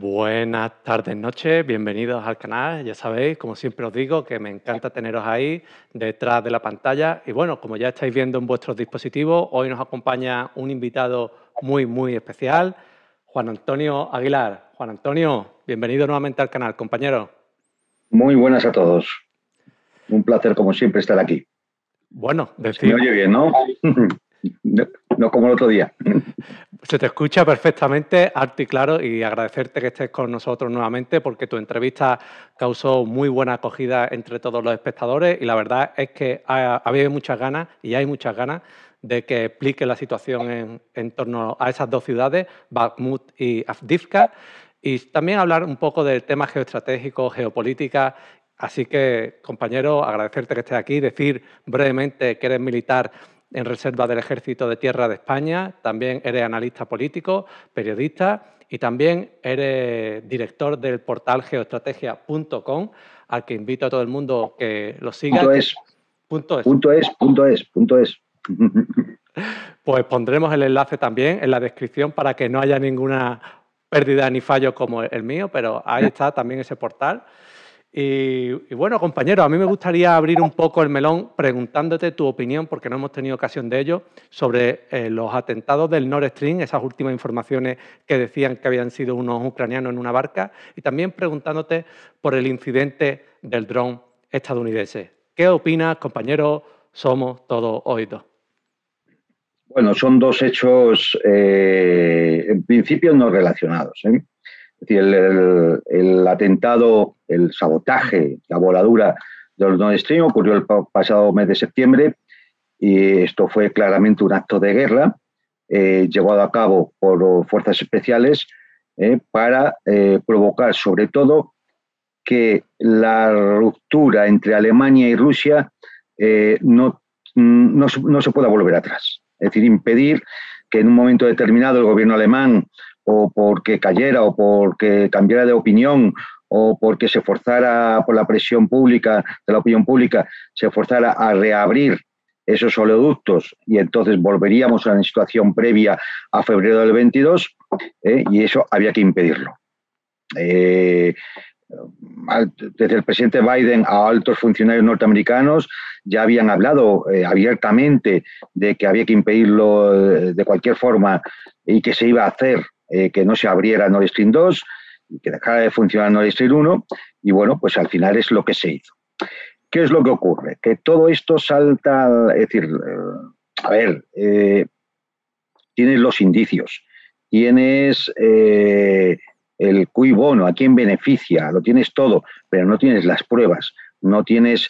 Buenas tardes, noches, bienvenidos al canal. Ya sabéis, como siempre os digo, que me encanta teneros ahí detrás de la pantalla. Y bueno, como ya estáis viendo en vuestros dispositivos, hoy nos acompaña un invitado muy, muy especial, Juan Antonio Aguilar. Juan Antonio, bienvenido nuevamente al canal, compañero. Muy buenas a todos. Un placer, como siempre, estar aquí. Bueno, decir... Me oye bien, ¿no? no, como el otro día. Se te escucha perfectamente, alto y claro, y agradecerte que estés con nosotros nuevamente porque tu entrevista causó muy buena acogida entre todos los espectadores y la verdad es que había muchas ganas y hay muchas ganas de que explique la situación en, torno a esas dos ciudades, Bakhmut y Avdivka, y también hablar un poco del tema geoestratégico, geopolítica. Así que, compañero, agradecerte que estés aquí, decir brevemente que eres militar en reserva del Ejército de Tierra de España, también eres analista político, periodista y también eres director del portal geoestrategia.com, al que invito a todo el mundo que lo siga. Punto es. Punto es. Punto es, punto es, punto es. Pues pondremos el enlace también en la descripción para que no haya ninguna pérdida ni fallo como el mío, pero ahí está también ese portal. Y, bueno, compañero, a mí me gustaría abrir un poco el melón preguntándote tu opinión, porque no hemos tenido ocasión de ello, sobre eh, los atentados del Nord Stream, esas últimas informaciones que decían que habían sido unos ucranianos en una barca, y también preguntándote por el incidente del dron estadounidense. ¿Qué opinas, compañero? Somos todos oídos. Bueno, son dos hechos eh, en principio no relacionados. ¿eh? Es decir, el, atentado, el sabotaje, la voladura de Nord Stream ocurrió el pasado mes de septiembre y esto fue claramente un acto de guerra eh, llevado a cabo por fuerzas especiales eh, para eh, provocar sobre todo que la ruptura entre Alemania y Rusia no, no, no se pueda volver atrás. Es decir, impedir que en un momento determinado el gobierno alemán o porque cayera o porque cambiara de opinión o porque se forzara por la presión pública, de la opinión pública, se forzara a reabrir esos oleoductos y entonces volveríamos a una situación previa a febrero del 22 ¿eh? y eso había que impedirlo. Eh, desde el presidente Biden a altos funcionarios norteamericanos ya habían hablado eh, abiertamente de que había que impedirlo de cualquier forma y que se iba a hacer eh, que no se abriera Nord Stream 2 y que dejara de funcionar Nord Stream 1 y bueno, pues al final es lo que se hizo. ¿Qué es lo que ocurre? Que todo esto salta, es decir, eh, a ver, eh, tienes los indicios, tienes el cui bono, a quién beneficia, lo tienes todo, pero no tienes las pruebas, no tienes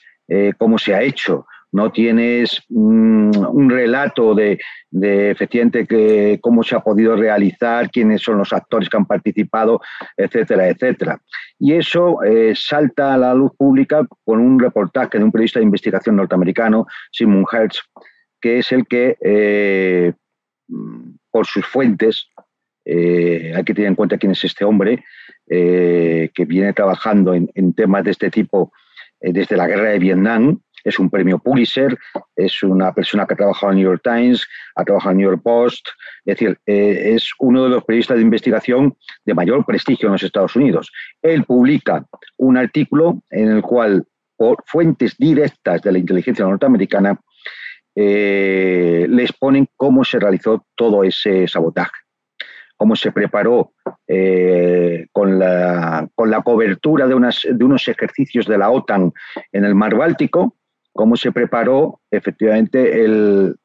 cómo se ha hecho, no tienes mm, un relato de, efectivamente que, cómo se ha podido realizar, quiénes son los actores que han participado, etcétera, etcétera. Y eso eh, salta a la luz pública con un reportaje de un periodista de investigación norteamericano, Simon Hertz, que es el que, eh, por sus fuentes, eh, hay que tener en cuenta quién es este hombre, que viene trabajando en, temas de este tipo desde la guerra de Vietnam, es un premio Pulitzer, es una persona que ha trabajado en New York Times, ha trabajado en New York Post, es decir, eh, es uno de los periodistas de investigación de mayor prestigio en los Estados Unidos. Él publica un artículo en el cual, por fuentes directas de la inteligencia norteamericana, eh, les ponen cómo se realizó todo ese sabotaje cómo se preparó eh, con, la, con, la, cobertura de, unas, de, unos ejercicios de la OTAN en el mar Báltico, cómo se preparó efectivamente el,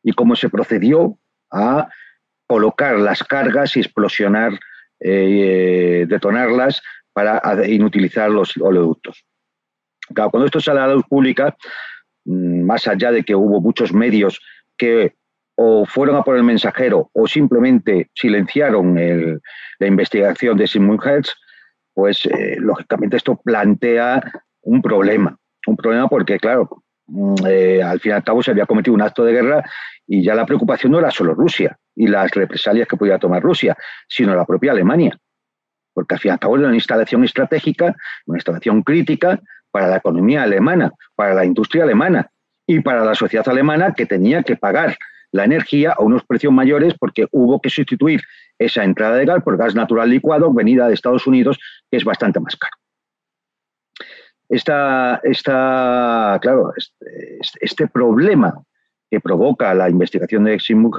y cómo se procedió a colocar las cargas y explosionar, eh, detonarlas para inutilizar los oleoductos. Claro, cuando esto sale a la luz pública, mm, más allá de que hubo muchos medios que o fueron a por el mensajero o simplemente silenciaron la investigación de Simon Hertz, pues eh, lógicamente esto plantea un problema un problema porque, claro, mm, eh, al fin y al cabo se había cometido un acto de guerra y ya la preocupación no era solo Rusia y las represalias que podía tomar Rusia, sino la propia Alemania. Porque al fin y al cabo era una instalación estratégica, una instalación crítica para la economía alemana, para la industria alemana y para la sociedad alemana que tenía que pagar la energía a unos precios mayores porque hubo que sustituir esa entrada de gas por gas natural licuado venida de Estados Unidos, que es bastante más caro. Esta, esta, claro, este, problema que provoca la investigación de Exim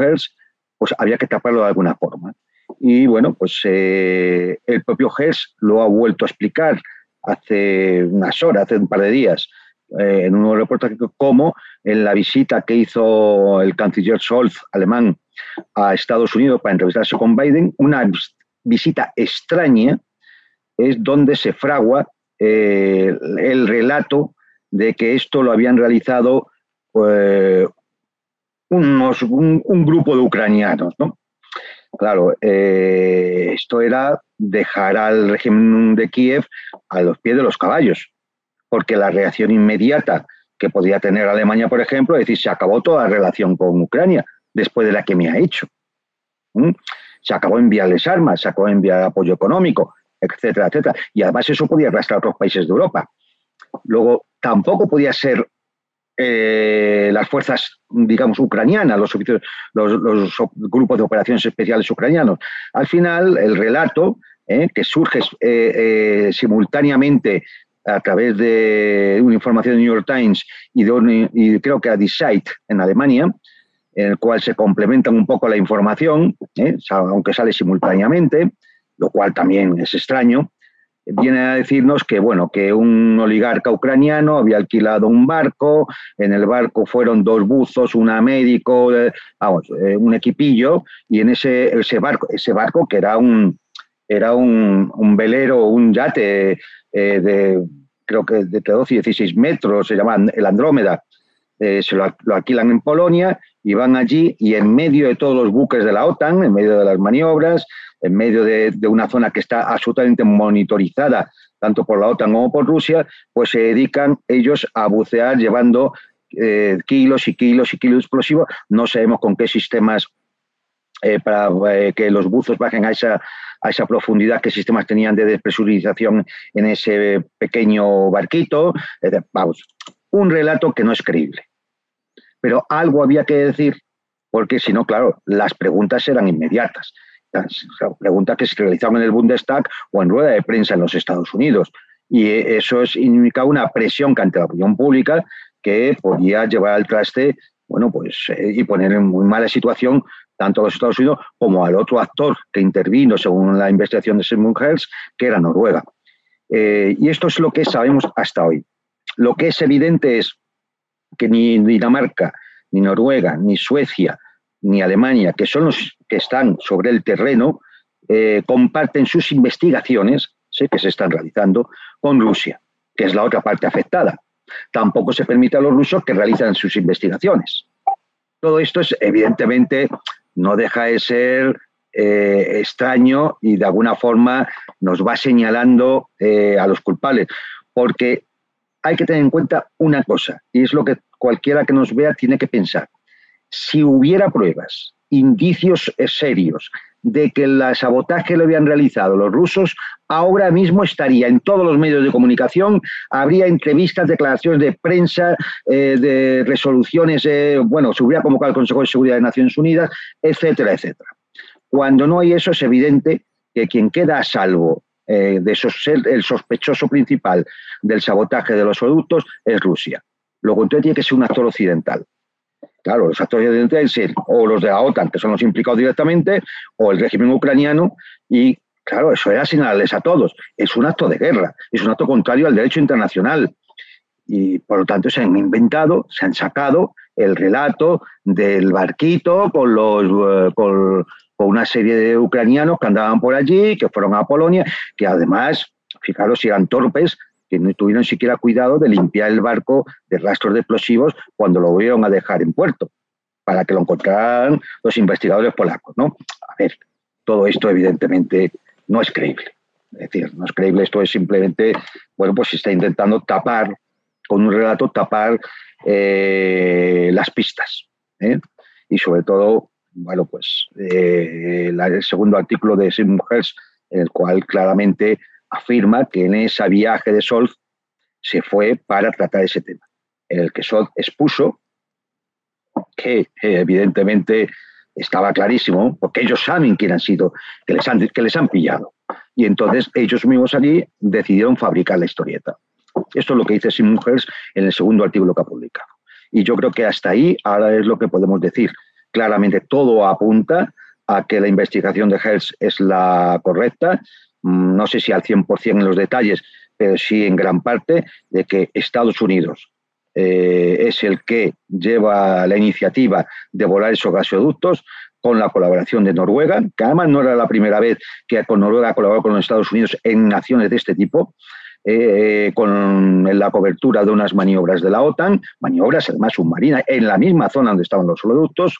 pues había que taparlo de alguna forma. Y bueno, pues eh, el propio Hers lo ha vuelto a explicar hace unas horas, hace un par de días, eh, en un reportaje como en la visita que hizo el canciller Scholz alemán a Estados Unidos para entrevistarse con Biden, una visita extraña es donde se fragua eh, el relato de que esto lo habían realizado pues, unos, un, grupo de ucranianos. ¿no? Claro, eh, esto era dejar al régimen de Kiev a los pies de los caballos, porque la reacción inmediata que podía tener Alemania, por ejemplo, es decir, se acabó toda relación con Ucrania después de la que me ha hecho. Se acabó enviarles armas, se acabó enviar apoyo económico, etcétera, etcétera. Y además eso podía arrastrar a otros países de Europa. Luego, tampoco podía ser eh, las fuerzas, digamos, ucranianas, los, los, grupos de operaciones especiales ucranianos. Al final, el relato eh, que surge eh, simultáneamente a través de una información de New York Times y, de y creo que a The Site en Alemania, en el cual se complementan un poco la información, aunque sale simultáneamente, lo cual también es extraño, viene a decirnos que, bueno, que un oligarca ucraniano había alquilado un barco, en el barco fueron dos buzos, un médico, eh, vamos, eh, un equipillo, y en ese, ese, barco, ese barco que era un, era un, velero, un yate eh, de, creo que de 12 y 16 metros, se llama el Andrómeda, se lo, alquilan en Polonia y van allí y en medio de todos los buques de la OTAN, en medio de las maniobras, en medio de, una zona que está absolutamente monitorizada tanto por la OTAN como por Rusia, pues se dedican ellos a bucear llevando eh, kilos y kilos y kilos de explosivos. No sabemos con qué sistemas eh, para eh, que los buzos bajen a esa, a esa profundidad, qué sistemas tenían de despresurización en ese pequeño barquito. vamos, un relato que no es creíble. Pero algo había que decir, porque si no, claro, las preguntas eran inmediatas preguntas que se realizaban en el Bundestag o en rueda de prensa en los Estados Unidos. Y eso es, indica una presión ante la opinión pública que podía llevar al traste bueno, pues, eh, y poner en muy mala situación tanto a los Estados Unidos como al otro actor que intervino según la investigación de Simon Health, que era Noruega. Eh, y esto es lo que sabemos hasta hoy. Lo que es evidente es que ni Dinamarca, ni Noruega, ni Suecia, ni Alemania, que son los que están sobre el terreno, eh, comparten sus investigaciones, sé que se están realizando, con Rusia, que es la otra parte afectada. Tampoco se permite a los rusos que realicen sus investigaciones. Todo esto es, evidentemente, no deja de ser eh, extraño y de alguna forma nos va señalando eh, a los culpables, porque hay que tener en cuenta una cosa, y es lo que cualquiera que nos vea tiene que pensar si hubiera pruebas, indicios serios de que el sabotaje lo habían realizado los rusos, ahora mismo estaría en todos los medios de comunicación, habría entrevistas, declaraciones de prensa, eh, de resoluciones, eh, bueno, se hubiera convocado el Consejo de Seguridad de Naciones Unidas, etcétera, etcétera. Cuando no hay eso, es evidente que quien queda a salvo eh, de ser el sospechoso principal del sabotaje de los productos es Rusia. Luego, entonces tiene que ser un actor occidental. Claro, los actores de o los de la OTAN, que son los implicados directamente, o el régimen ucraniano, y claro, eso era señalarles a todos. Es un acto de guerra, es un acto contrario al derecho internacional. Y por lo tanto se han inventado, se han sacado el relato del barquito con los con, una serie de ucranianos que andaban por allí, que fueron a Polonia, que además, fijaros si eran torpes, que no tuvieron siquiera cuidado de limpiar el barco de rastros de explosivos cuando lo volvieron a dejar en puerto, para que lo encontraran los investigadores polacos. ¿no? A ver, todo esto evidentemente no es creíble. Es decir, no es creíble, esto es simplemente, bueno, pues se está intentando tapar, con un relato, tapar eh, las pistas. ¿eh? Y sobre todo, bueno, pues eh, el segundo artículo de Simon Mujeres, en el cual claramente afirma que en ese viaje de Sol se fue para tratar ese tema, en el que Sol expuso que evidentemente estaba clarísimo, porque ellos saben quién han sido, que les han, que les han pillado. Y entonces ellos mismos allí decidieron fabricar la historieta. Esto es lo que dice Simon Hertz en el segundo artículo que ha publicado. Y yo creo que hasta ahí ahora es lo que podemos decir. Claramente todo apunta a que la investigación de Hertz es la correcta. Mm, no sé si al 100% en los detalles, pero sí en gran parte, de que Estados Unidos eh, es el que lleva la iniciativa de volar esos gasoductos con la colaboración de Noruega, que además no era la primera vez que con Noruega colaboró con los Estados Unidos en acciones de este tipo. Eh, con la cobertura de unas maniobras de la OTAN, maniobras además submarinas, en la misma zona donde estaban los oleoductos,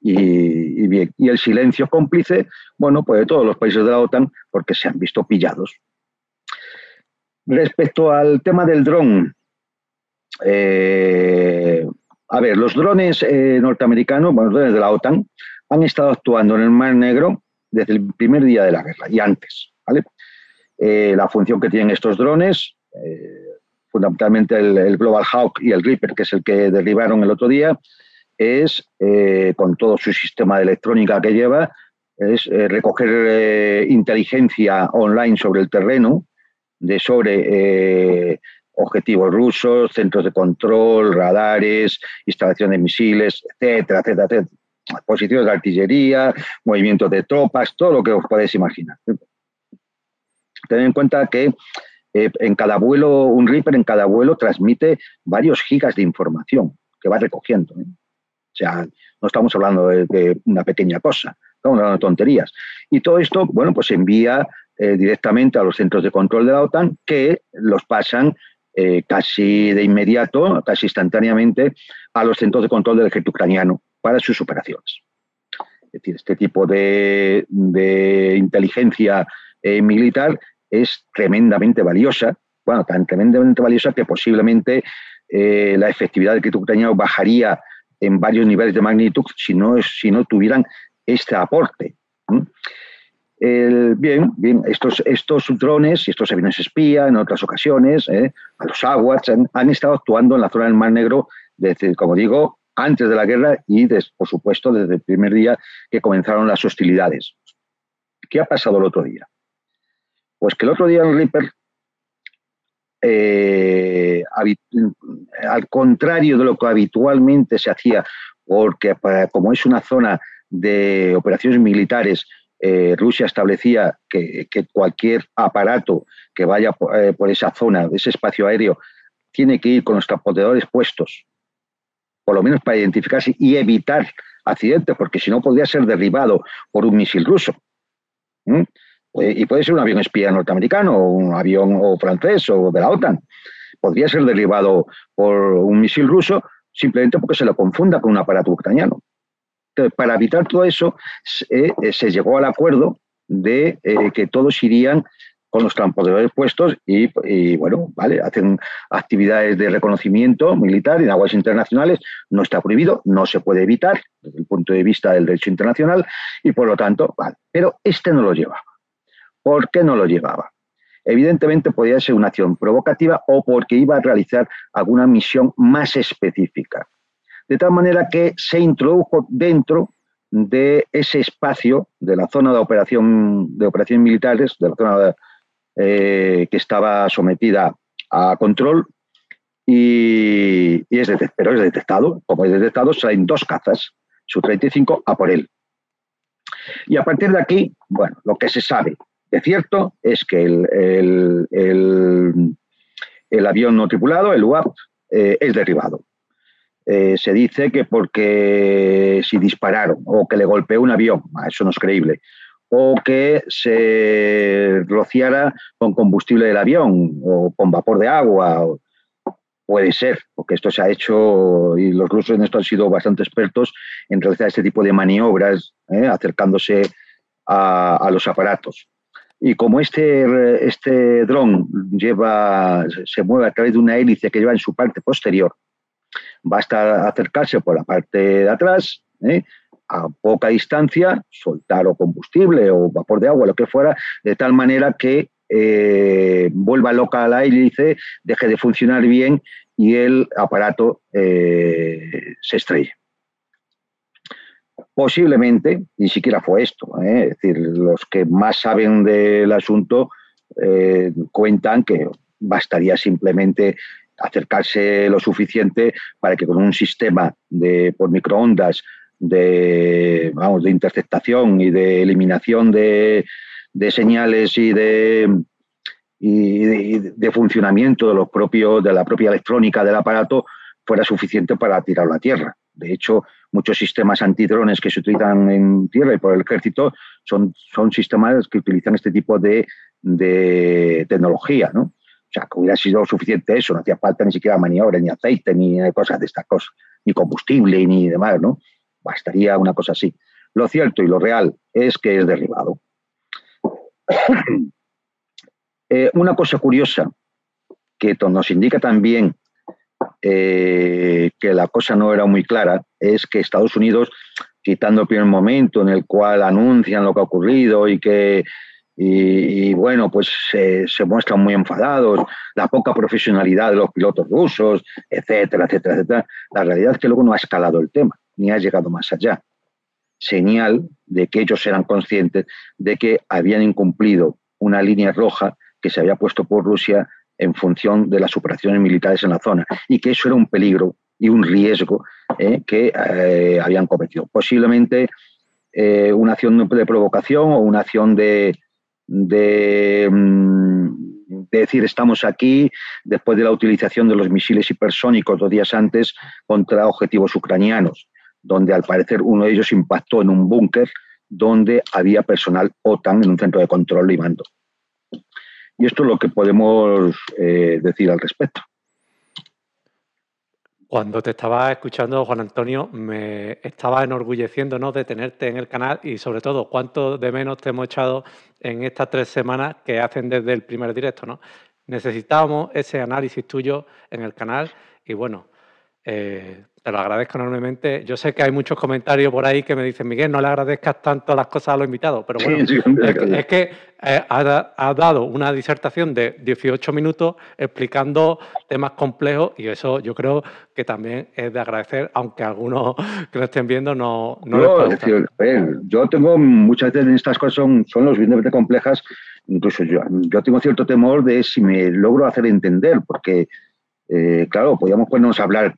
y, bien, y el silencio cómplice, bueno, pues de todos los países de la OTAN, porque se han visto pillados. Respecto al tema del dron, eh, a ver, los drones eh, norteamericanos, bueno, los drones de la OTAN, han estado actuando en el Mar Negro desde el primer día de la guerra y antes, ¿vale? Eh, la función que tienen estos drones, eh, fundamentalmente el, Global Hawk y el Reaper, que es el que derribaron el otro día, es, eh, con todo su sistema de electrónica que lleva, es recoger inteligencia online sobre el terreno, de sobre objetivos rusos, centros de control, radares, instalación de misiles, etcétera, etcétera, etcétera. Posiciones de artillería, movimientos de tropas, todo lo que os podéis imaginar. Ten en cuenta que eh, en cada vuelo, un Reaper en cada vuelo transmite varios gigas de información que va recogiendo. ¿Eh? O sea, no estamos hablando de, una pequeña cosa, estamos hablando de tonterías. Y todo esto, bueno, pues se envía eh, directamente a los centros de control de la OTAN que los pasan casi de inmediato, casi instantáneamente, a los centros de control del ejército ucraniano para sus operaciones. Es decir, este tipo de, inteligencia militar es tremendamente valiosa, bueno, tan tremendamente valiosa que posiblemente eh, la efectividad del crédito ucraniano bajaría en varios niveles de magnitud si no, si no tuvieran este aporte. bien, bien, estos, estos drones y estos aviones espía en otras ocasiones, eh, a los aguas, han, estado actuando en la zona del Mar Negro desde, como digo, antes de la guerra y, por supuesto, desde el primer día que comenzaron las hostilidades. ¿Qué ha pasado el otro día? Pues que el otro día en Reaper, eh, al contrario de lo que habitualmente se hacía, porque como es una zona de operaciones militares, eh, Rusia establecía que, cualquier aparato que vaya eh, por, esa zona, ese espacio aéreo, tiene que ir con los transportadores puestos, por lo menos para identificarse y evitar accidentes, porque si no podría ser derribado por un misil ruso. Eh, y puede ser un avión espía norteamericano, o un avión o francés o de la OTAN. Podría ser derribado por un misil ruso simplemente porque se lo confunda con un aparato ucraniano. Entonces, para evitar todo eso, se eh, llegó al acuerdo de eh, que todos irían con los transportadores puestos y, bueno, hacen actividades de reconocimiento militar en aguas internacionales, no está prohibido, no se puede evitar desde el punto de vista del derecho internacional y por lo tanto, vale, pero este no lo lleva. ¿Por qué no lo llevaba? Evidentemente podía ser una acción provocativa o porque iba a realizar alguna misión más específica. De tal manera que se introdujo dentro de ese espacio de la zona de operación de operaciones militares, de la zona eh, que estaba sometida a control, y, es pero es detectado. Como es detectado, salen dos cazas, su 35 a por él. Y a partir de aquí, bueno, lo que se sabe de cierto es que el, el, avión no tripulado, el UAP, eh, es derribado. Eh, se dice que porque si dispararon o que le golpeó un avión, ah, eso no es creíble, o que se rociara con combustible del avión o con vapor de agua. Puede ser, porque esto se ha hecho y los rusos en esto han sido bastante expertos en realizar este tipo de maniobras, eh, acercándose a, los aparatos. Y como este, este dron lleva, se mueve a través de una hélice que lleva en su parte posterior, basta acercarse por la parte de atrás, ¿eh? a poca distancia, soltar o combustible o vapor de agua, lo que fuera, de tal manera que eh, vuelva loca la hélice, deje de funcionar bien y el aparato eh, se estrelle. Posiblemente, ni siquiera fue esto. ¿eh? Es decir, los que más saben del asunto eh, cuentan que bastaría simplemente acercarse lo suficiente para que con un sistema de por microondas de vamos de interceptación y de eliminación de, señales y de y de, funcionamiento de los propios de la propia electrónica del aparato fuera suficiente para tirarlo a tierra. De hecho, muchos sistemas antidrones que se utilizan en tierra y por el ejército son, son sistemas que utilizan este tipo de, tecnología, ¿no? O sea, que hubiera sido suficiente eso, no hacía falta ni siquiera maniobra, ni aceite, ni cosas de estas cosas, ni combustible, ni demás, ¿no? Bastaría una cosa así. Lo cierto y lo real es que es derribado. Eh, una cosa curiosa que nos indica también eh, que la cosa no era muy clara es que Estados Unidos, quitando el primer momento en el cual anuncian lo que ha ocurrido y que y, bueno, pues se muestran muy enfadados, la poca profesionalidad de los pilotos rusos, etcétera, etcétera, etcétera. La realidad es que luego no ha escalado el tema, ni ha llegado más allá. Señal de que ellos eran conscientes de que habían incumplido una línea roja que se había puesto por Rusia en función de las operaciones militares en la zona y que eso era un peligro y un riesgo eh, que eh, habían cometido. Posiblemente eh, una acción de provocación o una acción de, mm, de, decir estamos aquí después de la utilización de los misiles hipersónicos dos días antes contra objetivos ucranianos, donde al parecer uno de ellos impactó en un búnker donde había personal OTAN en un centro de control y mando. Y esto es lo que podemos eh, decir al respecto. Cuando te estaba escuchando, Juan Antonio, me estaba enorgulleciendo ¿no? de tenerte en el canal y sobre todo cuánto de menos te hemos echado en estas tres semanas que hacen desde el primer directo. ¿no? Necesitábamos ese análisis tuyo en el canal y bueno, eh, te lo agradezco enormemente. Yo sé que hay muchos comentarios por ahí que me dicen, Miguel, no le agradezcas tanto las cosas a los invitados, pero bueno, es, que, eh, ha, dado una disertación de 18 minutos explicando temas complejos y eso yo creo que también es de agradecer, aunque algunos que lo estén viendo no, no, Yo tengo muchas veces en estas cosas son, son lo suficientemente complejas, incluso yo, yo tengo cierto temor de si me logro hacer entender, porque eh, claro, podríamos ponernos a hablar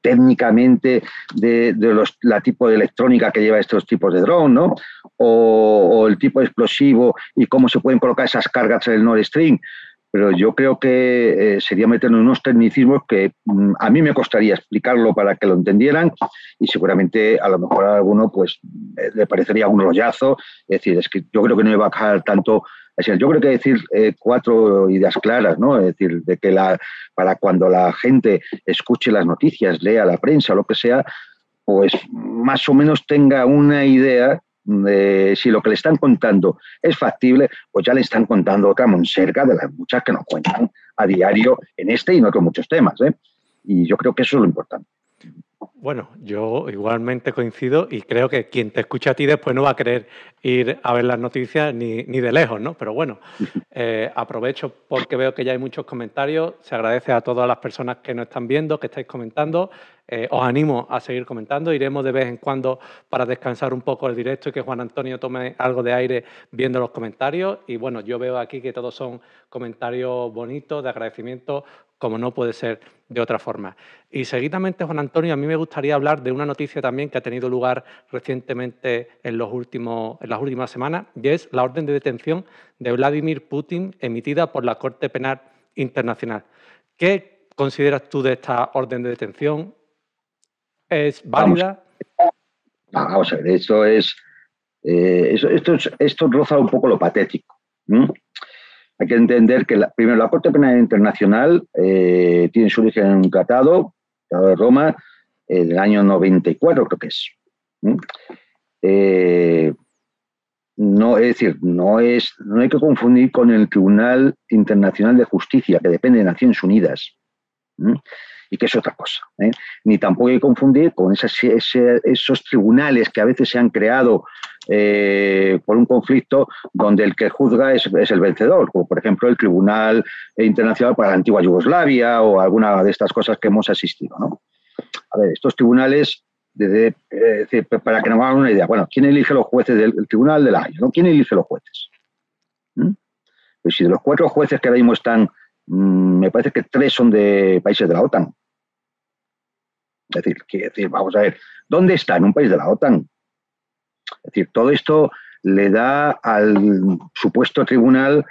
técnicamente de, los, la tipo de electrónica que lleva estos tipos de dron, ¿no? O, el tipo explosivo y cómo se pueden colocar esas cargas en el Nord Stream. Pero yo creo que eh, sería meternos unos tecnicismos que mm, a mí me costaría explicarlo para que lo entendieran y seguramente a lo mejor a alguno pues eh, le parecería un rollazo. Es decir, es que yo creo que no iba a bajar tanto yo creo que decir eh, cuatro ideas claras, ¿no? Es decir, de que la, para cuando la gente escuche las noticias, lea la prensa, lo que sea, pues más o menos tenga una idea de si lo que le están contando es factible, pues ya le están contando otra monserga de las muchas que nos cuentan a diario en este y en otros muchos temas. ¿eh? Y yo creo que eso es lo importante. Bueno, yo igualmente coincido y creo que quien te escucha a ti después no va a querer ir a ver las noticias ni, de lejos, ¿no? Pero bueno, eh, aprovecho porque veo que ya hay muchos comentarios. Se agradece a todas las personas que nos están viendo, que estáis comentando. Eh, os animo a seguir comentando. Iremos de vez en cuando para descansar un poco el directo y que Juan Antonio tome algo de aire viendo los comentarios. Y bueno, yo veo aquí que todos son comentarios bonitos, de agradecimiento como no puede ser de otra forma. Y seguidamente, Juan Antonio, a mí me gustaría hablar de una noticia también que ha tenido lugar recientemente en, los últimos, en las últimas semanas, y es la orden de detención de Vladimir Putin emitida por la Corte Penal Internacional. ¿Qué consideras tú de esta orden de detención? ¿Es válida? Vamos, a ver, es, eh, esto, esto, roza un poco lo patético. Hay que entender que, primero, la Corte Penal Internacional eh, tiene su origen en un tratado, Tratado de Roma, eh, del año 94, creo que es. Eh, no, es decir, no, es, no hay que confundir con el Tribunal Internacional de Justicia, que depende de Naciones Unidas y que es otra cosa. ¿eh? Ni tampoco hay que confundir con esos tribunales que a veces se han creado eh, por un conflicto donde el que juzga es, el vencedor, como por ejemplo el Tribunal Internacional para la Antigua Yugoslavia o alguna de estas cosas que hemos asistido. A ver, estos tribunales para que nos hagamos una idea, bueno, ¿quién elige los jueces del Tribunal de la Haya? ¿Quién elige los jueces? ¿Mm? Pues si de los cuatro jueces que ahora mismo están, mm, me parece que tres son de países de la OTAN. Es decir, decir, vamos a ver, ¿dónde está en un país de la OTAN? Es decir, todo esto le da al supuesto tribunal,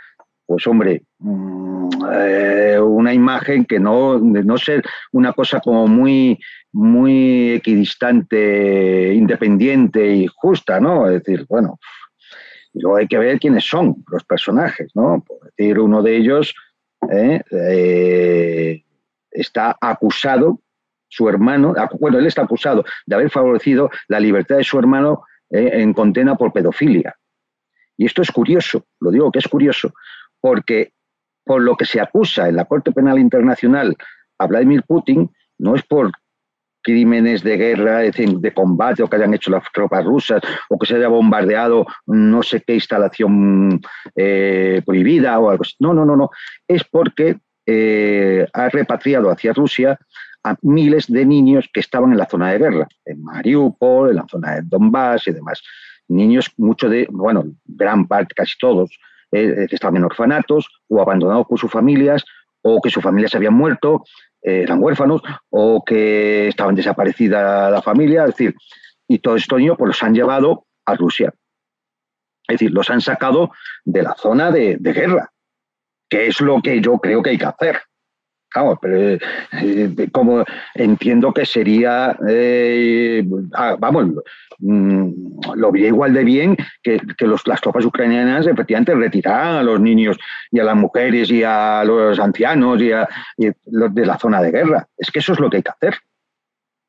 pues hombre, mm, eh, una imagen que no, de no ser una cosa como muy, muy equidistante, independiente y justa, ¿no? Es decir, bueno, luego hay que ver quiénes son los personajes, ¿no? Por decir, uno de ellos ¿eh? Eh, está acusado, su hermano, bueno, él está acusado de haber favorecido la libertad de su hermano ¿eh? en condena por pedofilia. Y esto es curioso, lo digo que es curioso, porque por lo que se acusa en la Corte Penal Internacional a Vladimir Putin no es por crímenes de guerra, de combate, o que hayan hecho las tropas rusas, o que se haya bombardeado no sé qué instalación eh, prohibida o algo así. No, no, no, no. Es porque eh, ha repatriado hacia Rusia a miles de niños que estaban en la zona de guerra, en Mariupol, en la zona de Donbass y demás. Niños, muchos de, bueno, gran parte, casi todos, eh, que estaban en orfanatos o abandonados por sus familias o que sus familias se habían muerto eh, eran huérfanos o que estaban desaparecida la familia, es decir, y todo esto niños pues los han llevado a Rusia. Es decir, los han sacado de la zona de guerra, que es lo que yo creo que hay que hacer. Vamos, pero eh, como entiendo que sería, eh, ah, vamos, mm, lo vería igual de bien que, las tropas ucranianas efectivamente retiraran a los niños y a las mujeres y a los ancianos y a los de la zona de guerra. Es que eso es lo que hay que hacer,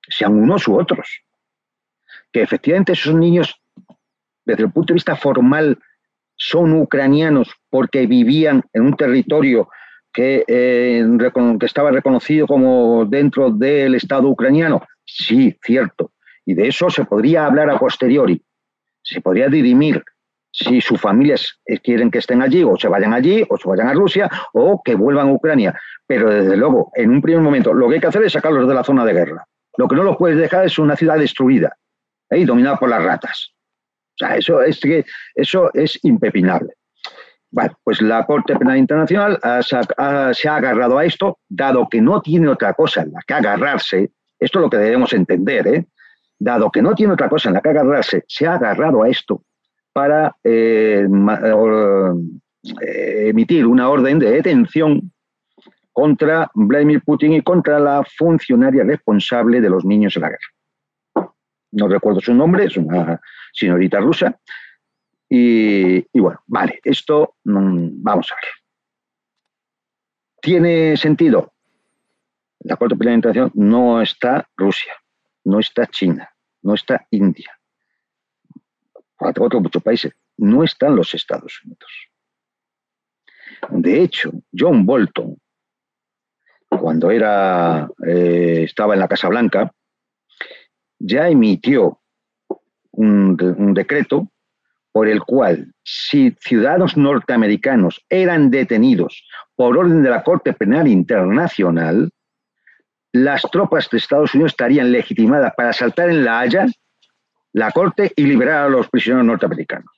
sean unos u otros. Que efectivamente esos niños, desde el punto de vista formal, son ucranianos porque vivían en un territorio que, eh, que estaba reconocido como dentro del Estado ucraniano. Sí, cierto. Y de eso se podría hablar a posteriori. Se podría dirimir si sus familias eh, quieren que estén allí o se vayan allí o se vayan a Rusia o que vuelvan a Ucrania. Pero desde luego, en un primer momento, lo que hay que hacer es sacarlos de la zona de guerra. Lo que no los puedes dejar es una ciudad destruida y dominada por las ratas. O sea, eso es, que, eso es impepinable. Bueno, pues la Corte Penal Internacional se ha agarrado a esto, dado que no tiene otra cosa en la que agarrarse, esto es lo que debemos entender, ¿eh? dado que no tiene otra cosa en la que agarrarse, se ha agarrado a esto para eh, eh, emitir una orden de detención contra Vladimir Putin y contra la funcionaria responsable de los niños en la guerra. No recuerdo su nombre, es una señorita rusa, y, bueno, vale, esto mm, vamos a ver. ¿Tiene sentido? La de Internacional no está Rusia, no está China, no está India, otros muchos países, no están los Estados Unidos. De hecho, John Bolton, cuando era, eh, estaba en la Casa Blanca, ya emitió un decreto por el cual si ciudadanos norteamericanos eran detenidos por orden de la Corte Penal Internacional, las tropas de Estados Unidos estarían legitimadas para saltar en la Haya la Corte y liberar a los prisioneros norteamericanos.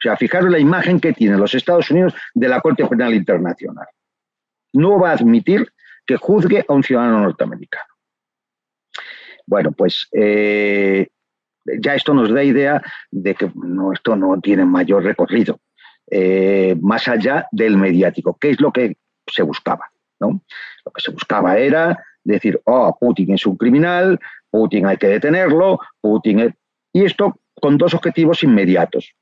O sea, fijaros la imagen que tienen los Estados Unidos de la Corte Penal Internacional. No va a admitir que juzgue a un ciudadano norteamericano. Bueno, pues eh, ya esto nos da idea de que esto no tiene mayor recorrido, eh, más allá del mediático, que es lo que se buscaba. ¿no? Lo que se buscaba era decir, oh, Putin es un criminal, Putin hay que detenerlo, Putin Y esto con dos objetivos inmediatos.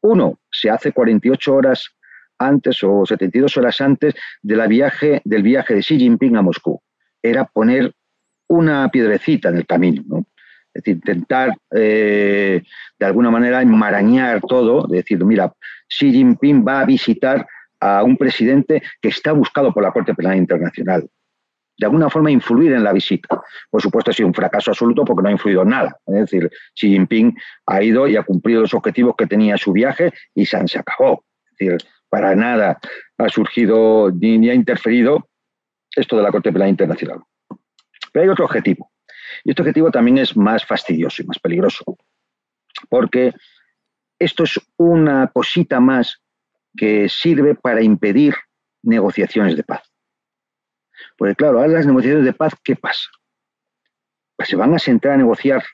Uno, se hace 48 horas antes o 72 horas antes de la viaje, del viaje de Xi Jinping a Moscú. Era poner una piedrecita en el camino. ¿no? Es decir, intentar eh, de alguna manera enmarañar todo, decir, mira, Xi Jinping va a visitar a un presidente que está buscado por la Corte Penal Internacional. De alguna forma influir en la visita. Por supuesto ha sido un fracaso absoluto porque no ha influido en nada. Es decir, Xi Jinping ha ido y ha cumplido los objetivos que tenía su viaje y se, acabó. Es decir, para nada ha surgido ni ha interferido esto de la Corte Penal Internacional. Pero hay otro objetivo Y este objetivo también es más fastidioso y más peligroso, porque esto es una cosita más que sirve para impedir negociaciones de paz. Porque claro, ahora las negociaciones de paz, ¿qué pasa? Pues se van a sentar a negociar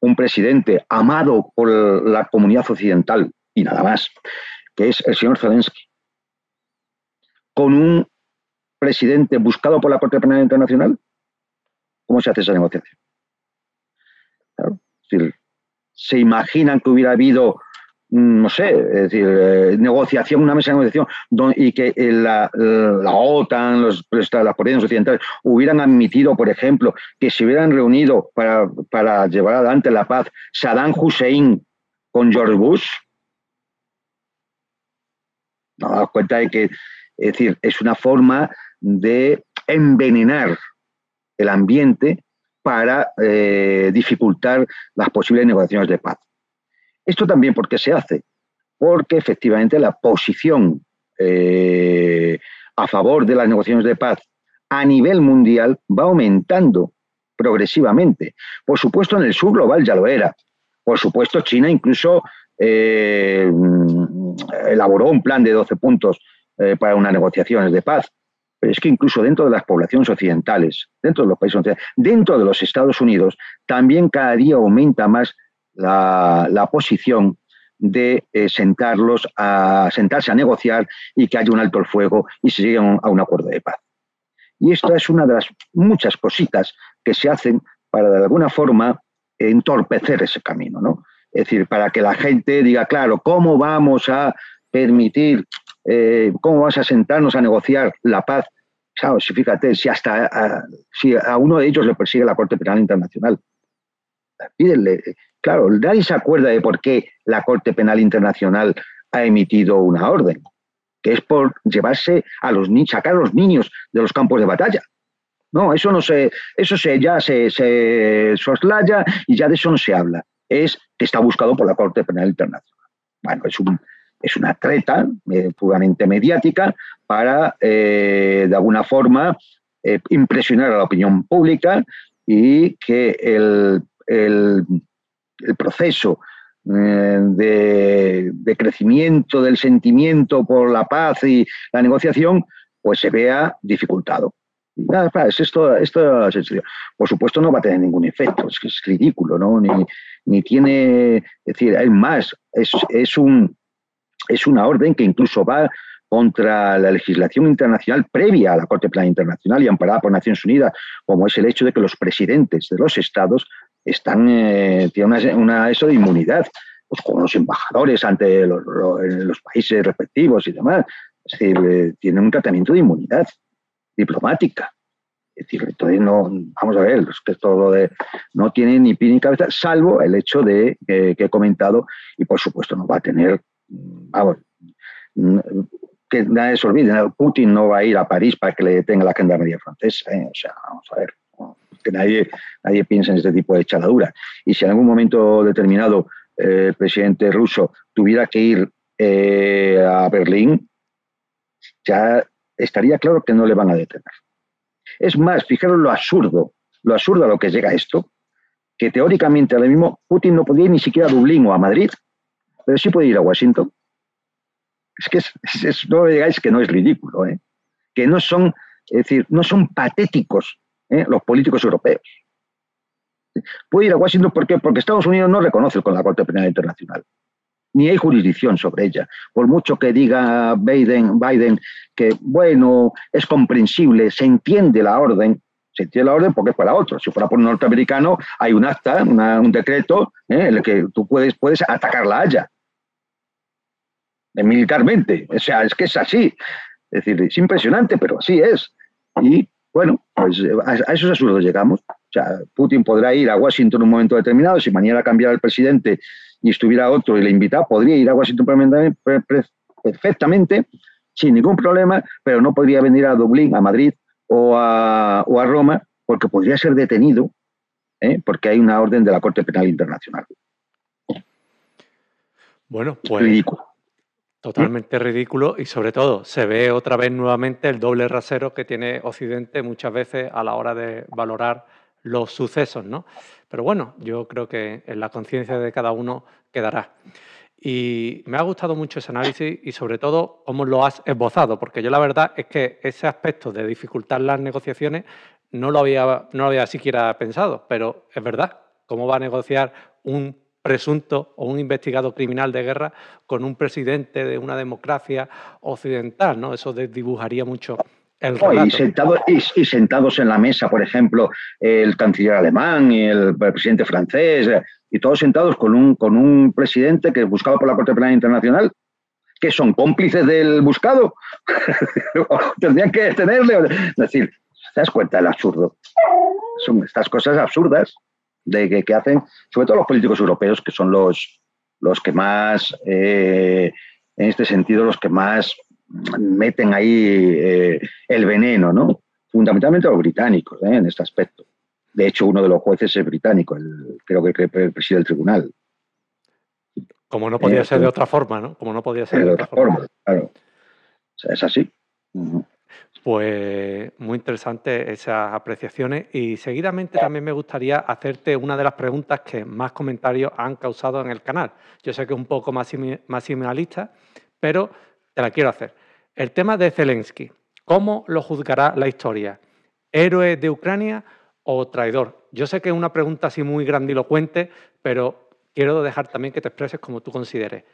un presidente amado por la comunidad occidental y nada más, que es el señor Zelensky, con un presidente buscado por la Corte Penal Internacional, ¿cómo se hace esa negociación? se imaginan que hubiera habido no sé, es decir, eh, negociación, una mesa de negociación, y que eh, la, OTAN, los, las potencias occidentales hubieran admitido, por ejemplo, que se hubieran reunido para, llevar adelante la paz Saddam Hussein con George Bush. No das cuenta de que, es decir, es una forma de envenenar el ambiente para eh, dificultar las posibles negociaciones de paz. Esto también, ¿por qué se hace? Porque efectivamente la posición eh, a favor de las negociaciones de paz a nivel mundial va aumentando progresivamente. Por supuesto, en el sur global ya lo era. Por supuesto, China incluso eh, elaboró un plan de 12 puntos para unas negociaciones de paz. Pero es que incluso dentro de las poblaciones occidentales, dentro de los países occidentales, dentro de los Estados Unidos, también cada día aumenta más la, posición de eh, sentarlos a sentarse a negociar y que haya un alto el fuego y se llegue a un, acuerdo de paz. Y esto es una de las muchas cositas que se hacen para de alguna forma entorpecer ese camino, ¿no? Es decir, para que la gente diga, claro, ¿cómo vamos a permitir, eh, cómo vas a sentarnos a negociar la paz? Si fíjate, si hasta si a uno de ellos le persigue la Corte Penal Internacional, pídenle, Claro, nadie se acuerda de por qué la Corte Penal Internacional ha emitido una orden, que es por llevarse a los sacar a los niños de los campos de batalla. No, eso no se, eso se, ya se, soslaya y ya de eso no se habla. Es que está buscado por la Corte Penal Internacional. Bueno, es, un, es una treta eh, puramente mediática para, eh, de alguna forma, eh, impresionar a la opinión pública y que el el proceso eh, de, crecimiento del sentimiento por la paz y la negociación, pues se vea dificultado. nada, es esto, esto Por supuesto no va a tener ningún efecto, es es ridículo, ¿no? Ni, ni tiene, es decir, hay más, es, es, un, es una orden que incluso va contra la legislación internacional previa a la Corte Penal Internacional y amparada por Naciones Unidas, como es el hecho de que los presidentes de los estados están, eh, tienen una, eso de inmunidad, pues como los embajadores ante los, países respectivos y demás. Es decir, eh, tienen un tratamiento de inmunidad diplomática. Es decir, entonces no, vamos a ver, que todo no tiene ni pie ni cabeza, salvo el hecho de que he comentado, y por supuesto no va a tener, vamos, que nadie se olvide, Putin no va a ir a París para que le detenga la gendarmería francesa. ¿eh? O sea, vamos a ver, que nadie, nadie piensa en este tipo de chaladura. Y si en algún momento determinado eh, el presidente ruso tuviera que ir eh, a Berlín, ya estaría claro que no le van a detener. Es más, fijaros lo absurdo, lo absurdo a lo que llega esto, que teóricamente ahora mismo Putin no podía ir ni siquiera a Dublín o a Madrid, pero sí puede ir a Washington. Es que es, no digáis que no es ridículo, ¿eh? que no son, es decir, no son patéticos ¿eh? los políticos europeos. Puede ir a Washington ¿por porque Estados Unidos no reconoce con la Corte Penal Internacional, ni hay jurisdicción sobre ella. Por mucho que diga Biden que, bueno, es comprensible, se entiende la orden, se entiende la orden porque es para otro. Si fuera por un norteamericano, hay un acta, un decreto ¿eh? en el que tú puedes, puedes atacar la Haya militarmente. O sea, es que es así. Es decir, es impresionante, pero así es. Y bueno, pues a, esos absurdos llegamos. O sea, Putin podrá ir a Washington en un momento determinado, si mañana cambiara el presidente y estuviera otro y le invita, podría ir a Washington perfectamente, sin ningún problema, pero no podría venir a Dublín, a Madrid o a, o a Roma, porque podría ser detenido, ¿eh? porque hay una orden de la Corte Penal Internacional. Bueno, pues ridículo. Totalmente ridículo y sobre todo se ve otra vez nuevamente el doble rasero que tiene Occidente muchas veces a la hora de valorar los sucesos, ¿no? Pero bueno, yo creo que en la conciencia de cada uno quedará. Y me ha gustado mucho ese análisis y sobre todo cómo lo has esbozado, porque yo la verdad es que ese aspecto de dificultar las negociaciones no lo había, no lo había siquiera pensado, pero es verdad, ¿cómo va a negociar un presunto o un investigado criminal de guerra con un presidente de una democracia occidental? ¿no? Eso desdibujaría mucho y, sentados en la mesa, por ejemplo, el canciller alemán y el, presidente francés, eh, y todos sentados con un, con un presidente que buscaba por la Corte Penal Internacional, que son cómplices del buscado. Tendrían que detenerle. Es decir, ¿te das cuenta del absurdo? Son estas cosas absurdas de que, hacen, sobre todo los políticos europeos, que son los, los que más, eh, en este sentido, los que más meten ahí eh, el veneno, ¿no? Fundamentalmente los británicos ¿eh? en este aspecto. De hecho, uno de los jueces es británico, el, creo que el preside el tribunal. Como no podía eh, ser de otra forma, ¿no? Como no podía ser de, otra, forma. Claro. es así. Pues muy interesante esas apreciaciones y seguidamente también me gustaría hacerte una de las preguntas que más comentarios han causado en el canal. Yo sé que es un poco más, más similarista, pero te la quiero hacer. El tema de Zelensky. ¿Cómo lo juzgará la historia? ¿Héroe de Ucrania o traidor? Yo sé que es una pregunta así muy grandilocuente, pero quiero dejar también que te expreses como tú consideres.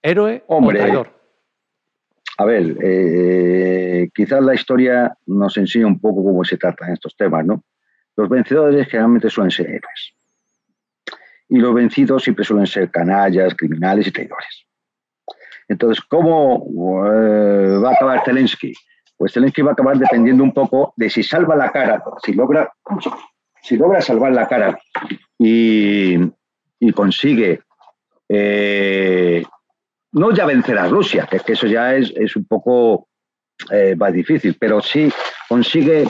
¿Héroe o traidor? A ver, eh, quizás la historia nos enseña un poco cómo se tratan estos temas, ¿no? Los vencedores generalmente suelen ser héroes. Y los vencidos siempre suelen ser canallas, criminales y traidores. Entonces, ¿cómo eh, va a acabar Zelensky? Pues Zelensky va a acabar dependiendo un poco de si salva la cara, si logra, si logra salvar la cara y, consigue eh, no ya vencer a Rusia, que, que eso ya es, un poco eh, más difícil, pero sí consigue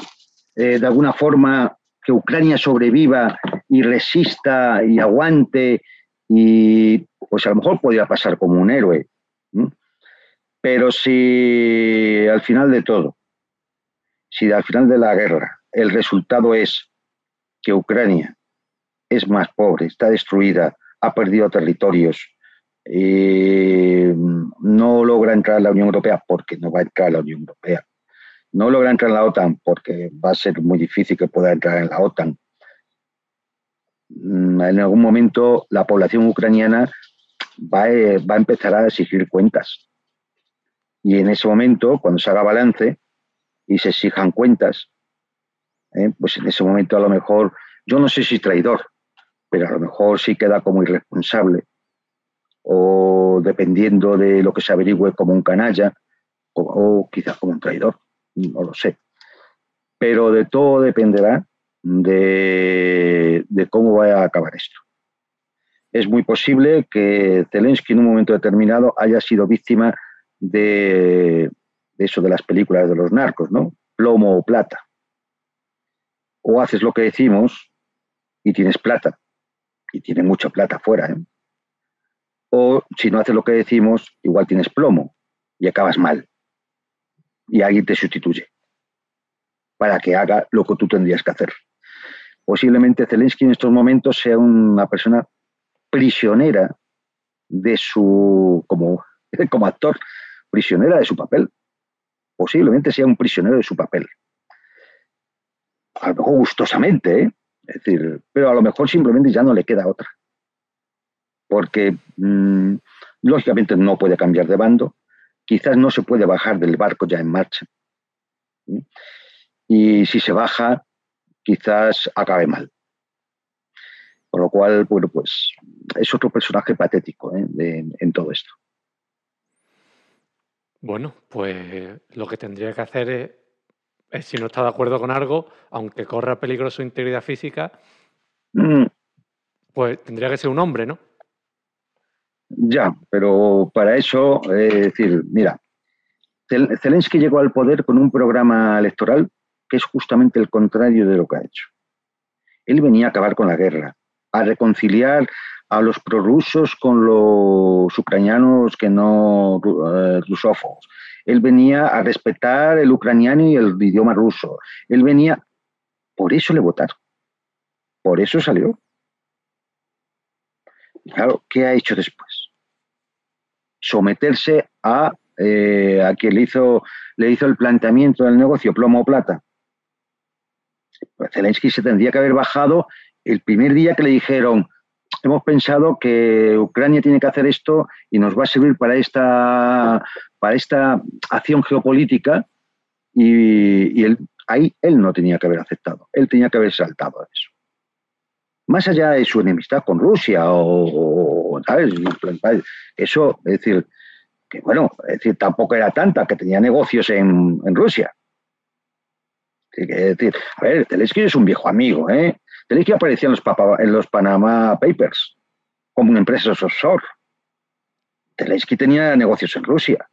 de alguna forma que Ucrania sobreviva y resista y aguante y pues a lo mejor podría pasar como un héroe. Pero si al final de todo, si al final de la guerra el resultado es que Ucrania es más pobre, está destruida, ha perdido territorios, y no logra entrar a la Unión Europea porque no va a entrar a la Unión Europea, no logra entrar en la OTAN porque va a ser muy difícil que pueda entrar en la OTAN. Mm, en algún momento la población ucraniana va, eh, va a empezar a exigir cuentas. Y en ese momento, cuando se haga balance y se exijan cuentas, eh, pues en ese momento a lo mejor, yo no sé si traidor, pero a lo mejor sí queda como irresponsable. O dependiendo de lo que se averigüe como un canalla o, quizás como un traidor, no lo sé. Pero de todo dependerá de, de cómo vaya a acabar esto. Es muy posible que Zelensky en un momento determinado haya sido víctima de, eso de las películas de los narcos, ¿no? Plomo o plata. O haces lo que decimos y tienes plata, y tienes mucha plata fuera. ¿eh? O si no haces lo que decimos, igual tienes plomo y acabas mal. Y alguien te sustituye para que haga lo que tú tendrías que hacer. Posiblemente Zelensky en estos momentos sea una persona prisionera de su, como, como actor, prisionera de su papel. Posiblemente sea un prisionero de su papel. A gustosamente, ¿eh? es decir, pero a lo mejor simplemente ya no le queda otra. Porque mm, lógicamente no puede cambiar de bando, quizás no se puede bajar del barco ya en marcha. Y si se baja, quizás acabe mal. Con lo cual, bueno, pues es otro personaje patético ¿eh? en todo esto. Bueno, pues lo que tendría que hacer es, si no está de acuerdo con algo, aunque corra peligro su integridad física, mm. pues tendría que ser un hombre, ¿no? Ya, pero para eso, es decir, mira, Zelensky llegó al poder con un programa electoral que es justamente el contrario de lo que ha hecho. Él venía a acabar con la guerra, a reconciliar a los prorrusos con los ucranianos que no eh, rusófobos. Él venía a respetar el ucraniano y el idioma ruso. Él venía, por eso le votaron. Por eso salió. Claro, ¿qué ha hecho después? Someterse a, eh, a quien le hizo, le hizo el planteamiento del negocio plomo-plata. Pues Zelensky se tendría que haber bajado el primer día que le dijeron, hemos pensado que Ucrania tiene que hacer esto y nos va a servir para esta, para esta acción geopolítica y, él, ahí él no tenía que haber aceptado, él tenía que haber saltado a eso. Más allá de su enemistad con Rusia o. Eso, es decir, que bueno, es decir, tampoco era tanta, que tenía negocios en, Rusia. Es decir, a ver, Zelensky es un viejo amigo, ¿eh? Zelensky aparecía en los, los Panama Papers como una empresa offshore. Zelensky tenía negocios en Rusia.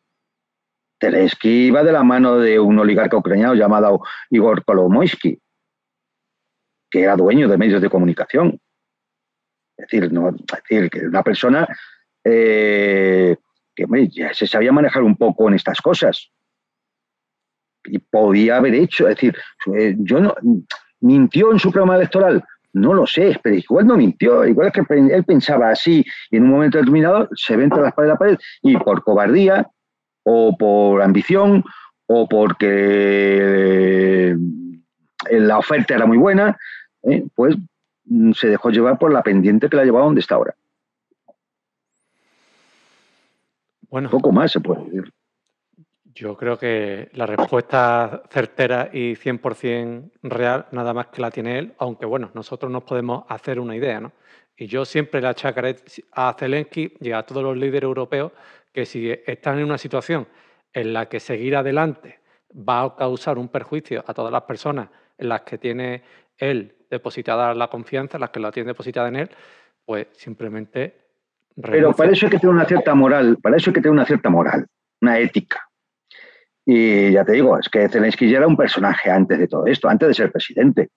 Zelensky iba de la mano de un oligarca ucraniano llamado Igor Kolomoisky, que era dueño de medios de comunicación. Es decir, no, decir que una persona eh, que ya se sabía manejar un poco en estas cosas. Y podía haber hecho, es decir, eh, yo no, mintió en su programa electoral. No lo sé, pero igual no mintió, igual es que él pensaba así y en un momento determinado se ve entre la espalda de la pared y por cobardía o por ambición o porque eh, la oferta era muy buena, eh, pues mm, se dejó llevar por la pendiente que la llevaba donde está ahora. Bueno, poco más se puede decir. Yo creo que la respuesta certera y 100% real nada más que la tiene él, aunque bueno, nosotros nos podemos hacer una idea, ¿no? Y yo siempre le achacaré a Zelensky y a todos los líderes europeos que si están en una situación en la que seguir adelante va a causar un perjuicio a todas las personas en las que tiene él depositada la confianza, en las que la tiene depositada en él, pues simplemente... Pero para eso hay que tener una cierta moral, para eso hay que tener una cierta moral, una ética. Y ya te digo, es que Zelensky ya era un personaje antes de todo esto, antes de ser presidente.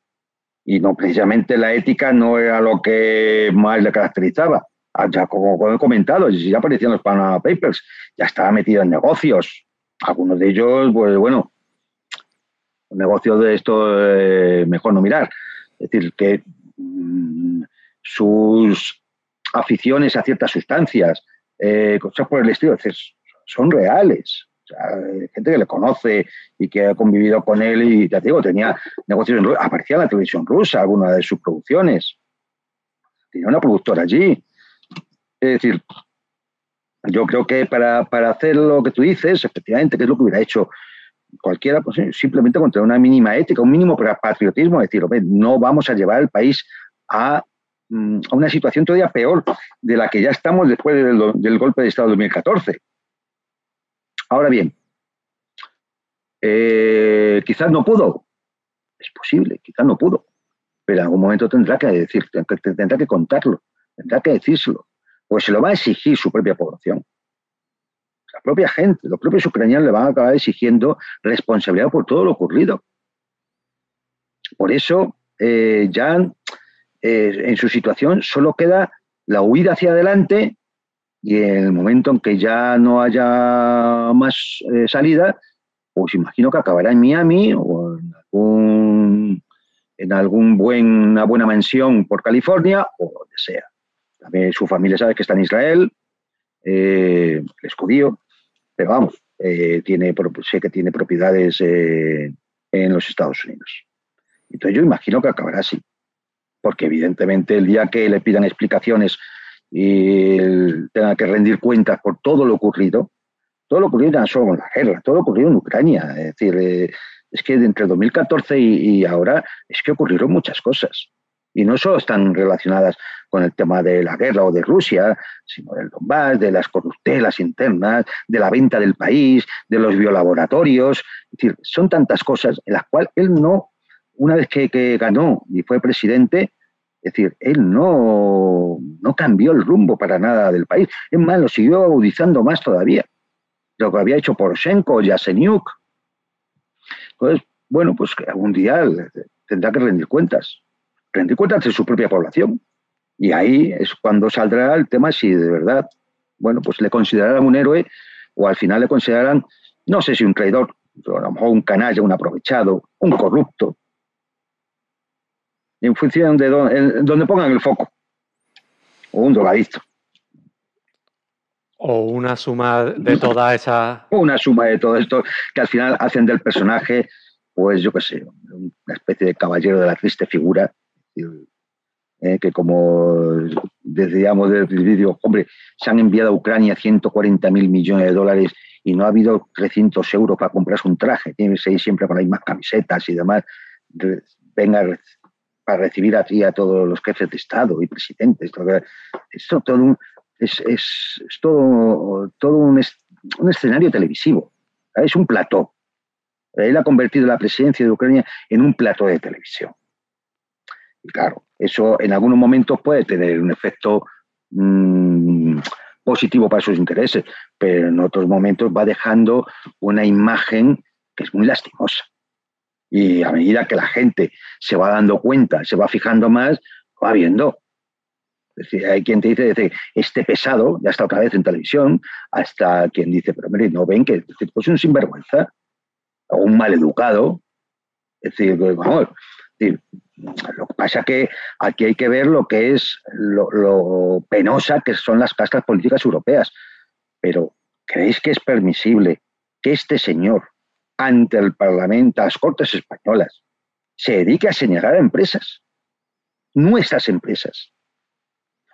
Y no precisamente la ética no era lo que más le caracterizaba. Ah, ya como, he comentado, ya aparecían los Panama Papers, ya estaba metido en negocios. Algunos de ellos, pues bueno, negocios de esto eh, mejor no mirar. Es decir, que mm, sus aficiones a ciertas sustancias, eh, cosas por el estilo, son reales. Gente que le conoce y que ha convivido con él y ya te digo, tenía negocios en aparecía en la televisión rusa, alguna de sus producciones. Tenía una productora allí. Es decir, yo creo que para, hacer lo que tú dices, efectivamente, que es lo que hubiera hecho cualquiera, pues simplemente contra una mínima ética, un mínimo patriotismo, es decir, no vamos a llevar el país a, mm, una situación todavía peor de la que ya estamos después del, golpe de Estado de 2014. Ahora bien, eh, quizás no pudo, es posible, quizás no pudo, pero en algún momento tendrá que decir, tendrá que contarlo, tendrá que decírselo pues se lo va a exigir su propia población. La propia gente, los propios ucranianos le van a acabar exigiendo responsabilidad por todo lo ocurrido. Por eso, eh, ya eh, en su situación solo queda la huida hacia adelante y en el momento en que ya no haya más eh, salida, pues imagino que acabará en Miami o en algún, en algún buen, una buena mansión por California o donde sea. También su familia sabe que está en Israel, eh, es judío, pero vamos, eh, tiene, sé que tiene propiedades eh, en los Estados Unidos. Entonces yo imagino que acabará así, porque evidentemente el día que le pidan explicaciones y tenga que rendir cuentas por todo lo ocurrido, todo lo ocurrido no solo con la guerra, todo lo ocurrido en Ucrania, es decir, es que entre 2014 y, y ahora es que ocurrieron muchas cosas. Y no solo están relacionadas con el tema de la guerra o de Rusia, sino del Donbass, de las corruptelas internas, de la venta del país, de los biolaboratorios. Es decir, son tantas cosas en las cuales él no, una vez que, ganó y fue presidente, es decir, él no, no cambió el rumbo para nada del país. Es más, lo siguió agudizando más todavía. Lo que había hecho Poroshenko o Yasenyuk. Entonces, bueno, pues algún día tendrá que rendir cuentas. Rendir cuentas de su propia población. Y ahí es cuando saldrá el tema si de verdad, bueno, pues le considerarán un héroe o al final le considerarán, no sé si un traidor, a lo mejor un canalla, un aprovechado, un corrupto. En función de donde, pongan el foco. O un drogadicto. O una suma de toda esa. Una suma de todo esto que al final hacen del personaje, pues yo qué sé, una especie de caballero de la triste figura. Eh, que como decíamos del vídeo, hombre, se han enviado a Ucrania 140 mil millones de dólares y no ha habido 300 euros para comprarse un traje. Tiene que seguir siempre con las mismas camisetas y demás. Venga para recibir a ti a todos los jefes de Estado y presidentes. Esto todo es, es, todo, todo un, escenario televisivo. Es un plató. Él ha convertido la presidencia de Ucrania en un plató de televisión. Y claro, eso en algunos momentos puede tener un efecto mmm, positivo para sus intereses, pero en otros momentos va dejando una imagen que es muy lastimosa. Y a medida que la gente se va dando cuenta, se va fijando más, va viendo. Es decir, hay quien te dice, este pesado, ya está otra vez en televisión, hasta quien dice, pero mire, no ven que es pues un sinvergüenza o un maleducado. Es decir, pues, vamos, lo que pasa es que aquí hay que ver lo que es lo, penosa que son las castas políticas europeas. Pero, ¿creéis que es permisible que este señor, ante el Parlamento, a las Cortes Españolas, se dedique a señalar a empresas? Nuestras empresas.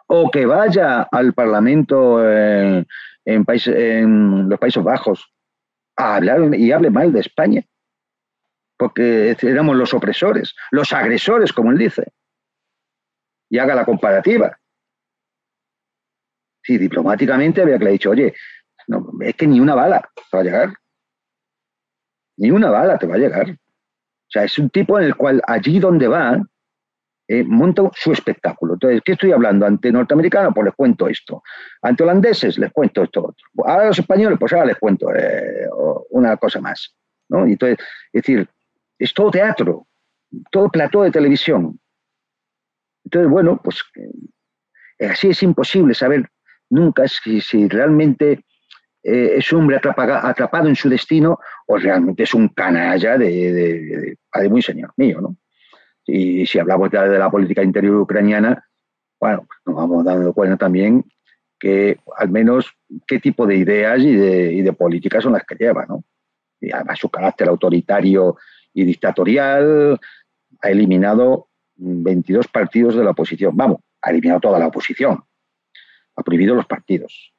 O que vaya al Parlamento en, en los Países Bajos a hablar y hable mal de España porque éramos los opresores, los agresores, como él dice. Y haga la comparativa. Sí, diplomáticamente había que le dicho, oye, no, es que ni una bala te va a llegar. Ni una bala te va a llegar. O sea, es un tipo en el cual allí donde va, eh, monta su espectáculo. Entonces, ¿qué estoy hablando? ¿Ante norteamericanos? Pues les cuento esto. ¿Ante holandeses? Les cuento esto. Ahora los españoles, pues ahora les cuento eh, una cosa más. ¿no? Entonces, es decir, es todo teatro, todo plató de televisión. Entonces, bueno, pues eh, así es imposible saber nunca si, si realmente eh, es un hombre atrapado en su destino o realmente es un canalla de, muy señor mío, ¿no? Y si hablamos de, de la política interior ucraniana, bueno, pues nos vamos dando cuenta también que al menos qué tipo de ideas y de, y de políticas son las que lleva, ¿no? Y además su carácter autoritario y dictatorial, ha eliminado 22 partidos de la oposición. Vamos, ha eliminado toda la oposición. Ha prohibido los partidos.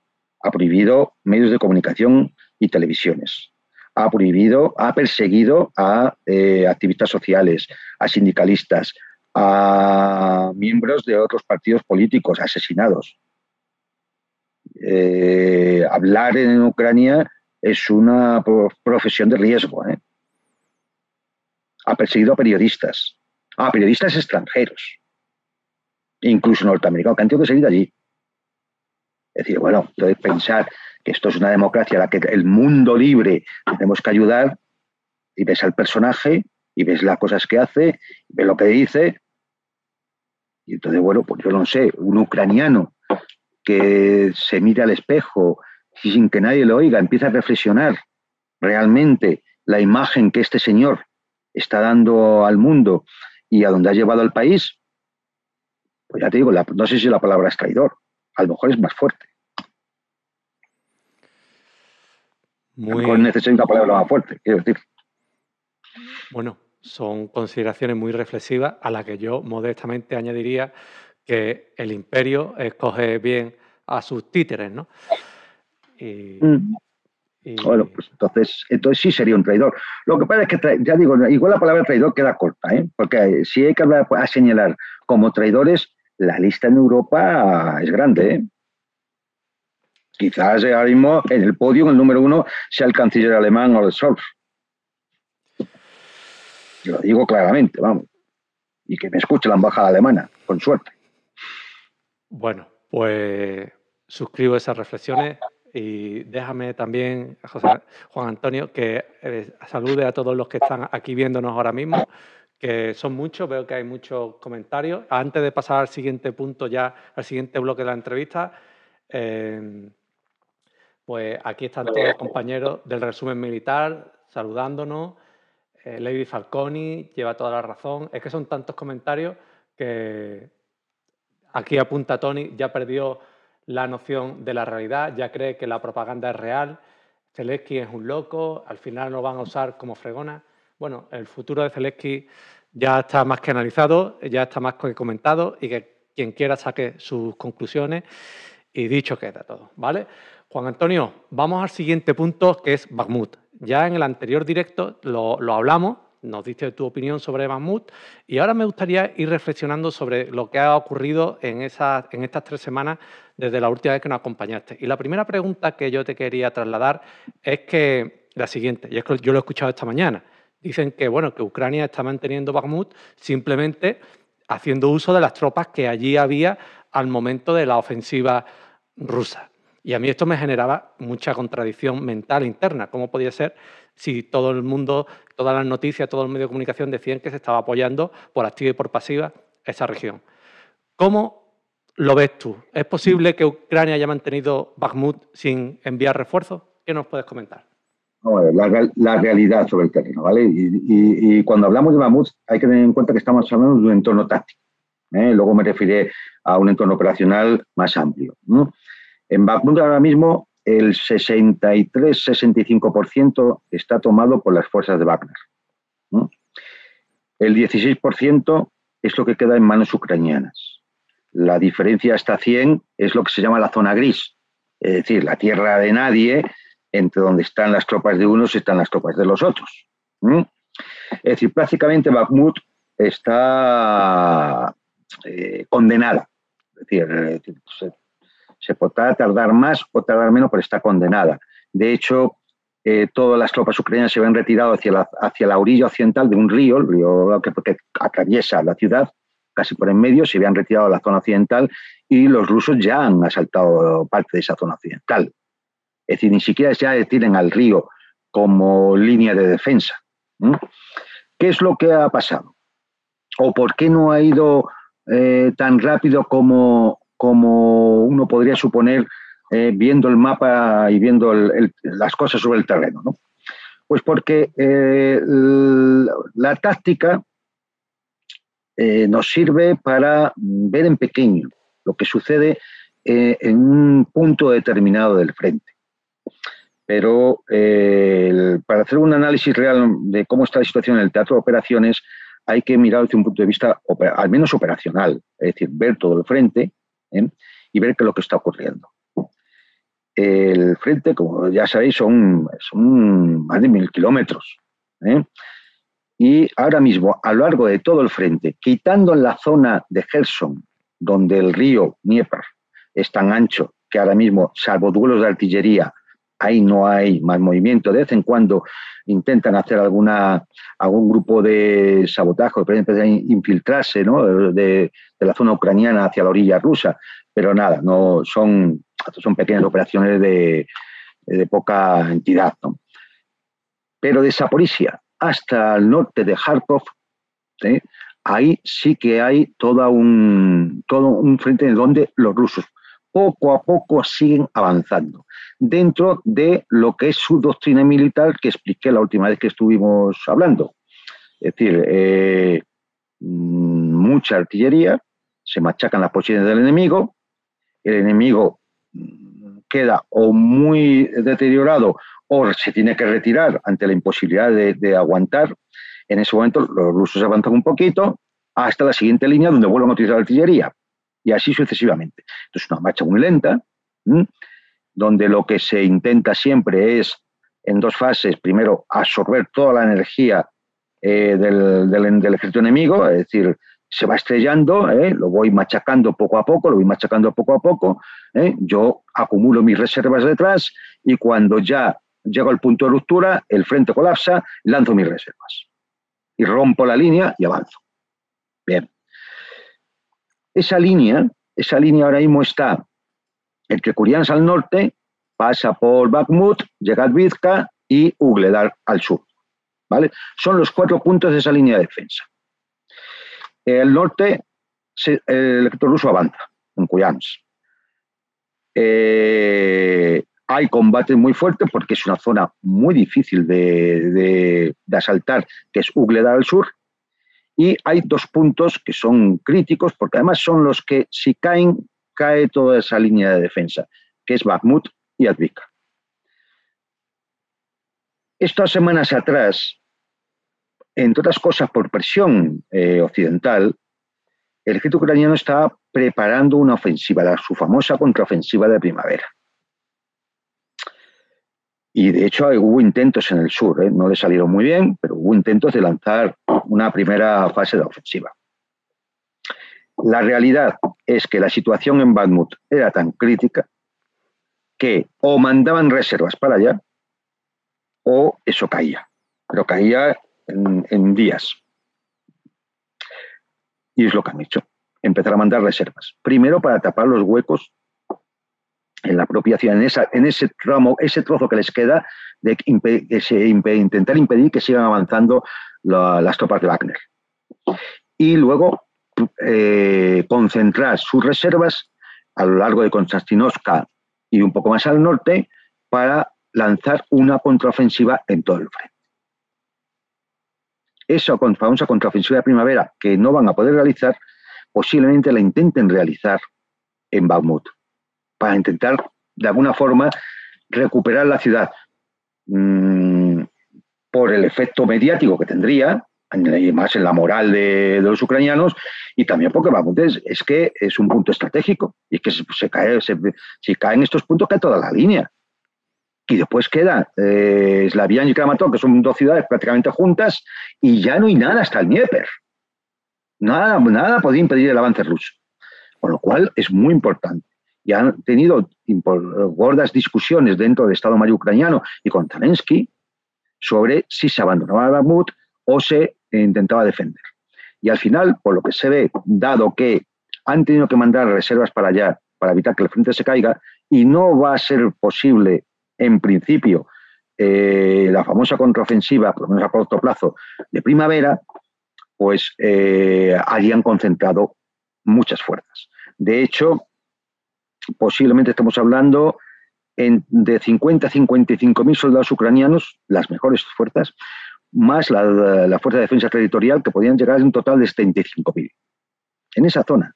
Ha prohibido medios de comunicación y televisiones. Ha prohibido, ha perseguido a eh, activistas sociales, a sindicalistas, a miembros de otros partidos políticos asesinados. Eh, hablar en Ucrania es una profesión de riesgo. ¿eh? ha perseguido a periodistas, a periodistas extranjeros, incluso norteamericanos, que han tenido que salir allí. Es decir, bueno, entonces pensar que esto es una democracia a la que el mundo libre tenemos que ayudar y ves al personaje y ves las cosas que hace, y ves lo que dice. Y entonces, bueno, pues yo no sé, un ucraniano que se mira al espejo y sin que nadie lo oiga, empieza a reflexionar realmente la imagen que este señor está dando al mundo y a donde ha llevado al país, pues ya te digo, no sé si la palabra es traidor, a lo mejor es más fuerte. Muy... A lo mejor necesita una palabra más fuerte, quiero decir. Bueno, son consideraciones muy reflexivas a las que yo modestamente añadiría que el imperio escoge bien a sus títeres, ¿no? Y, mm. Bueno, pues entonces, entonces sí sería un traidor. Lo que pasa es que, ya digo, igual la palabra traidor queda corta, ¿eh? porque si hay que hablar, a señalar como traidores, la lista en Europa es grande. ¿eh? Quizás ahora mismo en el podio, el número uno, sea el canciller alemán Olaf Scholz. Lo digo claramente, vamos. Y que me escuche la embajada alemana, con suerte. Bueno, pues suscribo esas reflexiones. Y déjame también, Juan Antonio, que eh, salude a todos los que están aquí viéndonos ahora mismo, que son muchos, veo que hay muchos comentarios. Antes de pasar al siguiente punto, ya al siguiente bloque de la entrevista, em, pues aquí están todos los compañeros del resumen militar saludándonos. Eh, Lady Falconi lleva toda la razón. Es que son tantos comentarios que aquí apunta Tony, ya perdió la noción de la realidad, ya cree que la propaganda es real, Zelensky es un loco, al final lo van a usar como fregona. Bueno, el futuro de Zelensky ya está más que analizado, ya está más que comentado y que quien quiera saque sus conclusiones y dicho queda todo, ¿vale? Juan Antonio, vamos al siguiente punto que es Bakhmut. Ya en el anterior directo lo, lo hablamos, nos diste tu opinión sobre Bakhmut y ahora me gustaría ir reflexionando sobre lo que ha ocurrido en, esas, en estas tres semanas desde la última vez que nos acompañaste. Y la primera pregunta que yo te quería trasladar es que la siguiente, y es que yo lo he escuchado esta mañana. Dicen que, bueno, que Ucrania está manteniendo Bakhmut simplemente haciendo uso de las tropas que allí había al momento de la ofensiva rusa. Y a mí esto me generaba mucha contradicción mental interna. ¿Cómo podía ser si todo el mundo, todas las noticias, todo el medio de comunicación decían que se estaba apoyando por activa y por pasiva esa región? ¿Cómo lo ves tú? ¿Es posible que Ucrania haya mantenido Bakhmut sin enviar refuerzos? ¿Qué nos puedes comentar? La, realidad sobre el terreno, ¿vale? Y, cuando hablamos de Bakhmut hay que tener en cuenta que estamos hablando de un entorno táctico. ¿eh? Luego me refiero a un entorno operacional más amplio. En Bakhmut ahora mismo el 63-65% está tomado por las fuerzas de Wagner. El 16% es lo que queda en manos ucranianas. La diferencia hasta 100 es lo que se llama la zona gris, es decir, la tierra de nadie, entre donde están las tropas de unos y están las tropas de los otros. Es decir, prácticamente Bakhmut está eh, condenada. Es decir, se, podrá tardar más o tardar menos, pero está condenada. De hecho, eh, todas las tropas ucranianas se habían retirado hacia la, hacia la orilla occidental de un río, el río que, que, atraviesa la ciudad, casi por en medio, se habían retirado a la zona occidental y los rusos ya han asaltado parte de esa zona occidental. Es decir, ni siquiera ya tienen al río como línea de defensa. ¿Qué es lo que ha pasado? ¿O por qué no ha ido eh, tan rápido como, como uno podría suponer eh, viendo el mapa y viendo las cosas sobre el terreno? Pues porque eh, la táctica nos sirve para ver en pequeño lo que sucede en un punto determinado del frente. Pero para hacer un análisis real de cómo está la situación en el teatro de operaciones, hay que mirar desde un punto de vista al menos operacional, es decir, ver todo el frente ¿eh? y ver qué es lo que está ocurriendo. El frente, como ya sabéis, son, más de mil kilómetros. ¿eh? Y ahora mismo, a lo largo de todo el frente, quitando la zona de Gerson, donde el río Dnieper es tan ancho que ahora mismo, salvo duelos de artillería, ahí no hay más movimiento. De vez en cuando intentan hacer alguna, algún grupo de sabotaje, de infiltrarse de, la zona ucraniana hacia la orilla rusa, pero nada, no son, son pequeñas operaciones de, poca entidad. Pero de Saporisia hasta el norte de Kharkov, ahí sí que hay toda un, todo un frente donde los rusos poco a poco siguen avanzando dentro de lo que es su doctrina militar que expliqué la última vez que estuvimos hablando. Es decir, eh, mm, mucha artillería, se machacan las posiciones del enemigo, el enemigo mm, queda o muy deteriorado o se tiene que retirar ante la imposibilidad de, aguantar. En ese momento los rusos avanzan un poquito hasta la siguiente línea donde vuelven a utilizar artillería y así sucesivamente. Entonces, una marcha muy lenta, donde lo que se intenta siempre es, en dos fases, primero, absorber toda la energía eh, del, ejército enemigo, es decir, se va estrellando, ¿eh? lo voy machacando poco a poco, lo voy machacando poco a poco, ¿eh? yo acumulo mis reservas detrás y cuando ya llego al punto de ruptura, el frente colapsa, lanzo mis reservas y rompo la línea y avanzo. Bien. Esa línea, esa línea ahora mismo está entre Kurians al norte, pasa por Bakhmut, llega a Vizca y Ugledar al sur. ¿vale? Son los cuatro puntos de esa línea de defensa. El norte, el ejército ruso avanza, en Kuyans. Eh, hay combates muy fuertes porque es una zona muy difícil de, de asaltar, que es Ugledar al sur, Y hay dos puntos que son críticos, porque además son los que, si caen, cae toda esa línea de defensa, que es Bakhmut y Advika. Estas semanas atrás, entre otras cosas por presión eh, occidental, el ejército ucraniano estaba preparando una ofensiva, su famosa contraofensiva de primavera. Y de hecho hubo intentos en el sur, ¿eh? no le salieron muy bien, pero hubo intentos de lanzar una primera fase de ofensiva. La realidad es que la situación en Bakhmut era tan crítica que o mandaban reservas para allá o eso caía, pero caía en, en días. Y es lo que han hecho, empezar a mandar reservas. Primero para tapar los huecos en la propia ciudad, en, ese tramo, ese trozo que les queda de intentar impedir que sigan avanzando las tropas de Wagner. Y luego eh, concentrar sus reservas a lo largo de Konstantinovka y un poco más al norte para lanzar una contraofensiva en todo el frente. Esa famosa contraofensiva de primavera que no van a poder realizar, posiblemente la intenten realizar en Bakhmut para intentar, de alguna forma, recuperar la ciudad mm, por el efecto mediático que tendría, y más en la moral de, los ucranianos, y también porque es, que es un punto estratégico, y que se, cae, si caen estos puntos cae toda la línea. Y después queda eh, Slavian y Kramatorsk, que son dos ciudades prácticamente juntas, y ya no hay nada hasta el Dnieper. Nada, nada podía impedir el avance ruso. Con lo cual es muy importante y han tenido gordas discusiones dentro del Estado Mayor ucraniano y con Zelensky sobre si se abandonaba Bakhmut o se intentaba defender. Y al final, por lo que se ve, dado que han tenido que mandar reservas para allá para evitar que el frente se caiga y no va a ser posible, en principio, eh, la famosa contraofensiva, por lo menos a corto plazo, de primavera, pues eh, allí han concentrado muchas fuerzas. De hecho, posiblemente estamos hablando de 50 a 55 mil soldados ucranianos, las mejores fuerzas, más la, Fuerza de Defensa Territorial, que podían llegar a un total de 75 mil. En esa zona.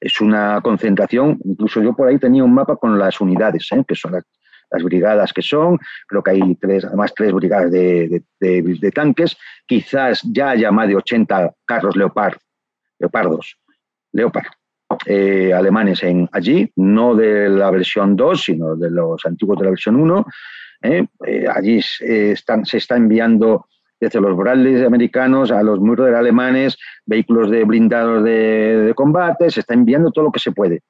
Es una concentración, incluso yo por ahí tenía un mapa con las unidades, ¿eh? que son las, brigadas que son, creo que hay tres, además tres brigadas de, tanques, quizás ya haya más de 80 carros Leopard, Leopardos, Leopard, eh, alemanes en allí, no de la versión 2, sino de los antiguos de la versión 1. ¿eh? Eh, allí se está enviando desde los Bradley americanos a los Murder alemanes, vehículos de blindados de, combate, se está enviando todo lo que se puede.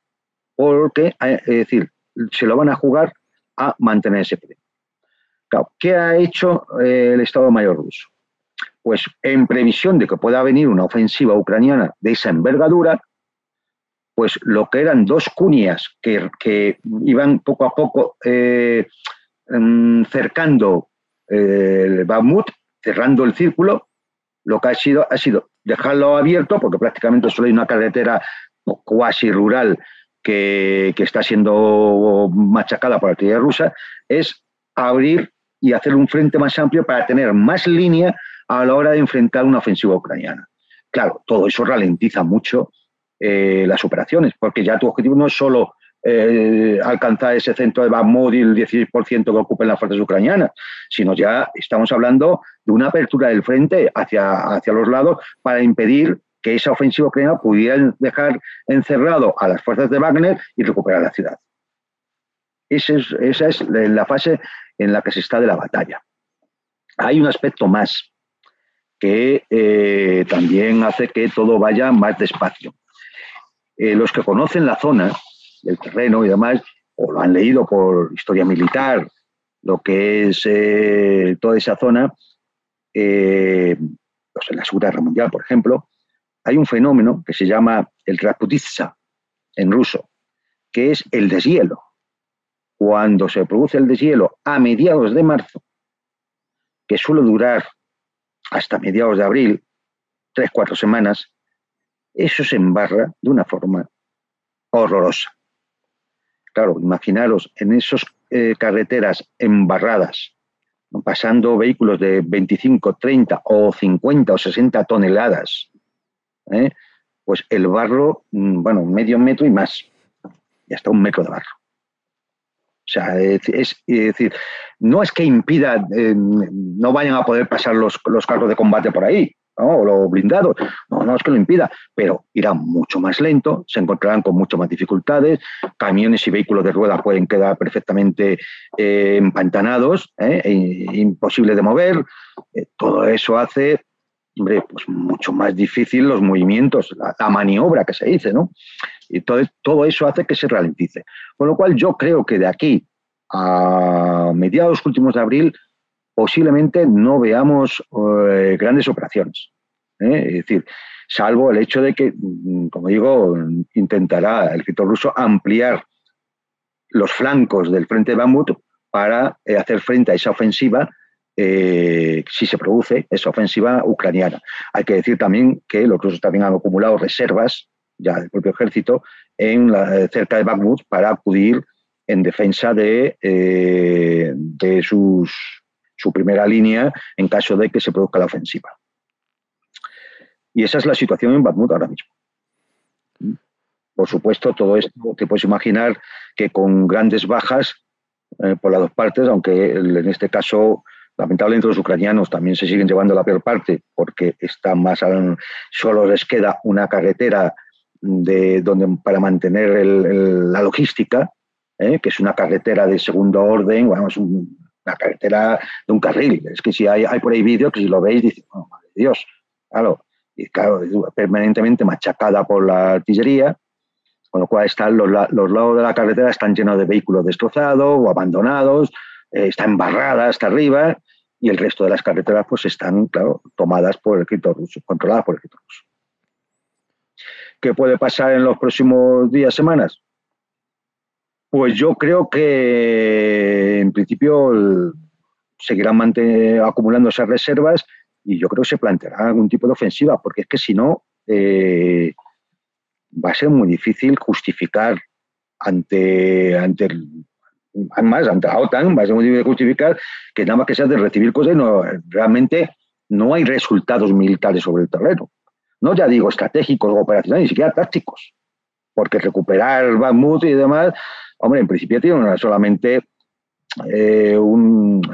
Porque, es decir, se lo van a jugar a mantener ese frente. ¿Qué ha hecho el Estado Mayor ruso? Pues en previsión de que pueda venir una ofensiva ucraniana de esa envergadura, pues lo que eran dos cunias que, iban poco a poco eh, em, cercando eh, el Bakhmut, cerrando el círculo, lo que ha sido ha sido dejarlo abierto, porque prácticamente solo hay una carretera cuasi rural que, está siendo machacada por la artillería rusa, es abrir y hacer un frente más amplio para tener más línea a la hora de enfrentar una ofensiva ucraniana. Claro, todo eso ralentiza mucho eh, las operaciones, porque ya tu objetivo no es solo eh, alcanzar ese centro de Bakhmut y el 16% que ocupen las fuerzas ucranianas, sino ya estamos hablando de una apertura del frente hacia, hacia los lados para impedir que esa ofensiva ucraniana pudiera dejar encerrado a las fuerzas de Wagner y recuperar la ciudad. Esa es, esa es la fase en la que se está de la batalla. Hay un aspecto más que eh, también hace que todo vaya más despacio. Eh, los que conocen la zona, el terreno y demás, o lo han leído por historia militar, lo que es eh, toda esa zona, eh, pues en la Segunda Guerra Mundial, por ejemplo, hay un fenómeno que se llama el Raputitsa en ruso, que es el deshielo. Cuando se produce el deshielo a mediados de marzo, que suele durar hasta mediados de abril, tres, cuatro semanas, eso se embarra de una forma horrorosa. Claro, imaginaros en esas eh, carreteras embarradas pasando vehículos de 25, 30 o 50 o 60 toneladas, ¿eh? pues el barro, mm, bueno, medio metro y más, y hasta un metro de barro. O sea, es, decir, no es que impida, eh, no vayan a poder pasar los, los carros de combate por ahí, ¿no? o los blindados, no, no es que lo impida, pero irán mucho más lento, se encontrarán con mucho más dificultades, camiones y vehículos de ruedas pueden quedar perfectamente eh, empantanados, ¿eh? e imposible de mover, todo eso hace hombre, pues mucho más difícil los movimientos, la, maniobra que se dice, ¿no? Y todo eso hace que se ralentice. Con lo cual yo creo que de aquí a mediados últimos de abril posiblemente no veamos eh, grandes operaciones. ¿eh? Es decir, salvo el hecho de que, mm, como digo, intentará el ejército ruso ampliar los flancos del frente de Bamut para eh, hacer frente a esa ofensiva si se produce esa ofensiva ucraniana. Hay que decir también que los rusos también han acumulado reservas ya del propio ejército en cerca de Bakhmut para acudir en defensa de, de sus, su primera línea en caso de que se produzca la ofensiva. Y esa es la situación en Bakhmut ahora mismo. Por supuesto, todo esto te puedes imaginar que con grandes bajas eh, por las dos partes, aunque en este caso Lamentablemente los ucranianos también se siguen llevando la peor parte porque está más solo les queda una carretera de donde para mantener la logística, ¿eh? que es una carretera de segundo orden, vamos, una carretera de un carril. Es que si hay, hay por ahí vídeos que si lo veis dices, oh, madre Dios, claro, y claro, permanentemente machacada por la artillería, con lo cual están los, los lados de la carretera están llenos de vehículos destrozados o abandonados, eh, está embarrada hasta arriba y el resto de las carreteras pues están, claro, tomadas por el ejército ruso, controladas por el ejército ruso. ¿Qué puede pasar en los próximos días, semanas? Pues yo creo que en principio seguirán acumulando esas reservas y yo creo que se planteará algún tipo de ofensiva, porque es que si no, eh, va a ser muy difícil justificar ante, ante el más ante la OTAN va a ser muy difícil justificar que nada más que sea de recibir cosas, no, realmente no hay resultados militares sobre el terreno. No ya digo estratégicos o operacionales, ni siquiera tácticos. Porque recuperar Bakhmut y demás, hombre, en principio tiene solamente eh,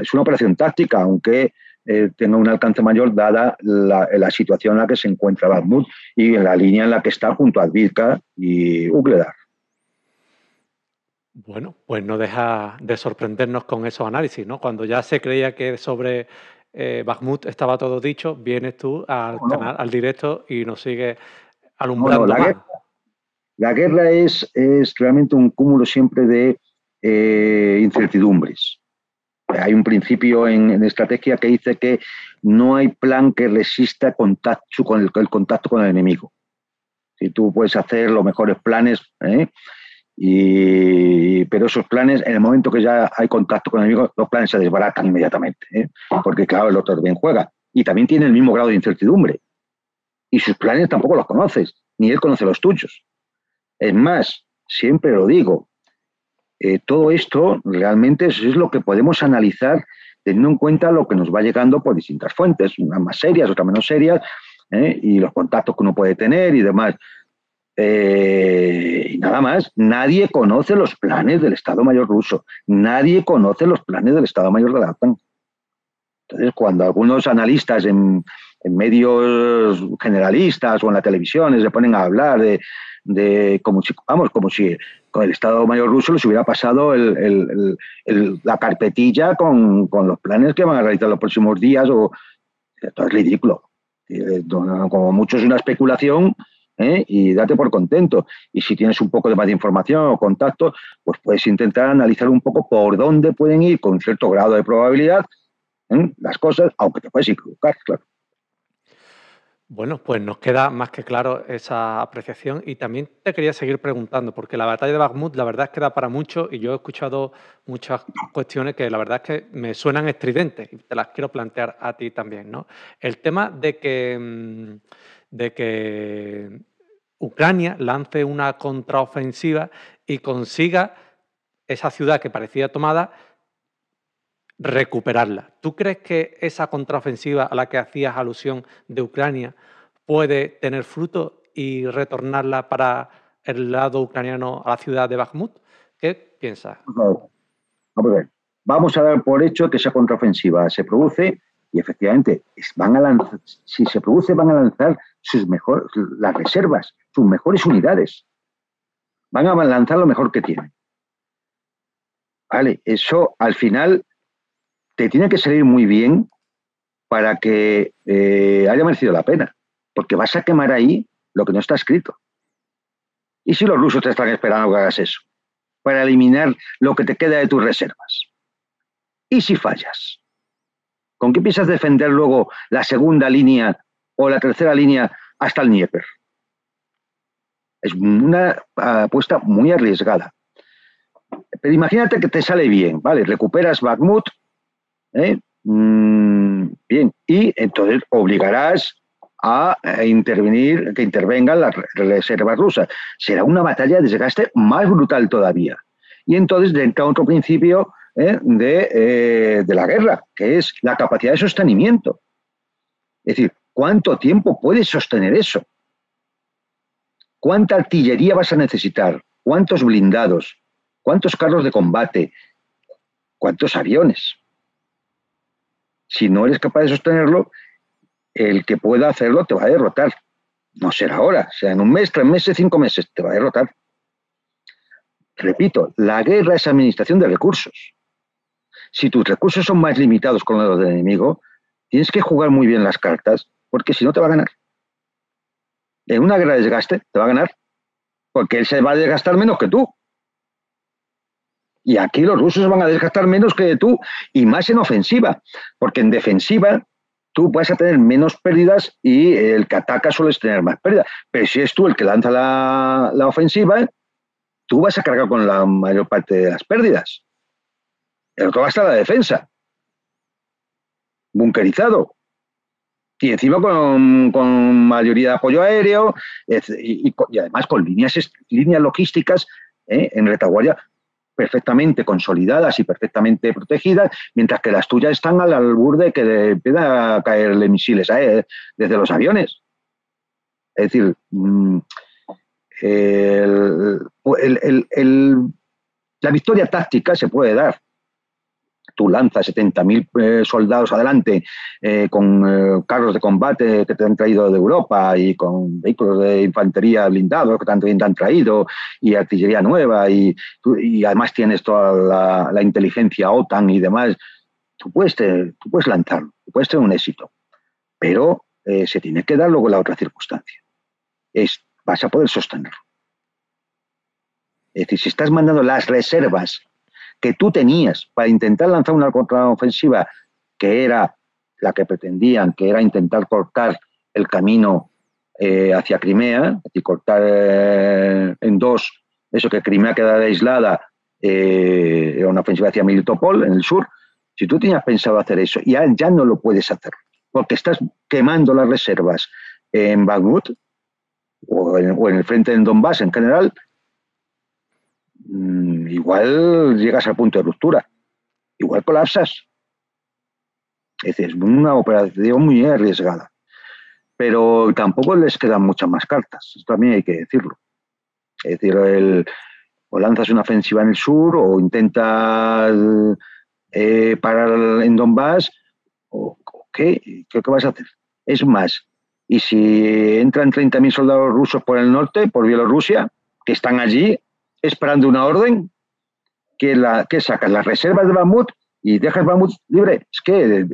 es una operación táctica, aunque eh, tenga un alcance mayor dada la, situación en la que se encuentra Bakhmut y en la línea en la que está junto a Advilka y Ugledar. Bueno, pues no deja de sorprendernos con esos análisis, ¿no? Cuando ya se creía que sobre eh, Bakhmut estaba todo dicho, vienes tú al canal, al directo y nos sigues alumbrando la, Guerra, la guerra es, es realmente un cúmulo siempre de eh, incertidumbres. Hay un principio en, estrategia que dice que no hay plan que resista contacto con el, contacto con el enemigo. Si tú puedes hacer los mejores planes, ¿eh? Y, pero esos planes, en el momento que ya hay contacto con el enemigo, los planes se desbaratan inmediatamente, ¿eh? porque claro, el otro bien juega. Y también tiene el mismo grado de incertidumbre. Y sus planes tampoco los conoces, ni él conoce los tuyos. Es más, siempre lo digo, eh, todo esto realmente es, lo que podemos analizar teniendo en cuenta lo que nos va llegando por distintas fuentes, unas más serias, otras menos serias, ¿eh? y los contactos que uno puede tener y demás. Eh, y nada más, nadie conoce los planes del Estado Mayor ruso, nadie conoce los planes del Estado Mayor de la OTAN. Entonces, cuando algunos analistas en, medios generalistas o en la televisión se ponen a hablar de, como si, vamos, como si con el Estado Mayor ruso les hubiera pasado la carpetilla con, los planes que van a realizar los próximos días, o esto es ridículo. Eh, como mucho es una especulación ¿eh? y date por contento. Y si tienes un poco de más de información o contacto, pues puedes intentar analizar un poco por dónde pueden ir con cierto grado de probabilidad ¿eh? las cosas, aunque te puedes equivocar, claro. Bueno, pues nos queda más que claro esa apreciación y también te quería seguir preguntando, porque la batalla de Bakhmut la verdad es que da para mucho y yo he escuchado muchas cuestiones que la verdad es que me suenan estridentes y te las quiero plantear a ti también. ¿no? El tema de que, mm, de que Ucrania lance una contraofensiva y consiga esa ciudad que parecía tomada, recuperarla. ¿Tú crees que esa contraofensiva a la que hacías alusión de Ucrania puede tener fruto y retornarla para el lado ucraniano a la ciudad de Bakhmut? ¿Qué piensas? Vamos a dar por hecho que esa contraofensiva se produce y efectivamente van a lanzar, si se produce van a lanzar sus mejores, las reservas, sus mejores unidades. Van a lanzar lo mejor que tienen. Vale, eso al final te tiene que salir muy bien para que eh, haya merecido la pena, porque vas a quemar ahí lo que no está escrito. ¿Y si los rusos te están esperando que hagas eso? Para eliminar lo que te queda de tus reservas. ¿Y si fallas? ¿Con qué piensas defender luego la segunda línea o la tercera línea hasta el Dnieper? Es una apuesta muy arriesgada. Pero imagínate que te sale bien, ¿vale? Recuperas Bakhmut, ¿eh? mm, bien, y entonces obligarás a intervenir, que intervengan las reservas rusas. Será una batalla de desgaste más brutal todavía. Y entonces entra otro principio ¿eh? de, eh, de la guerra, que es la capacidad de sostenimiento. Es decir, ¿cuánto tiempo puedes sostener eso? ¿Cuánta artillería vas a necesitar? ¿Cuántos blindados? ¿Cuántos carros de combate? ¿Cuántos aviones? Si no eres capaz de sostenerlo, el que pueda hacerlo te va a derrotar. No será ahora, sea en un mes, tres meses, cinco meses, te va a derrotar. Repito, la guerra es administración de recursos. Si tus recursos son más limitados con los del enemigo, tienes que jugar muy bien las cartas, porque si no te va a ganar. En una guerra de desgaste te va a ganar, porque él se va a desgastar menos que tú. Y aquí los rusos van a desgastar menos que tú y más en ofensiva, porque en defensiva tú vas a tener menos pérdidas y el que ataca suele tener más pérdidas. Pero si es tú el que lanza la, ofensiva, tú vas a cargar con la mayor parte de las pérdidas. El otro va a estar la defensa, bunkerizado. Y encima con, mayoría de apoyo aéreo y, además con líneas, líneas logísticas ¿eh? en retaguardia perfectamente consolidadas y perfectamente protegidas, mientras que las tuyas están al albur de que empiezan a caerle misiles desde los aviones. Es decir, mm, la victoria táctica se puede dar, tú lanzas 70.000 eh, soldados adelante eh, con eh, carros de combate que te han traído de Europa y con vehículos de infantería blindados que también te han traído y artillería nueva y, además tienes toda la, inteligencia OTAN y demás, tú puedes, tú puedes lanzarlo, puedes tener un éxito, pero se tiene que dar luego la otra circunstancia. Es, vas a poder sostenerlo. Es decir, si estás mandando las reservas que tú tenías para intentar lanzar una contraofensiva que era la que pretendían, que era intentar cortar el camino eh, hacia Crimea, y cortar eh, en dos eso que Crimea quedara aislada, eh, una ofensiva hacia Militopol, en el sur. Si tú tenías pensado hacer eso, ya, ya no lo puedes hacer, porque estás quemando las reservas en Bakhmut o en, o en el frente de Donbass en general, Mm, igual llegas al punto de ruptura, igual colapsas. Es decir, es una operación muy arriesgada. Pero tampoco les quedan muchas más cartas, también hay que decirlo. Es decir, el, o lanzas una ofensiva en el sur o intentas eh, parar en Donbass, o, ¿qué? ¿qué? vas a hacer? Es más, y si entran 30.000 soldados rusos por el norte, por Bielorrusia, que están allí, esperando una orden que, la, que sacas las reservas de Bamut y dejas Bamut libre. Es que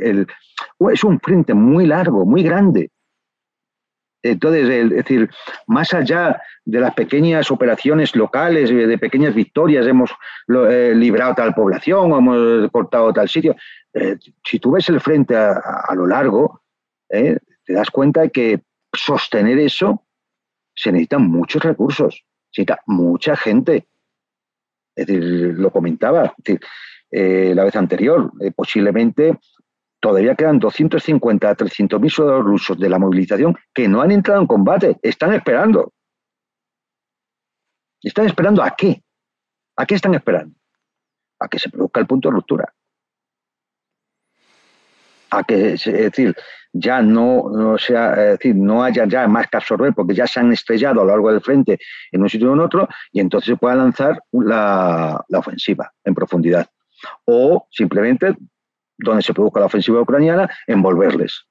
es un frente muy largo, muy grande. Entonces, es decir, más allá de las pequeñas operaciones locales, de pequeñas victorias, hemos eh, librado tal población, hemos cortado tal sitio. Eh, si tú ves el frente a, lo largo, eh, te das cuenta de que sostener eso se necesitan muchos recursos mucha gente. Es decir, lo comentaba eh, la vez anterior, eh, posiblemente todavía quedan 250 a 300 mil soldados rusos de la movilización que no han entrado en combate, están esperando. ¿Están esperando a qué? ¿A qué están esperando? A que se produzca el punto de ruptura. a que, es decir, ya no, sea, es decir, no haya ya más que absorber porque ya se han estrellado a lo largo del frente en un sitio o en otro y entonces se pueda lanzar la, ofensiva en profundidad. O simplemente, donde se produzca la ofensiva ucraniana, envolverles,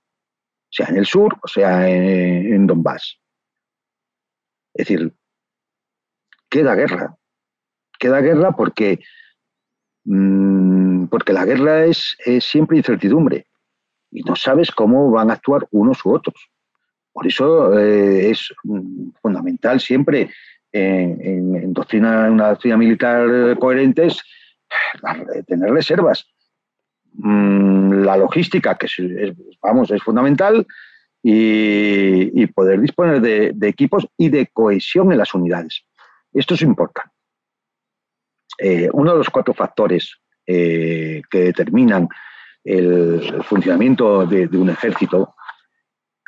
sea en el sur o sea en, Donbass. Es decir, queda guerra. Queda guerra porque, mm, porque la guerra es siempre incertidumbre y no sabes cómo van a actuar unos u otros. Por eso eh, es fundamental siempre en, doctrina, una doctrina militar coherente es tener reservas. Mm, la logística, que es, vamos, es fundamental, y, poder disponer de, equipos y de cohesión en las unidades. Esto es importante. Eh, uno de los cuatro factores eh, que determinan el, funcionamiento de, un ejército,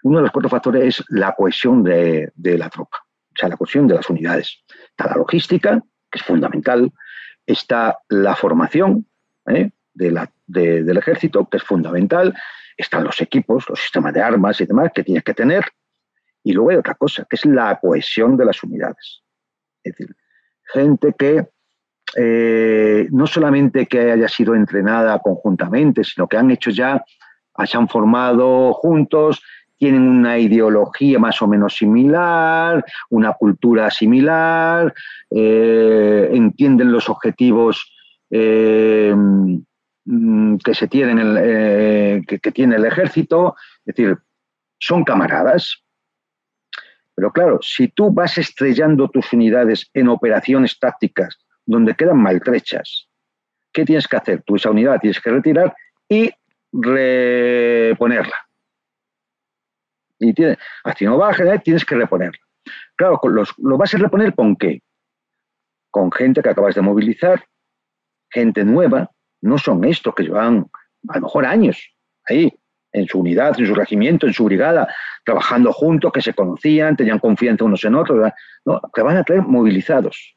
uno de los cuatro factores es la cohesión de, la tropa, o sea, la cohesión de las unidades. Está la logística, que es fundamental, está la formación ¿eh? del ejército, que es fundamental, están los equipos, los sistemas de armas y demás que tienes que tener, y luego hay otra cosa, que es la cohesión de las unidades. Es decir, gente que eh, no solamente que haya sido entrenada conjuntamente, sino que han hecho ya, se han formado juntos, tienen una ideología más o menos similar, una cultura similar, eh, entienden los objetivos eh, mm, que se tienen que, que tiene el ejército, es decir, son camaradas. Pero claro, si tú vas estrellando tus unidades en operaciones tácticas donde quedan maltrechas. ¿Qué tienes que hacer? Tú esa unidad tienes que retirar y reponerla. Y tiene, así no baja, tienes que reponerla. Claro, ¿lo vas a reponer con qué? Con gente que acabas de movilizar, gente nueva, no son estos que llevan a lo mejor años ahí, en su unidad, en su regimiento, en su brigada, trabajando juntos, que se conocían, tenían confianza unos en otros, no, que van a traer movilizados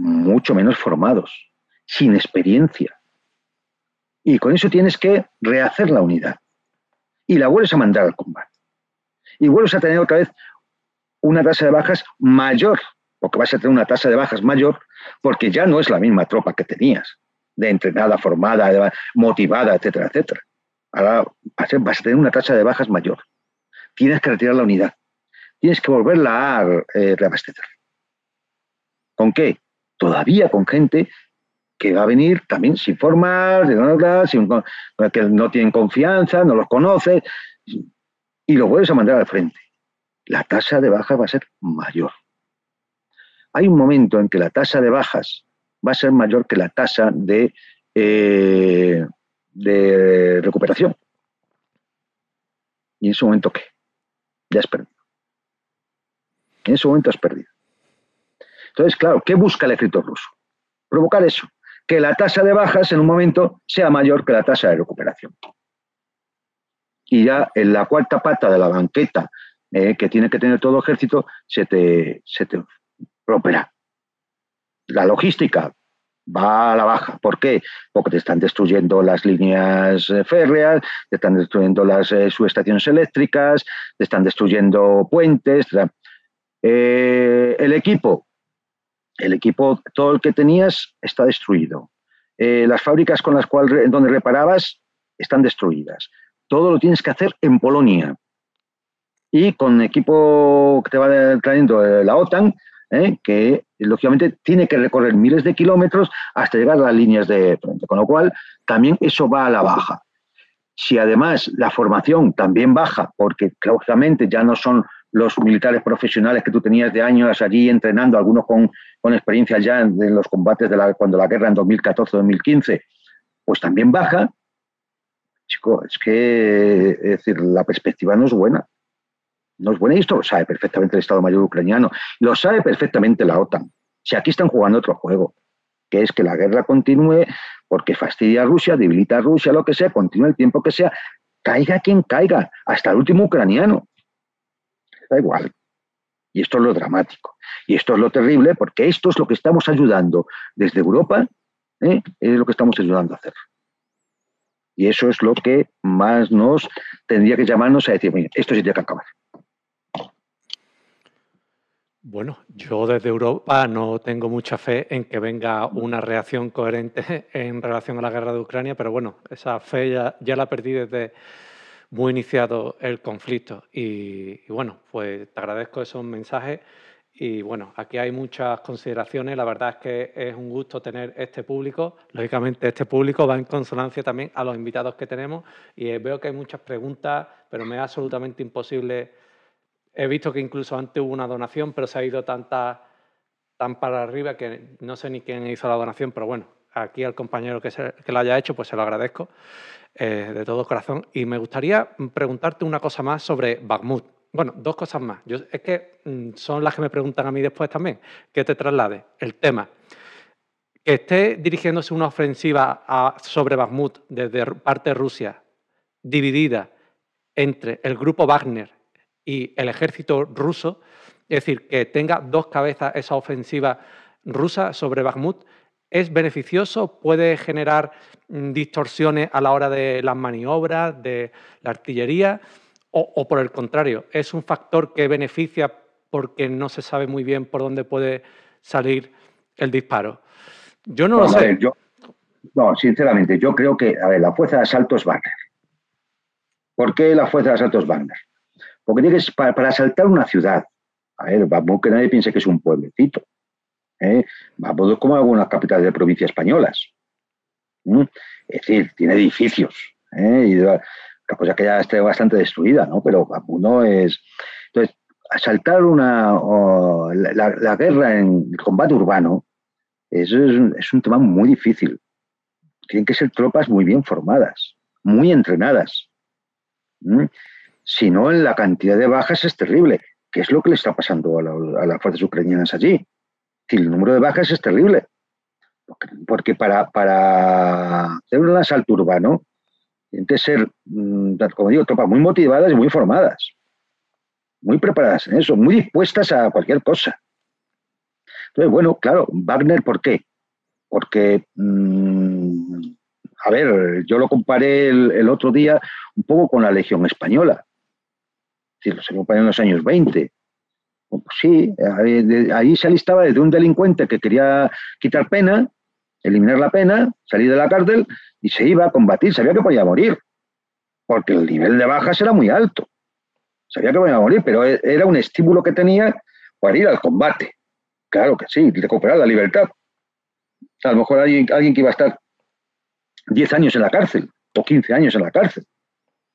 mucho menos formados, sin experiencia. Y con eso tienes que rehacer la unidad. Y la vuelves a mandar al combate. Y vuelves a tener otra vez una tasa de bajas mayor, porque vas a tener una tasa de bajas mayor, porque ya no es la misma tropa que tenías, de entrenada, formada, motivada, etcétera, etcétera. Ahora vas a tener una tasa de bajas mayor. Tienes que retirar la unidad. Tienes que volverla a eh, reabastecer. ¿Con qué? Todavía con gente que va a venir también sin formar, sin, que no tienen confianza, no los conoce, y lo vuelves a mandar al frente. La tasa de bajas va a ser mayor. Hay un momento en que la tasa de bajas va a ser mayor que la tasa de, eh, de recuperación. ¿Y en ese momento qué? Ya has perdido. En ese momento has perdido. Entonces, claro, ¿qué busca el ejército ruso? Provocar eso, que la tasa de bajas en un momento sea mayor que la tasa de recuperación. Y ya en la cuarta pata de la banqueta eh, que tiene que tener todo ejército, se te, se te La logística va a la baja. ¿Por qué? Porque te están destruyendo las líneas eh, férreas, te están destruyendo las eh, subestaciones eléctricas, te están destruyendo puentes. el equipo el equipo, todo el que tenías está destruido. Eh, las fábricas con las cuales donde reparabas están destruidas. Todo lo tienes que hacer en Polonia. Y con equipo que te va trayendo eh, la OTAN, eh, que lógicamente tiene que recorrer miles de kilómetros hasta llegar a las líneas de frente. Con lo cual, también eso va a la baja. Si además la formación también baja, porque lógicamente ya no son los militares profesionales que tú tenías de años allí entrenando, algunos con, experiencia ya en, los combates de la, cuando la guerra en 2014-2015, pues también baja. Chico, es que decir, la perspectiva no es buena. No es buena y esto lo sabe perfectamente el Estado Mayor ucraniano. Lo sabe perfectamente la OTAN. Si aquí están jugando otro juego, que es que la guerra continúe porque fastidia a Rusia, debilita a Rusia, lo que sea, continúe el tiempo que sea, caiga quien caiga, hasta el último ucraniano da igual. Y esto es lo dramático. Y esto es lo terrible, porque esto es lo que estamos ayudando desde Europa, ¿eh? es lo que estamos ayudando a hacer. Y eso es lo que más nos tendría que llamarnos a decir, esto sí tiene que acabar. Bueno, yo desde Europa no tengo mucha fe en que venga una reacción coherente en relación a la guerra de Ucrania, pero bueno, esa fe ya, la perdí desde muy iniciado el conflicto. Y, y, bueno, pues te agradezco esos mensajes. Y bueno, aquí hay muchas consideraciones. La verdad es que es un gusto tener este público. Lógicamente, este público va en consonancia también a los invitados que tenemos. Y veo que hay muchas preguntas, pero me es absolutamente imposible He visto que incluso antes hubo una donación, pero se ha ido tanta, tan para arriba que no sé ni quién hizo la donación, pero bueno, aquí al compañero que, se, que la haya hecho, pues se lo agradezco eh, de todo corazón. Y me gustaría preguntarte una cosa más sobre Bakhmut. Bueno, dos cosas más. Es que mm, son las que me preguntan a mí después también, que te traslade el tema. Que esté dirigiéndose una ofensiva sobre Bakhmut desde parte de Rusia, dividida entre el grupo Wagner y el ejército ruso, es decir, que tenga dos cabezas esa ofensiva rusa sobre Bakhmut, ¿es beneficioso? ¿Puede generar mm, distorsiones a la hora de las maniobras, de la artillería? O, por el contrario, ¿es un factor que beneficia porque no se sabe muy bien por dónde puede salir el disparo? Yo no, lo sé. yo, no, sinceramente, yo creo que, a ver, la fuerza de asalto es Wagner. ¿Por qué la fuerza de asalto es Wagner? Porque tiene que, para, asaltar una ciudad, a ver, vamos que nadie piense que es un pueblecito. ¿Eh? Vamos como algunas capitales de provincias españolas. Es decir, tiene edificios. ¿eh? La cosa que ya está bastante destruida, ¿no? Pero no es. Entonces, asaltar una. la, guerra en el combate urbano es, es un tema muy difícil. Tienen que ser tropas muy bien formadas, muy entrenadas sino en la cantidad de bajas es terrible, que es lo que le está pasando a, las fuerzas ucranianas allí. El número de bajas es terrible, porque para, para hacer un asalto urbano tienen que ser, mm, como digo, tropas muy motivadas y muy formadas, muy preparadas en eso, muy dispuestas a cualquier cosa. Entonces, bueno, claro, Wagner, ¿por qué? Porque, mm, a ver, yo lo comparé el, otro día un poco con la Legión Española decir, los acompañó en los años 20. Sí, ahí se alistaba desde un delincuente que quería quitar pena, eliminar la pena, salir de la cárcel y se iba a combatir. Sabía que podía morir, porque el nivel de bajas era muy alto. Sabía que podía morir, pero e, era un estímulo que tenía para ir al combate. Claro que sí, recuperar la libertad. A lo mejor alguien, alguien que iba a estar 10 años en la cárcel o 15 años en la cárcel.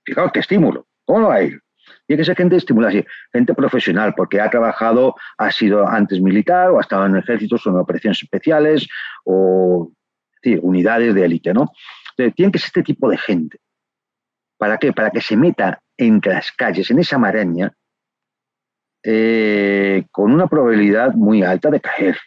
Fijaos qué estímulo. ¿Cómo no va a ir? Tiene que ser gente estimulada, gente profesional, porque ha trabajado, ha sido antes militar o ha estado en ejércitos o en operaciones especiales o unidades de élite, ¿no? tiene que ser este tipo de gente. ¿Para qué? Para que se meta entre las calles, en esa maraña, eh, con una probabilidad muy alta de caer.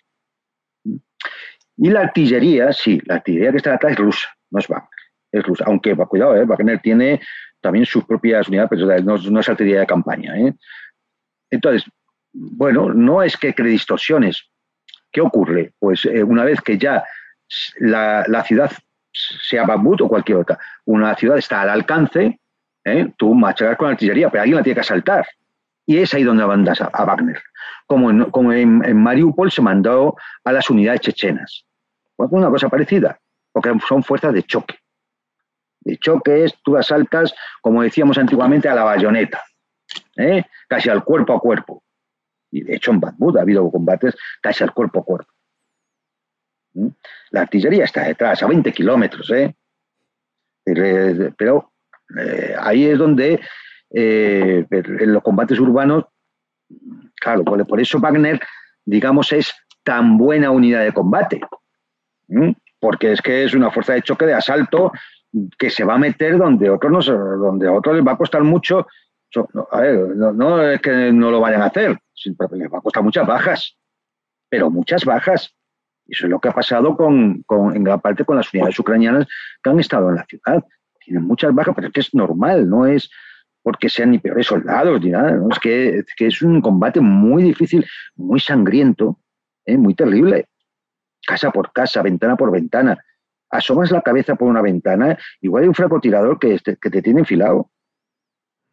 Y la artillería, sí, la artillería que está atrás es rusa, no es Wagner, es rusa. Aunque, cuidado, ¿eh? Wagner tiene también sus propias unidades, pero no, es artillería de campaña. ¿eh? Entonces, bueno, no es que cree distorsiones. ¿Qué ocurre? Pues eh, una vez que ya la, ciudad, sea Bambut o cualquier otra, una ciudad está al alcance, ¿eh? tú machacar con artillería, pero alguien la tiene que asaltar. Y es ahí donde mandas a, Wagner. Como, en, como en, Mariupol se mandó a las unidades chechenas. Pues una cosa parecida, porque son fuerzas de choque de choques, tú asaltas, como decíamos antiguamente, a la bayoneta, ¿eh? casi al cuerpo a cuerpo. Y de hecho en Bakhmut ha habido combates casi al cuerpo a cuerpo. ¿Mm? La artillería está detrás, a 20 kilómetros, ¿eh? pero eh, ahí es donde en los combates urbanos, claro, por, eso Wagner, digamos, es tan buena unidad de combate, porque es que es una fuerza de choque de asalto que se va a meter donde otros no, donde a otros les va a costar mucho. A no, es que no lo vayan a hacer, les va a costar muchas bajas, pero muchas bajas. Eso es lo que ha pasado con, en gran parte con las unidades ucranianas que han estado en la ciudad. Tienen muchas bajas, pero es que es normal, no es porque sean ni peores soldados ni nada. Es, que, es, un combate muy difícil, muy sangriento, ¿eh? muy terrible. Casa por casa, ventana por ventana. Asomas la cabeza por una ventana, igual hay un francotirador que, que te tiene enfilado.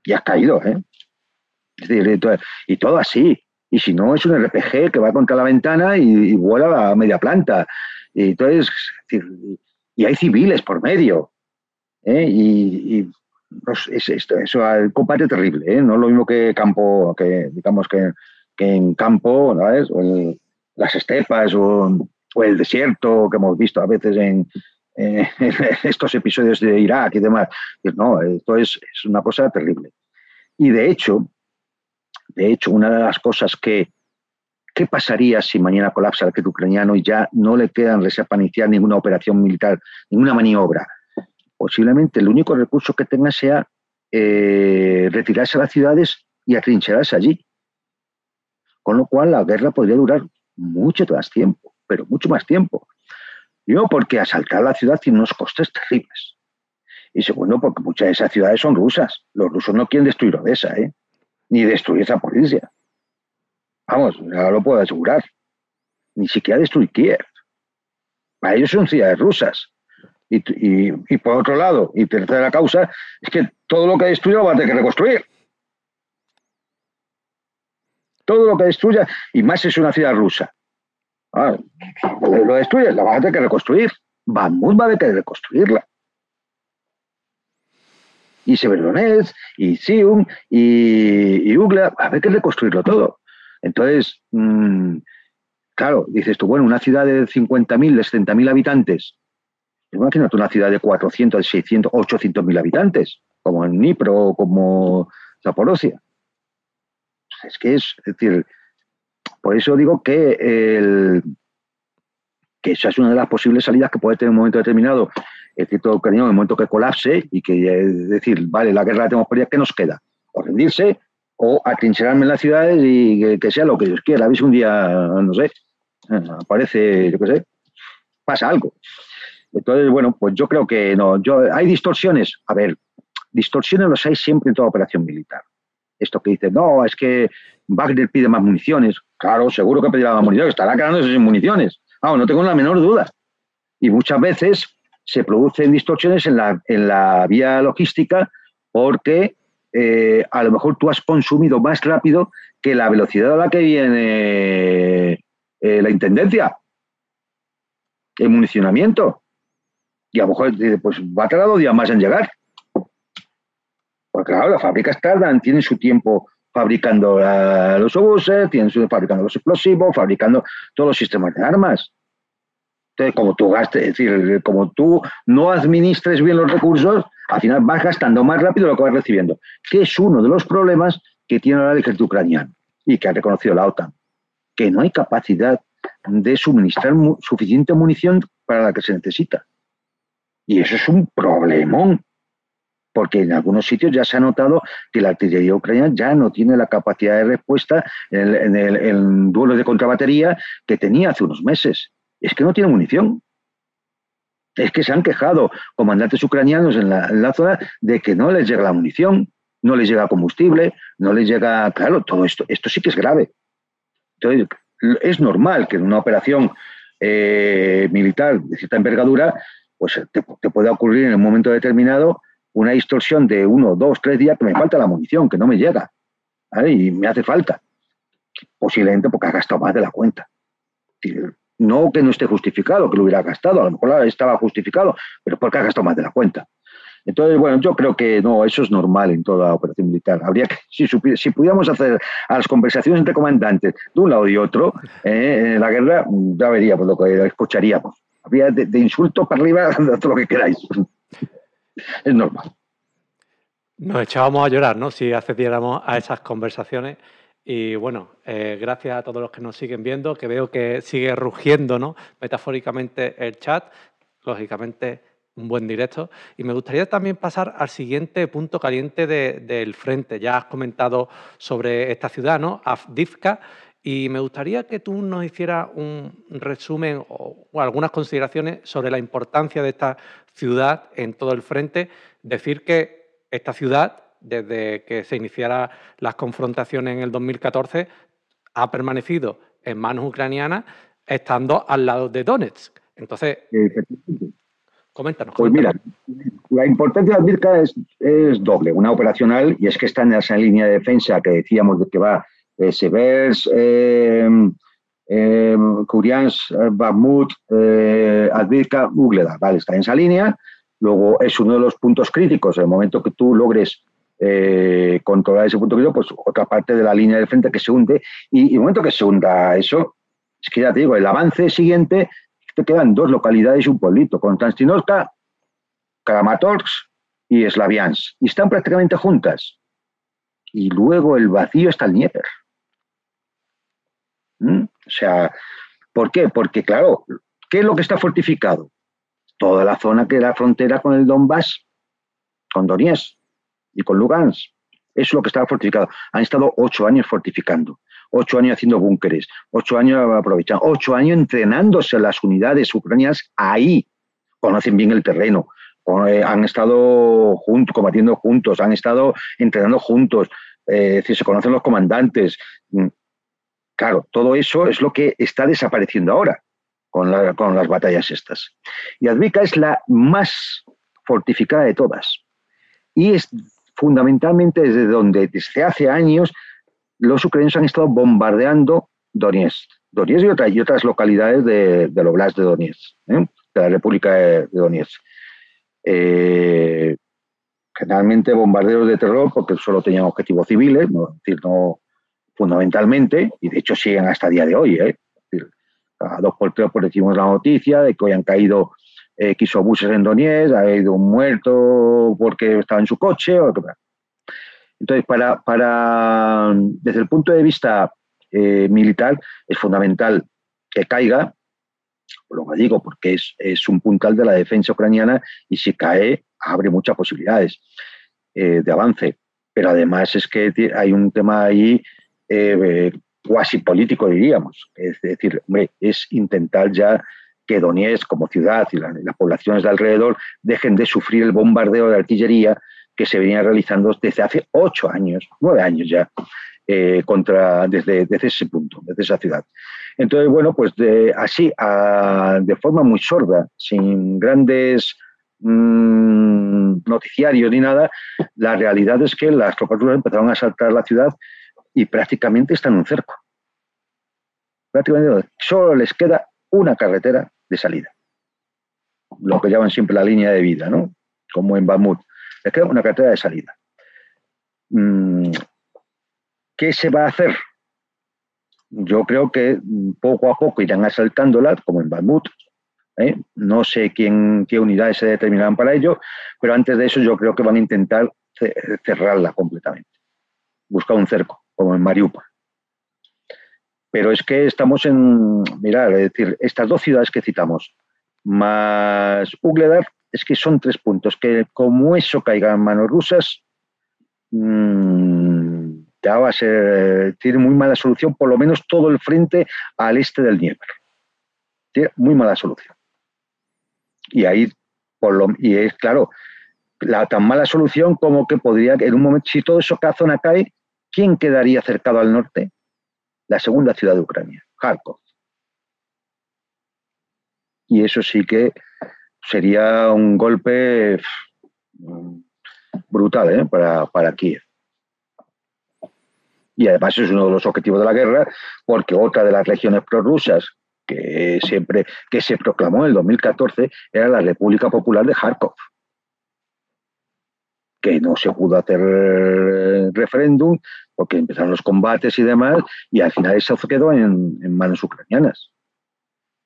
Y has caído, ¿eh? y todo así. Y si no, es un RPG que va contra la ventana y, vuela a media planta. Y entonces, y hay civiles por medio. ¿eh? Y, es, esto, eso el combate terrible, ¿eh? no lo mismo que campo, que digamos que, en campo, ¿sabes? O en las estepas o, el desierto que hemos visto a veces en, estos episodios de Irak y demás. No, esto es, es una cosa terrible. Y de hecho, de hecho, una de las cosas que, ¿qué pasaría si mañana colapsa el ejército ucraniano y ya no le quedan reserva para iniciar ninguna operación militar, ninguna maniobra? Posiblemente el único recurso que tenga sea eh, retirarse a las ciudades y atrincherarse allí. Con lo cual la guerra podría durar mucho más tiempo, pero mucho más tiempo. Primero, porque asaltar la ciudad tiene unos costes terribles. Y segundo, porque muchas de esas ciudades son rusas. Los rusos no quieren destruir Odessa, ¿eh? ni destruir esa provincia. Vamos, ya lo puedo asegurar. Ni siquiera destruir Kiev. Para ellos son ciudades rusas. Y, por otro lado, y tercera causa, es que todo lo que destruya lo va a tener que reconstruir. Todo lo que destruya, y más es una ciudad rusa. Ah, lo destruye, la va a tener que reconstruir. Bakhmut va a tener que reconstruirla y Severodonetsk, y Sium, y, y Ugla, a ver que reconstruirlo todo. Entonces, mm, claro, dices tú, bueno, una ciudad de 50.000, de 70.000 habitantes, imagínate una ciudad de 400, 600, 800.000 habitantes, como en Nipro o como Zaporozhia. Es que es, es decir, por eso digo que, que esa es una de las posibles salidas que puede tener en un momento determinado el cierto ucraniano en el momento que colapse y que es decir, vale, la guerra la tenemos perdida, ¿qué nos queda? O rendirse o atrincherarme en las ciudades y que, sea lo que Dios quiera. ¿Habéis un día, no sé, aparece, yo qué sé, pasa algo? Entonces, bueno, pues yo creo que no. Yo, ¿Hay distorsiones? A ver, distorsiones los hay siempre en toda operación militar. Esto que dice, no, es que Wagner pide más municiones. Claro, seguro que pedirá más municiones, estará quedándose sin municiones. Vamos, no tengo la menor duda. Y muchas veces se producen distorsiones en la, en la vía logística porque eh, a lo mejor tú has consumido más rápido que la velocidad a la que viene eh, la intendencia, el municionamiento. Y a lo mejor pues, va a tardar dos días más en llegar. Porque claro, las fábricas tardan, tienen su tiempo fabricando los obuses, tienen fabricando los explosivos, fabricando todos los sistemas de armas. Entonces, como tú gastes, es decir, como tú no administres bien los recursos, al final vas gastando más rápido lo que vas recibiendo, que es uno de los problemas que tiene ahora el ejército ucraniano y que ha reconocido la OTAN, que no hay capacidad de suministrar suficiente munición para la que se necesita. Y eso es un problemón, porque en algunos sitios ya se ha notado que la artillería ucraniana ya no tiene la capacidad de respuesta en el, en duelo de contrabatería que tenía hace unos meses es que no tiene munición. Es que se han quejado comandantes ucranianos en la, zona de que no les llega la munición, no les llega combustible, no les llega, claro, todo esto, esto sí que es grave. Entonces, es normal que en una operación eh, militar de cierta envergadura, pues te, pueda ocurrir en un momento determinado una distorsión de uno, dos, tres días que me falta la munición, que no me llega, y me hace falta. Posiblemente porque ha gastado más de la cuenta. No que no esté justificado, que lo hubiera gastado, a lo mejor estaba justificado, pero porque ha gastado más de la cuenta. Entonces, bueno, yo creo que no, eso es normal en toda operación militar. Habría que, si, si pudiéramos hacer a las conversaciones entre comandantes de un lado y otro, eh, en la guerra, ya veríamos lo que escucharíamos. Habría de, insultos para arriba, todo lo que queráis. Es normal. Nos echábamos a llorar, ¿no? Si accediéramos a esas conversaciones y bueno, eh, gracias a todos los que nos siguen viendo, que veo que sigue rugiendo, ¿no? Metafóricamente el chat, lógicamente un buen directo. Y me gustaría también pasar al siguiente punto caliente del frente. Ya has comentado sobre esta ciudad, ¿no? Afdivka. Y me gustaría que tú nos hicieras un resumen o, o, algunas consideraciones sobre la importancia de esta ciudad en todo el frente. Decir que esta ciudad desde que se iniciaran las confrontaciones en el 2014, ha permanecido en manos ucranianas estando al lado de Donetsk. Entonces, Coméntanos. Pues mira, la importancia de Advirka es, es, doble. Una operacional, y es que está en esa línea de defensa que decíamos de que va Severs, eh, eh, Kurians, Bakhmut, eh, Advirka, Ugleda. Vale, está en esa línea. Luego es uno de los puntos críticos. En el momento que tú logres eh, controlar ese punto crítico, pues otra parte de la línea de frente que se hunde. Y, y el momento que se hunda eso, es que ya te digo, el avance siguiente te quedan dos localidades y un pueblito, Konstantinovka, Kramatorsk y Slaviansk. Y están prácticamente juntas. Y luego el vacío está el Dnieper. ¿Mm? O sea, ¿por qué? Porque, claro, ¿qué es lo que está fortificado? Toda la zona que era frontera con el Donbass, con Donetsk y con Lugansk. Eso es lo que estaba fortificado. Han estado ocho años fortificando ocho años haciendo búnkeres, ocho años aprovechando, ocho años entrenándose las unidades ucranianas ahí. Conocen bien el terreno, eh, han estado combatiendo juntos, han estado entrenando juntos, eh, se conocen los comandantes. Claro, todo eso es lo que está desapareciendo ahora con, las batallas estas. Y Advika es la más fortificada de todas. Y es fundamentalmente desde donde desde hace años los ucranianos han estado bombardeando Donetsk, Donetsk y, otras localidades de, del Oblast de Donetsk, ¿eh? de la República de, Donetsk. Eh, generalmente bombardeos de terror porque solo tenían objetivos civiles, no, decir, no fundamentalmente, y de hecho siguen hasta el día de hoy. ¿eh? A dos por tres pues decimos la noticia de que hoy han caído eh, buses en Donetsk, ha habido un muerto porque estaba en su coche, o entonces, para, para, desde el punto de vista eh, militar, es fundamental que caiga, lo que digo, porque es, es, un puntal de la defensa ucraniana y si cae, abre muchas posibilidades eh, de avance. Pero además es que hay un tema ahí eh, cuasi político, diríamos. Es decir, hombre, es intentar ya que Donetsk como ciudad y las poblaciones de alrededor dejen de sufrir el bombardeo de artillería que se venía realizando desde hace ocho años, nueve años ya, eh, contra, desde, desde, ese punto, desde esa ciudad. Entonces, bueno, pues de, así, a, de forma muy sorda, sin grandes mmm, noticiarios ni nada, la realidad es que las tropas rusas empezaron a asaltar la ciudad y prácticamente están en un cerco. Prácticamente solo les queda una carretera de salida. Lo que llaman siempre la línea de vida, ¿no? Como en Bamut es queda una cartera de salida. Mm, ¿Qué se va a hacer? Yo creo que poco a poco irán asaltándola, como en Bakhmut. ¿eh? No sé quién, qué unidades se determinarán para ello, pero antes de eso yo creo que van a intentar cerrarla completamente. Buscar un cerco, como en Mariupol. Pero es que estamos en, mirar, es decir, estas dos ciudades que citamos, más Ugledar, es que son tres puntos, que como eso caiga en manos rusas, mmm, ya va a ser, tiene muy mala solución, por lo menos todo el frente al este del Dnieper. Tiene muy mala solución. Y ahí, por lo, y es claro, la tan mala solución como que podría, en un momento, si todo eso zona cae, ¿quién quedaría cercado al norte? La segunda ciudad de Ucrania, Kharkov. Y eso sí que sería un golpe brutal ¿eh? para, para Kiev. Y además es uno de los objetivos de la guerra, porque otra de las regiones prorrusas que siempre que se proclamó en el 2014 era la República Popular de Kharkov, que no se pudo hacer referéndum porque empezaron los combates y demás, y al final eso quedó en, manos ucranianas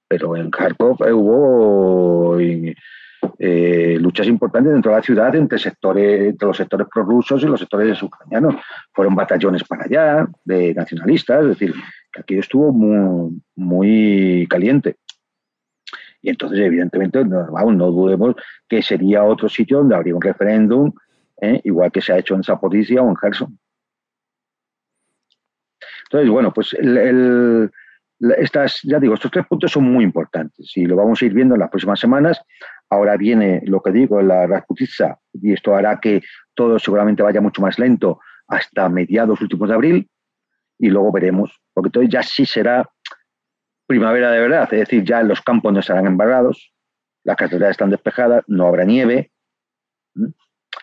pero en Kharkov hubo eh, luchas importantes dentro de la ciudad entre, sectores, entre los sectores prorrusos y los sectores ucranianos. Fueron batallones para allá de nacionalistas, es decir, que aquello estuvo muy, muy caliente. Y entonces, evidentemente, no, no dudemos que sería otro sitio donde habría un referéndum, ¿eh? igual que se ha hecho en Zaporizhia o en Kherson. Entonces, bueno, pues estas, ya digo, estos tres puntos son muy importantes y lo vamos a ir viendo en las próximas semanas. Ahora viene lo que digo, la Rasputitsa, y esto hará que todo seguramente vaya mucho más lento hasta mediados últimos de abril y luego veremos, porque todo ya sí será primavera de verdad, es decir, ya los campos no estarán embarrados, las carreteras están despejadas, no habrá nieve,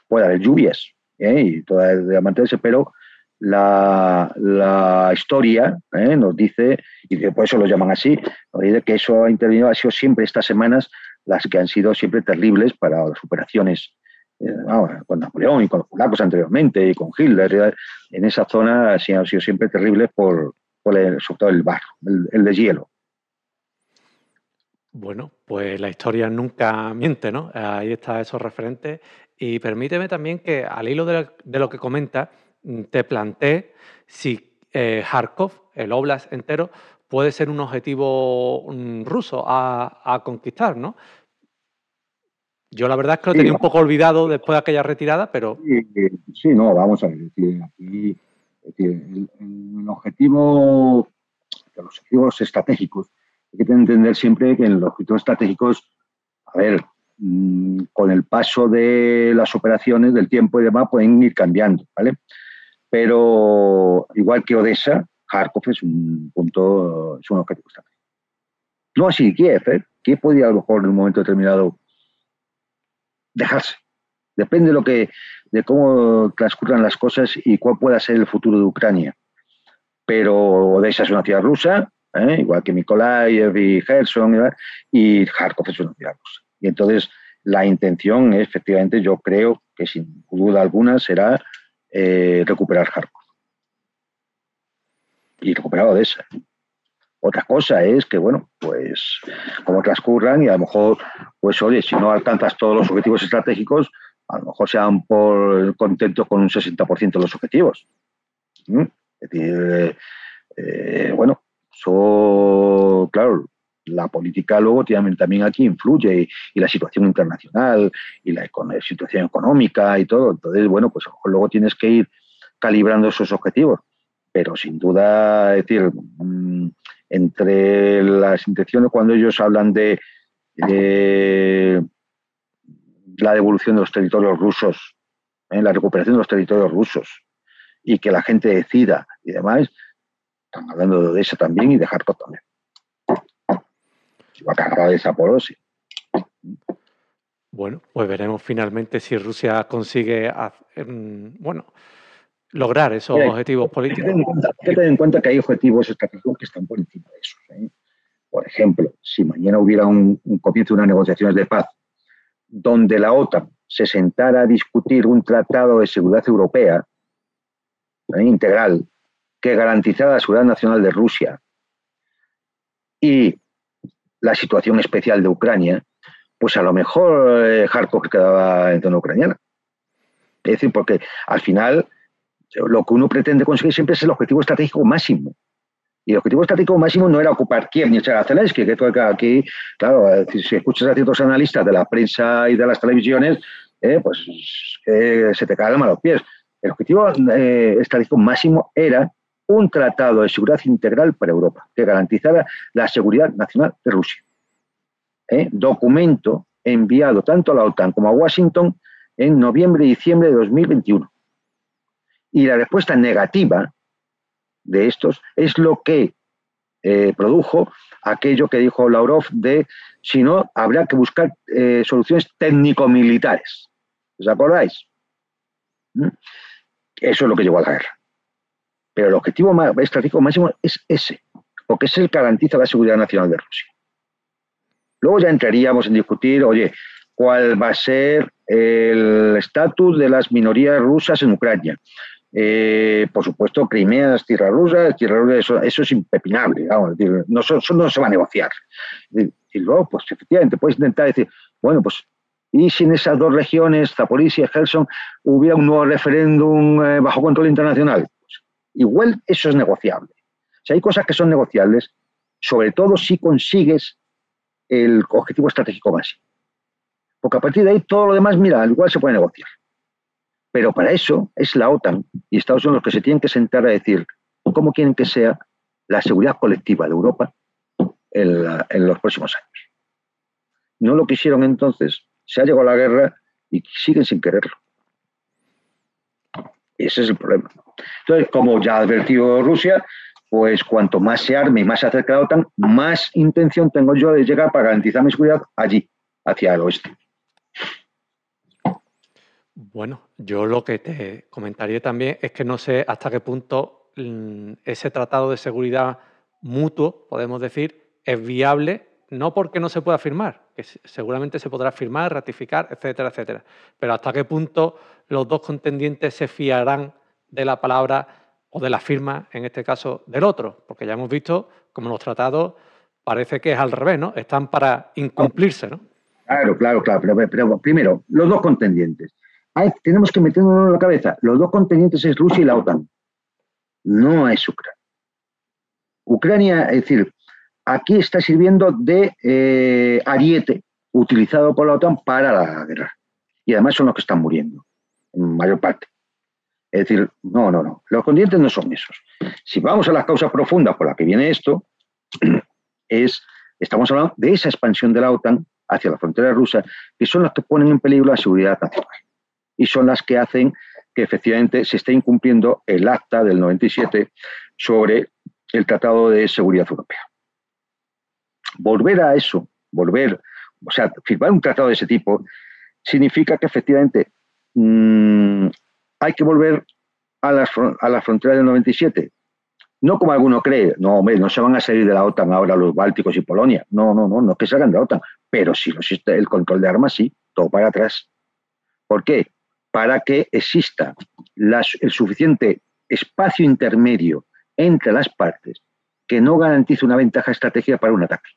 puede haber lluvias ¿eh? y toda de mantenerse, pero la, historia ¿eh? nos dice, y por eso lo llaman así, que eso ha intervenido, ha sido siempre estas semanas las que han sido siempre terribles para las operaciones eh, con Napoleón y con los polacos anteriormente y con Hitler. En esa zona han sido siempre terribles por, por el, sobre todo el barro, el, el deshielo. Bueno, pues la historia nunca miente, ¿no? Ahí está esos referentes. Y permíteme también que, al hilo de, lo que comenta, mm, te planteé si eh, Kharkov, el Oblast entero, puede ser un objetivo mm, ruso a, conquistar, ¿no? Yo la verdad es que lo tenía un poco olvidado después de aquella retirada, pero... Sí, no, vamos a ver. Aquí, el, el, objetivo, los objetivos estratégicos hay que entender siempre que en los objetivos estratégicos, a ver, mm, con el paso de las operaciones, del tiempo y demás, pueden ir cambiando, ¿vale? Pero igual que Odessa, Kharkov es un punto, es un objetivo estratégico. No así Kiev, ¿eh? Kiev podría a lo mejor en un momento determinado dejarse. Depende de lo que, de cómo transcurran las cosas y cuál pueda ser el futuro de Ucrania. Pero Odessa es una ciudad rusa, ¿eh? igual que Mykolaiv y Gerson, y Kharkov es una ciudad rusa. Y entonces la intención, efectivamente, yo creo que sin duda alguna será eh, recuperar Kharkov. Y recuperar Odessa. Otra cosa es que, bueno, pues como transcurran y a lo mejor, pues oye, si no alcanzas todos los objetivos estratégicos, a lo mejor sean por contento con un 60% de los objetivos. ¿Mm? Es decir, eh, bueno, eso, claro, la política luego también aquí influye y, la situación internacional y la, situación económica y todo. Entonces, bueno, pues luego tienes que ir calibrando esos objetivos. Pero sin duda, es decir, mm, entre las intenciones cuando ellos hablan de la devolución de los territorios rusos, ¿eh? la recuperación de los territorios rusos y que la gente decida y demás, están hablando de esa también y de Kharkov también. Va a cargar esa por sí. Bueno, pues veremos finalmente si Rusia consigue bueno, lograr esos objetivos políticos. Hay que tener en cuenta que hay objetivos estratégicos que están por encima de eso. ¿eh? Por ejemplo, si mañana hubiera un, comienzo de unas negociaciones de paz donde la OTAN se sentara a discutir un tratado de seguridad europea ¿eh? integral que garantizara la seguridad nacional de Rusia y la situación especial de Ucrania, pues a lo mejor eh, Kharkov quedaba en zona ucraniana. Es decir, porque al final lo que uno pretende conseguir siempre es el objetivo estratégico máximo. Y el objetivo estratégico máximo no era ocupar Kiev ni echar a Zelensky, que aquí, claro, si escuchas a ciertos analistas de la prensa y de las televisiones, eh, pues se te caen a los pies. El objetivo eh, estratégico máximo era un tratado de seguridad integral para Europa que garantizara la seguridad nacional de Rusia. ¿Eh? Documento enviado tanto a la OTAN como a Washington en noviembre y diciembre de 2021. Y la respuesta negativa de estos es lo que eh, produjo aquello que dijo Lavrov de si no, habrá que buscar eh, soluciones técnico-militares. ¿Os acordáis? ¿Mm? Eso es lo que llevó a la guerra. Pero el objetivo estratégico máximo es ese, porque es el que garantiza la seguridad nacional de Rusia. Luego ya entraríamos en discutir, oye, cuál va a ser el estatus de las minorías rusas en Ucrania. Eh, por supuesto, Crimea es tierra rusa, tierra rusa, eso, es impepinable, no, eso no se va a negociar. Y, luego, pues efectivamente, puedes intentar decir, bueno, pues, ¿y si en esas dos regiones, Zaporizhia y Kherson, hubiera un nuevo referéndum eh, bajo control internacional? Igual eso es negociable. Si hay cosas que son negociables, sobre todo si consigues el objetivo estratégico máximo. Porque a partir de ahí todo lo demás, mira, al igual se puede negociar. Pero para eso es la OTAN y Estados Unidos los que se tienen que sentar a decir cómo quieren que sea la seguridad colectiva de Europa en, los próximos años. No lo quisieron entonces, se ha llegado a la guerra y siguen sin quererlo. Ese es el problema. Entonces, como ya ha advertido Rusia, pues cuanto más se arme y más se acerque a la OTAN, más intención tengo yo de llegar para garantizar mi seguridad allí, hacia el oeste. Bueno, yo lo que te comentaría también es que no sé hasta qué punto mm, ese tratado de seguridad mutuo, podemos decir, es viable, no porque no se pueda firmar, que seguramente se podrá firmar, ratificar, etcétera, etcétera, pero hasta qué punto los dos contendientes se fiarán de la palabra o de la firma, en este caso, del otro, porque ya hemos visto como los tratados parece que es al revés, ¿no? Están para incumplirse, ¿no? Claro, claro, claro, pero primero, los dos contendientes tenemos que meternos en la cabeza. Los dos contendientes es Rusia y la OTAN. No es Ucrania. Ucrania, es decir, aquí está sirviendo de eh, ariete utilizado por la OTAN para la guerra. Y además son los que están muriendo, en mayor parte. Es decir, no, no, no. Los contendientes no son esos. Si vamos a las causas profundas por las que viene esto, es, estamos hablando de esa expansión de la OTAN hacia la frontera rusa, que son las que ponen en peligro la seguridad nacional y son las que hacen que efectivamente se esté incumpliendo el acta del 97 sobre el Tratado de Seguridad Europea. Volver a eso, volver, o sea, firmar un tratado de ese tipo, significa que efectivamente mm, hay que volver a las, a la frontera del 97. No como alguno cree, no, hombre, no se van a salir de la OTAN ahora los Bálticos y Polonia. No, no, no, no es que salgan de la OTAN, pero si no existe el control de armas, sí, todo para atrás. ¿Por qué? para que exista el suficiente espacio intermedio entre las partes que no garantice una ventaja estratégica para un ataque.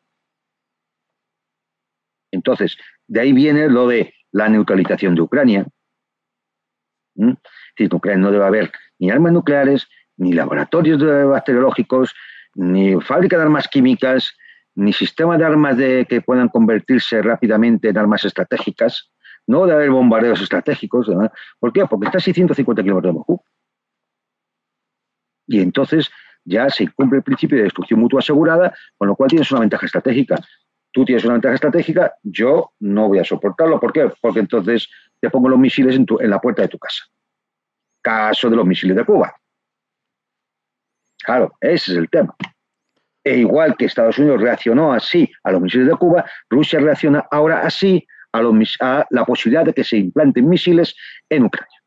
Entonces, de ahí viene lo de la neutralización de Ucrania. ¿Mm? en Ucrania no debe haber ni armas nucleares, ni laboratorios bacteriológicos, ni fábrica de armas químicas, ni sistema de armas de, que puedan convertirse rápidamente en armas estratégicas, no de haber bombardeos estratégicos. ¿Por qué? Porque está a 650 kilómetros de Moscú. Y entonces ya se cumple el principio de destrucción mutua asegurada, con lo cual tienes una ventaja estratégica. Tú tienes una ventaja estratégica, yo no voy a soportarlo. ¿Por qué? Porque entonces te pongo los misiles en, en la puerta de tu casa. Caso de los misiles de Cuba. Claro, ese es el tema. E igual que Estados Unidos reaccionó así a los misiles de Cuba, Rusia reacciona ahora así a, la posibilidad de que se implanten misiles en Ucrania.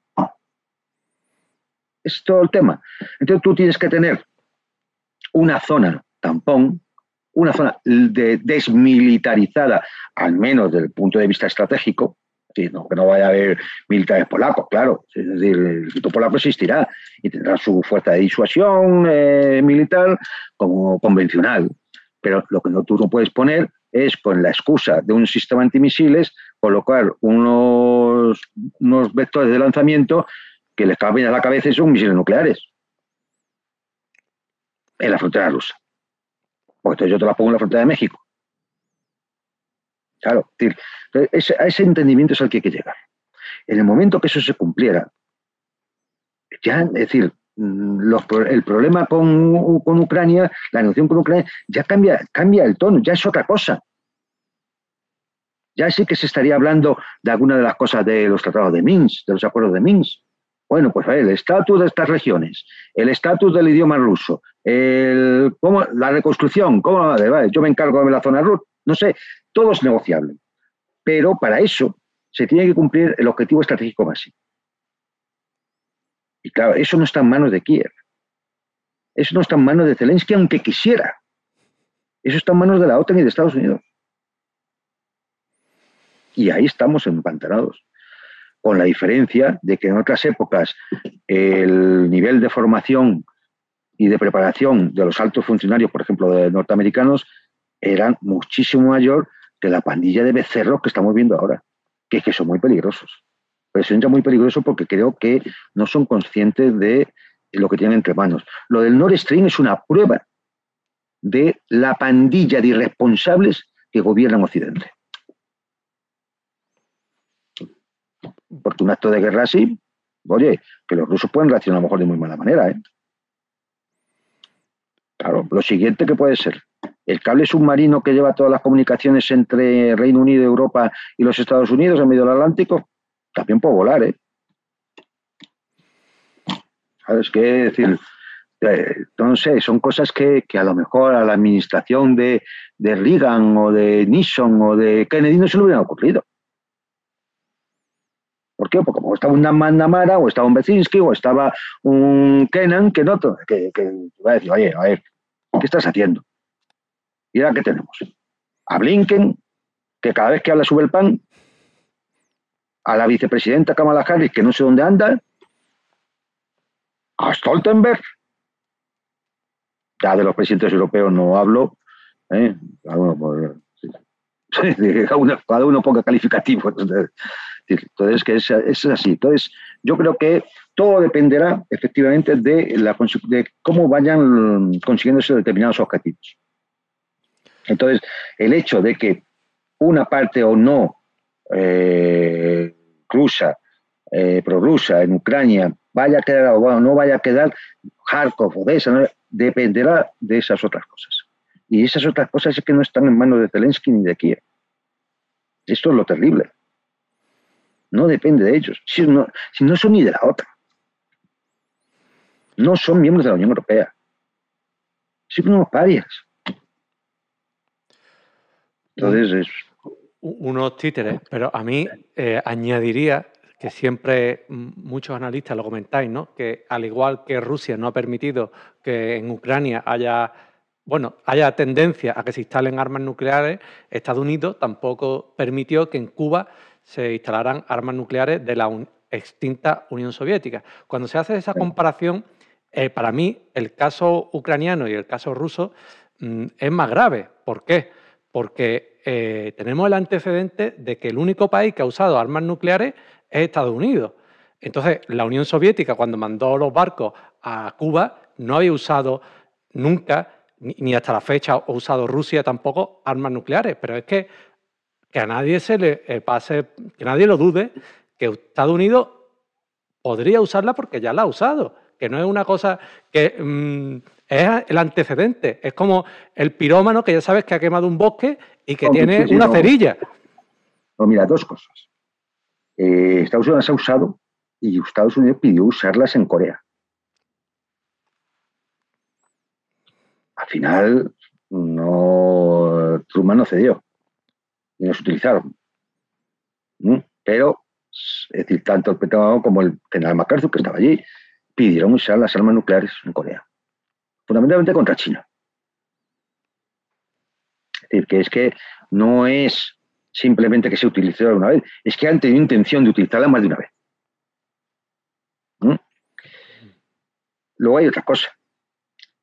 Es todo el tema. Entonces tú tienes que tener una zona tampón, una zona desmilitarizada, al menos desde el punto de vista estratégico, no, que no vaya a haber militares polacos, claro. Es decir, el ejército polaco existirá y tendrá su fuerza de disuasión eh, militar como convencional. Pero lo que no, tú no puedes poner es con la excusa de un sistema antimisiles colocar unos, unos vectores de lanzamiento que les caben a la cabeza y son misiles nucleares en la frontera rusa. Porque entonces yo te la pongo en la frontera de México. Claro, a ese entendimiento es al que hay que llegar. En el momento que eso se cumpliera, ya, es decir, mm, el problema con, Ucrania, la negociación con Ucrania, ya cambia, cambia el tono, ya es otra cosa. Ya sí que se estaría hablando de alguna de las cosas de los tratados de Minsk, de los acuerdos de Minsk. Bueno, pues el estatus de estas regiones, el estatus del idioma ruso, el, ¿cómo, la reconstrucción, ¿cómo, vale, yo me encargo de la zona rusa, no sé, todo es negociable. Pero para eso se tiene que cumplir el objetivo estratégico básico. Y claro, eso no está en manos de Kiev. Eso no está en manos de Zelensky, aunque quisiera. Eso está en manos de la OTAN y de Estados Unidos. Y ahí estamos empantanados. Con la diferencia de que en otras épocas el nivel de formación y de preparación de los altos funcionarios, por ejemplo, de norteamericanos, era muchísimo mayor que la pandilla de becerros que estamos viendo ahora, que es que son muy peligrosos. Pero son ya muy peligrosos porque creo que no son conscientes de lo que tienen entre manos. Lo del Nord Stream es una prueba de la pandilla de irresponsables que gobiernan Occidente. Porque un acto de guerra así, oye, que los rusos pueden reaccionar a lo mejor de muy mala manera. ¿eh? Claro, lo siguiente que puede ser, el cable submarino que lleva todas las comunicaciones entre Reino Unido, Europa y los Estados Unidos en medio del Atlántico, también puede volar, ¿eh? ¿Sabes qué? decir, Eh, no sé, son cosas que, a lo mejor a la administración de, de Reagan o de Nixon o de Kennedy no se le hubieran ocurrido. Porque como estaba un Namara, o estaba un Bezinski, o estaba un Kenan, que no, que, que a decir, oye, a ver, ¿qué estás haciendo? Y ahora, ¿qué tenemos? A Blinken, que cada vez que habla sube el pan, a la vicepresidenta Kamala Harris, que no sé dónde anda, a Stoltenberg, ya de los presidentes europeos no hablo, ¿eh? cada, uno, cada, uno, ponga calificativo. Entonces, que es, así. Entonces, yo creo que todo dependerá efectivamente de, la, de cómo vayan consiguiéndose determinados objetivos. Entonces, el hecho de que una parte o no eh, rusa, eh, prorrusa en Ucrania vaya a quedar o no vaya a quedar, Kharkov, Odessa, dependerá de esas otras cosas. Y esas otras cosas es que no están en manos de Zelensky ni de Kiev. Esto es lo terrible. No depende de ellos. Si no, si no son ni de la otra. No son miembros de la Unión Europea. Son unos parias. Entonces es... Unos títeres, pero a mí eh, añadiría que siempre muchos analistas lo comentáis, ¿no? que al igual que Rusia no ha permitido que en Ucrania haya, bueno, haya tendencia a que se instalen armas nucleares, Estados Unidos tampoco permitió que en Cuba se instalaran armas nucleares de la extinta Unión Soviética. Cuando se hace esa comparación, eh, para mí el caso ucraniano y el caso ruso mm, es más grave. ¿Por qué? Porque eh, tenemos el antecedente de que el único país que ha usado armas nucleares es Estados Unidos. Entonces, la Unión Soviética, cuando mandó los barcos a Cuba, no había usado nunca, ni, hasta la fecha ha usado Rusia tampoco, armas nucleares. Pero es que, que a nadie se le eh, pase, que nadie lo dude, que Estados Unidos podría usarla porque ya la ha usado. Que no es una cosa que mm, es el antecedente. Es como el pirómano que ya sabes que ha quemado un bosque y que tiene una cerilla. No, mira, dos cosas. Eh, Estados Unidos ha usado y Estados Unidos pidió usarlas en Corea. Al final, no, Truman no cedió y no utilizaron. Pero, es decir, tanto el Pentágono como el general MacArthur, que estaba allí, pidieron usar las armas nucleares en Corea fundamentalmente contra China. Es decir, que es que no es simplemente que se utilizó una vez, es que han tenido intención de utilizarla más de una vez. Luego hay otra cosa.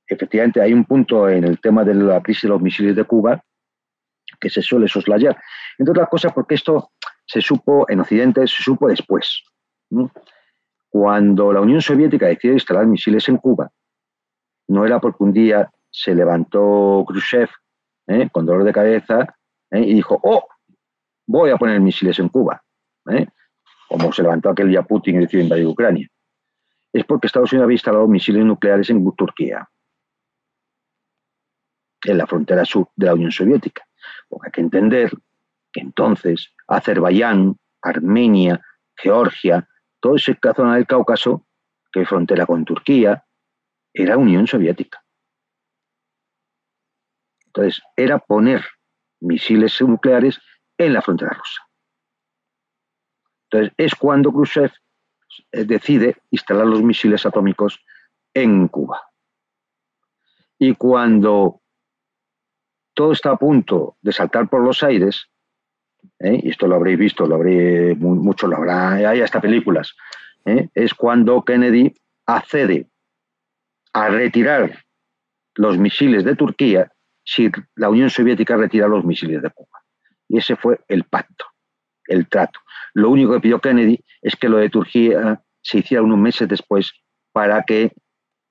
Efectivamente, hay un punto en el tema de la crisis de los misiles de Cuba que se suele soslayar. Entre otras cosas, porque esto se supo en Occidente, se supo después. Cuando la Unión Soviética decidió instalar misiles en Cuba, no era porque un día se levantó Khrushchev ¿eh? con dolor de cabeza ¿eh? y dijo, oh, voy a poner misiles en Cuba, ¿eh? como se levantó aquel día Putin y decidió invadir Ucrania. Es porque Estados Unidos había instalado misiles nucleares en Turquía, en la frontera sur de la Unión Soviética. Porque hay que entender que entonces Azerbaiyán, Armenia, Georgia, toda esa zona del Cáucaso, que es frontera con Turquía, era Unión Soviética. Entonces, era poner misiles nucleares en la frontera rusa. Entonces, es cuando Khrushchev eh, decide instalar los misiles atómicos en Cuba. Y cuando todo está a punto de saltar por los aires, ¿eh? y esto lo habréis visto, lo habréis, mucho lo habrá, hay hasta películas, ¿eh? es cuando Kennedy accede a retirar los misiles de Turquía si la Unión Soviética retira los misiles de Cuba. Y ese fue el pacto, el trato. Lo único que pidió Kennedy es que lo de Turquía se hiciera unos meses después para que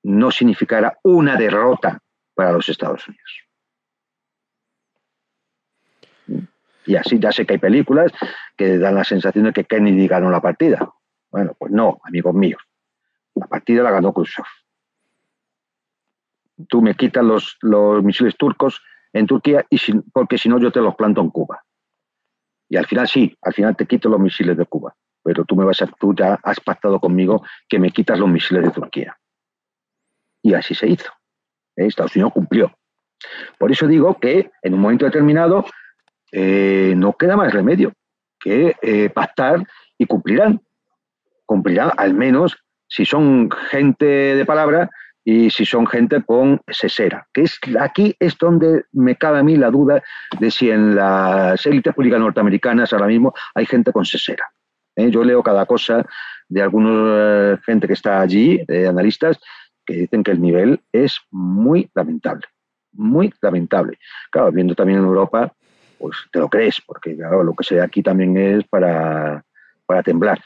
no significara una derrota para los Estados Unidos. Y así ya sé que hay películas que dan la sensación de que Kennedy ganó la partida. Bueno, pues no, amigos míos. La partida la ganó Khrushchev tú me quitas los, misiles turcos en Turquía y porque si no yo te los planto en Cuba. Y al final sí, al final te quito los misiles de Cuba, pero tú me vas a, tú ya has pactado conmigo que me quitas los misiles de Turquía. Y así se hizo. Estados Unidos cumplió. Por eso digo que en un momento determinado no queda más remedio que pactar y cumplirán. Cumplirán al menos si son gente de palabra y si son gente con sesera. Que es, aquí es donde me cabe a mí la duda de si en las élites políticas norteamericanas ahora mismo hay gente con sesera. ¿eh? Yo leo cada cosa de alguna eh, gente que está allí, de analistas, que dicen que el nivel es muy lamentable, muy lamentable. Claro, viendo también en Europa, pues te lo crees, porque claro, lo que se ve aquí también es para, para temblar.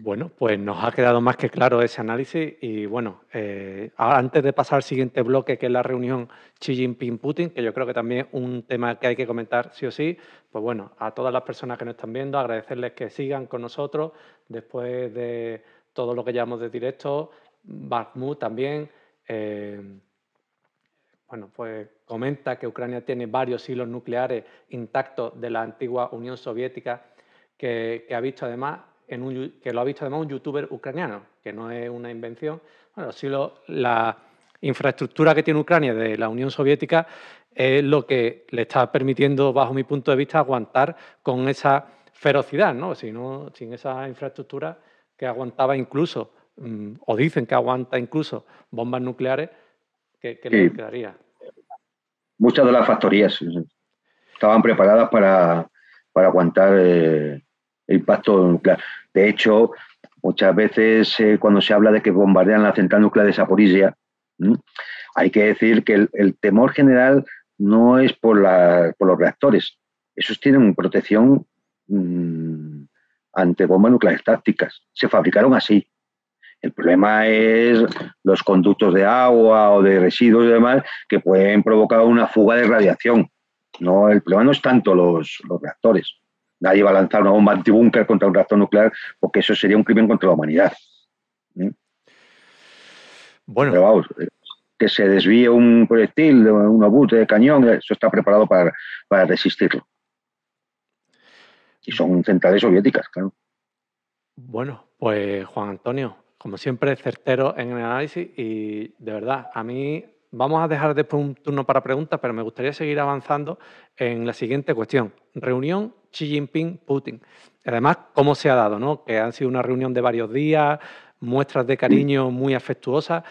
Bueno, pues nos ha quedado más que claro ese análisis y bueno, eh, antes de pasar al siguiente bloque, que es la reunión Xi Jinping-Putin, que yo creo que también es un tema que hay que comentar sí o sí, pues bueno, a todas las personas que nos están viendo, agradecerles que sigan con nosotros después de todo lo que llevamos de directo, Bakhmut también, eh, bueno, pues comenta que Ucrania tiene varios hilos nucleares intactos de la antigua Unión Soviética, que ha visto además que lo ha visto además un youtuber ucraniano, que no es una invención. Bueno, sí la infraestructura que tiene Ucrania de la Unión Soviética es lo que le está permitiendo, bajo mi punto de vista, aguantar con esa ferocidad, ¿no? Si no sin esa infraestructura que aguantaba incluso, mm, o dicen que aguanta incluso bombas nucleares, ¿qué, le quedaría? Muchas de las factorías estaban preparadas para, aguantar eh, el impacto nuclear. De hecho, muchas veces eh, cuando se habla de que bombardean la central nuclear de Zaporizhia, hay que decir que el, temor general no es por, los reactores. Esos tienen protección mm, ante bombas nucleares tácticas. Se fabricaron así. El problema es los conductos de agua o de residuos y demás que pueden provocar una fuga de radiación. No, el problema no es tanto los reactores. Nadie va a lanzar una bomba antibúnker contra un reactor nuclear porque eso sería un crimen contra la humanidad. ¿eh? Bueno. Pero vamos, que se desvíe un proyectil, un obús de cañón, eso está preparado para, resistirlo. Y son centrales soviéticas, claro. Bueno, pues Juan Antonio, como siempre, certero en el análisis y de verdad, a mí vamos a dejar después un turno para preguntas, pero me gustaría seguir avanzando en la siguiente cuestión. Reunión Xi Jinping-Putin. Además, cómo se ha dado, ¿no? Que han sido una reunión de varios días, muestras de cariño muy afectuosas.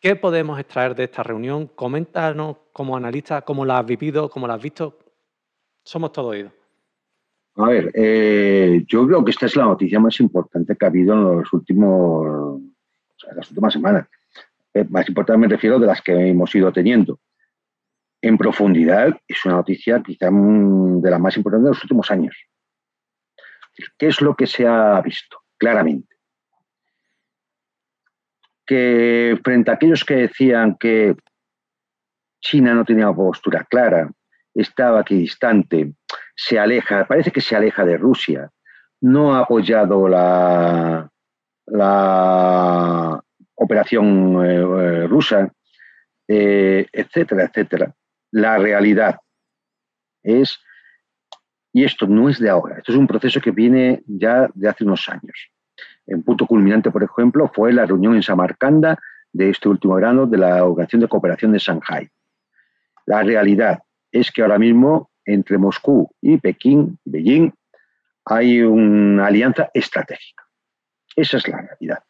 ¿Qué podemos extraer de esta reunión? Coméntanos como analista cómo la has vivido, cómo la has visto. Somos todo oídos. A ver, eh, yo creo que esta es la noticia más importante que ha habido en los últimos, en las últimas semanas. Eh, más importante me refiero de las que hemos ido teniendo en profundidad es una noticia quizá de las más importantes de los últimos años. ¿Qué es lo que se ha visto claramente? Que frente a aquellos que decían que China no tenía postura clara, estaba aquí distante, se aleja, parece que se aleja de Rusia, no ha apoyado la, la operación eh, eh, rusa, eh, etcétera, etcétera la realidad. Es, y esto no es de ahora, esto es un proceso que viene ya de hace unos años. En punto culminante, por ejemplo, fue la reunión en Samarcanda de este último verano de la Organización de Cooperación de Shanghai. La realidad es que ahora mismo entre Moscú y Pekín, Beijing, hay una alianza estratégica. Esa es la realidad.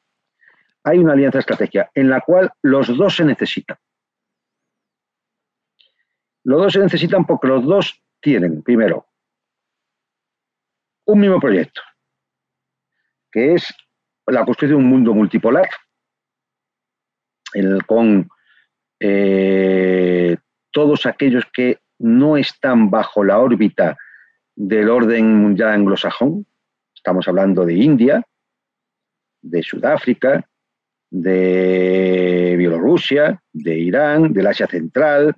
Hay una alianza estratégica en la cual los dos se necesitan. Los dos se necesitan porque los dos tienen, primero, un mismo proyecto, que es la construcción de un mundo multipolar, con eh, todos aquellos que no están bajo la órbita del orden mundial anglosajón. Estamos hablando de India, de Sudáfrica, de Bielorrusia, de Irán, del Asia Central,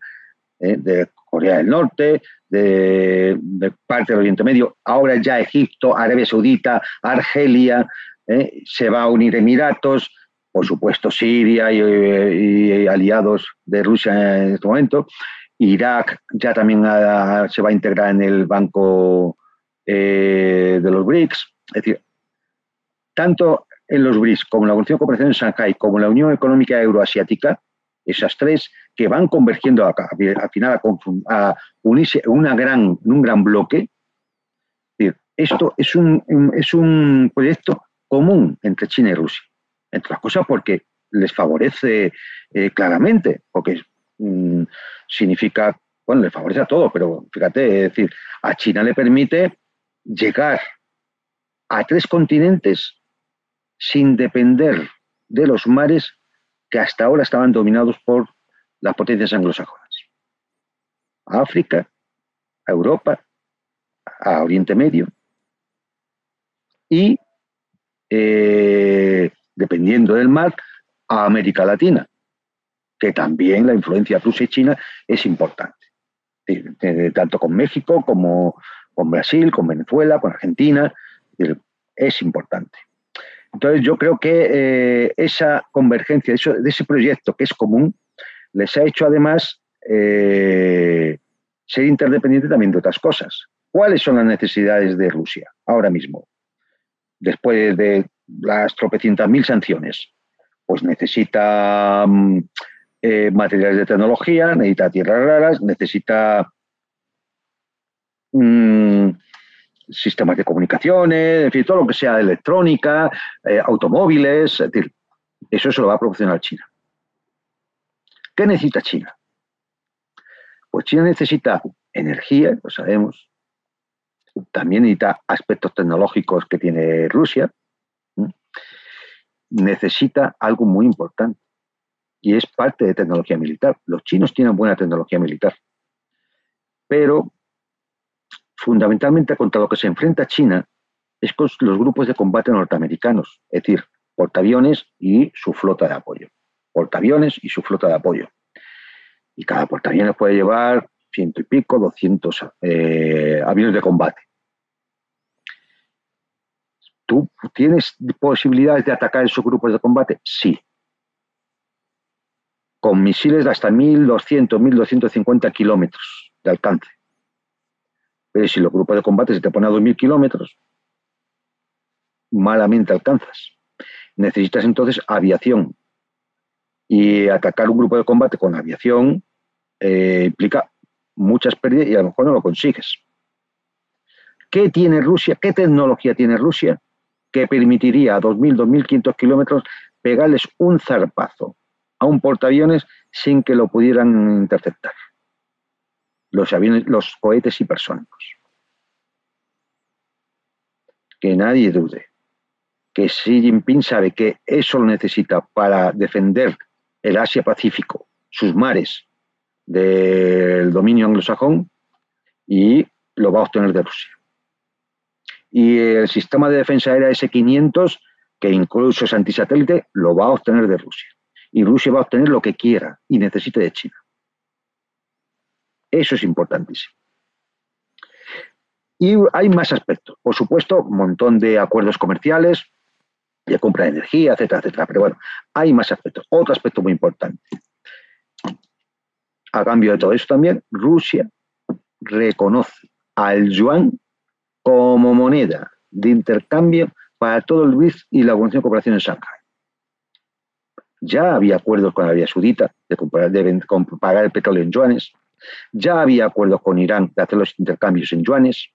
¿eh? de Corea del Norte, de, parte del Oriente Medio, ahora ya Egipto, Arabia Saudita, Argelia, ¿eh? se va a unir Emiratos, por supuesto Siria y, aliados de Rusia en este momento, Irak ya también se va a integrar en el banco eh, de los BRICS, es decir, tanto en los BRICS, como la Organización de Cooperación en Shanghai, como la Unión Económica Euroasiática, esas tres que van convergiendo al final a, unirse en, gran, un gran bloque, esto es un, es un proyecto común entre China y Rusia. Entre las cosas porque les favorece eh, claramente, porque mm, significa, bueno, les favorece a todo, pero fíjate, es decir, a China le permite llegar a tres continentes sin depender de los mares que hasta ahora estaban dominados por las potencias anglosajonas. A África, a Europa, a Oriente Medio y, eh, dependiendo del mar, a América Latina, que también la influencia rusa y china es importante, tanto con México como con Brasil, con Venezuela, con Argentina, es importante. Entonces yo creo que eh, esa convergencia de, ese proyecto que es común les ha hecho además eh, ser interdependiente también de otras cosas. ¿Cuáles son las necesidades de Rusia ahora mismo? Después de las tropecientas mil sanciones, pues necesita mm, eh, materiales de tecnología, necesita tierras raras, necesita mm, sistemas de comunicaciones, en fin, todo lo que sea electrónica, eh, automóviles, es decir, eso se lo va a proporcionar China. ¿Qué necesita China? Pues China necesita energía, lo sabemos, también necesita aspectos tecnológicos que tiene Rusia, necesita algo muy importante y es parte de tecnología militar. Los chinos tienen buena tecnología militar, pero fundamentalmente contra lo que se enfrenta China es con los grupos de combate norteamericanos, es decir, portaaviones y su flota de apoyo. Portaaviones y su flota de apoyo. Y cada portaaviones puede llevar ciento y pico, doscientos eh, aviones de combate. ¿Tú tienes posibilidades de atacar esos grupos de combate? Sí. Con misiles de hasta 1.200, 1.250 kilómetros de alcance. Pero si los grupos de combate se te ponen a 2.000 kilómetros, malamente alcanzas. Necesitas entonces aviación. Y atacar un grupo de combate con aviación eh, implica muchas pérdidas y a lo mejor no lo consigues. ¿Qué tiene Rusia? ¿Qué tecnología tiene Rusia? que permitiría a 2.000, 2.500 kilómetros pegarles un zarpazo a un portaaviones sin que lo pudieran interceptar. Los, aviones, los cohetes hipersónicos. Que nadie dude que Xi Jinping sabe que eso lo necesita para defender el Asia-Pacífico, sus mares del dominio anglosajón y lo va a obtener de Rusia y el sistema de defensa aérea S-500, que incluso es antisatélite, lo va a obtener de Rusia. Y Rusia va a obtener lo que quiera y necesite de China. Eso es importantísimo. Y hay más aspectos. Por supuesto, un montón de acuerdos comerciales, de compra de energía, etcétera, etcétera. Pero bueno, hay más aspectos. Otro aspecto muy importante. A cambio de todo eso también, Rusia reconoce al yuan como moneda de intercambio para todo el BRICS y la Organización de Cooperación en Shanghai. Ya había acuerdos con Arabia Saudita de, pagar el petróleo en yuanes, ya había acuerdos con Irán de hacer los intercambios en yuanes,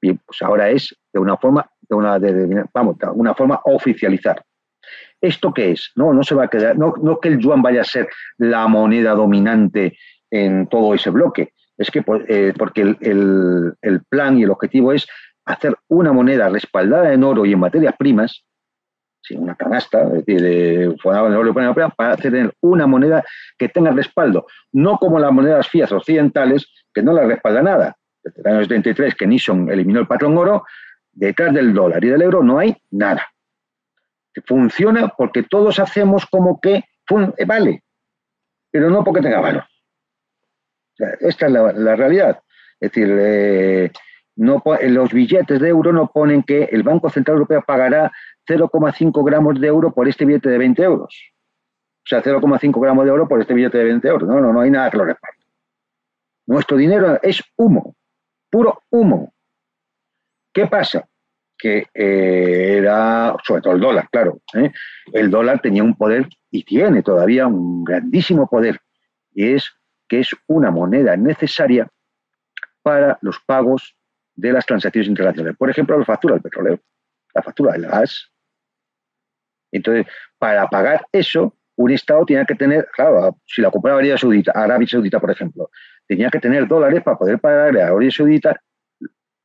y pues ahora es de una forma, de una, vamos, una forma oficializar. ¿Esto qué es? No, no se va a quedar, no, no que el yuan vaya a ser la moneda dominante en todo ese bloque, es que pues, eh, porque el, plan y el objetivo es hacer una moneda respaldada en oro y en materias primas, sin una canasta, es decir, de, para hacer una moneda que tenga respaldo, no como las monedas fías occidentales, que no la respalda nada. Desde el año 73, que Nixon eliminó el patrón oro, detrás del dólar y del euro no hay nada. Funciona porque todos hacemos como que eh, vale, pero no porque tenga valor. Esta es la, realidad. Es decir, eh, no, los billetes de euro no ponen que el Banco Central Europeo pagará 0,5 gramos de euro por este billete de 20 euros. O sea, 0,5 gramos de oro por este billete de 20 euros. No, no, no hay nada que lo respalde. Nuestro dinero es humo, puro humo. ¿Qué pasa? que eh, era, sobre todo el dólar, claro, ¿eh? el dólar tenía un poder y tiene todavía un grandísimo poder, y es que es una moneda necesaria para los pagos de las transacciones internacionales. Por ejemplo, la factura del petróleo, la factura del gas. Entonces, para pagar eso, un Estado tenía que tener, claro, si la compraba Arabia Arabia Saudita, por ejemplo, tenía que tener dólares para poder pagarle a Arabia Saudita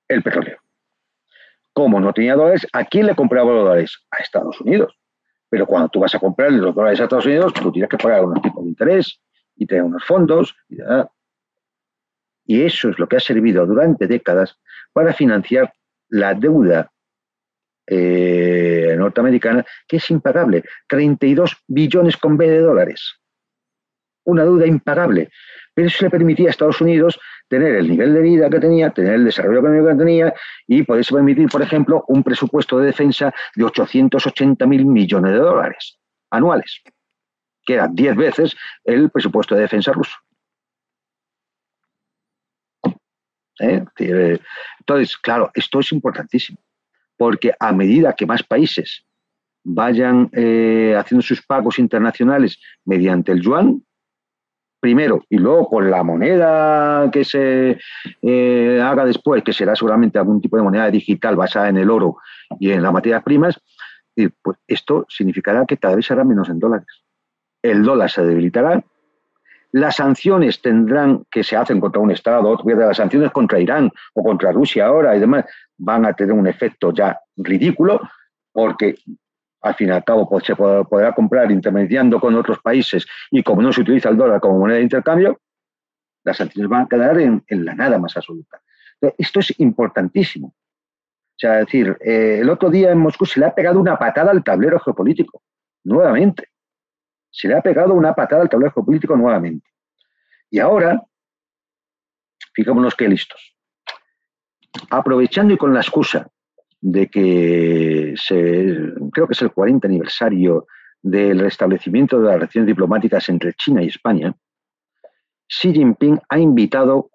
el petróleo. Como no tenía dólares, ¿a quién le compraba los dólares? A Estados Unidos. Pero cuando tú vas a comprar los dólares a Estados Unidos, tú tienes que pagar unos tipos de interés y tener unos fondos. Y, eso es lo que ha servido durante décadas para financiar la deuda eh, norteamericana, que es impagable. 32 billones con B de dólares. Una deuda impagable. Pero eso le permitía a Estados Unidos tener el nivel de vida que tenía, tener el desarrollo económico que tenía y poderse permitir, por ejemplo, un presupuesto de defensa de 880 mil millones de dólares anuales, que era 10 veces el presupuesto de defensa ruso. ¿Eh? Entonces, claro, esto es importantísimo, porque a medida que más países vayan eh, haciendo sus pagos internacionales mediante el yuan, primero y luego con la moneda que se eh, haga después, que será seguramente algún tipo de moneda digital basada en el oro y en las materias primas, pues esto significará que cada vez será menos en dólares. El dólar se debilitará, las sanciones tendrán que se hacen contra un Estado, las sanciones contra Irán o contra Rusia ahora y demás van a tener un efecto ya ridículo porque al fin y al cabo pues, se podrá comprar intermediando con otros países y como no se utiliza el dólar como moneda de intercambio, las sanciones van a quedar en, la nada más absoluta. Esto es importantísimo. O sea, es decir, eh, el otro día en Moscú se le ha pegado una patada al tablero geopolítico, nuevamente. Se le ha pegado una patada al tablero geopolítico nuevamente. Y ahora, fijémonos que listos. Aprovechando y con la excusa de que se, creo que es el 40 aniversario del restablecimiento de las relaciones diplomáticas entre China y España, Xi Jinping ha invitado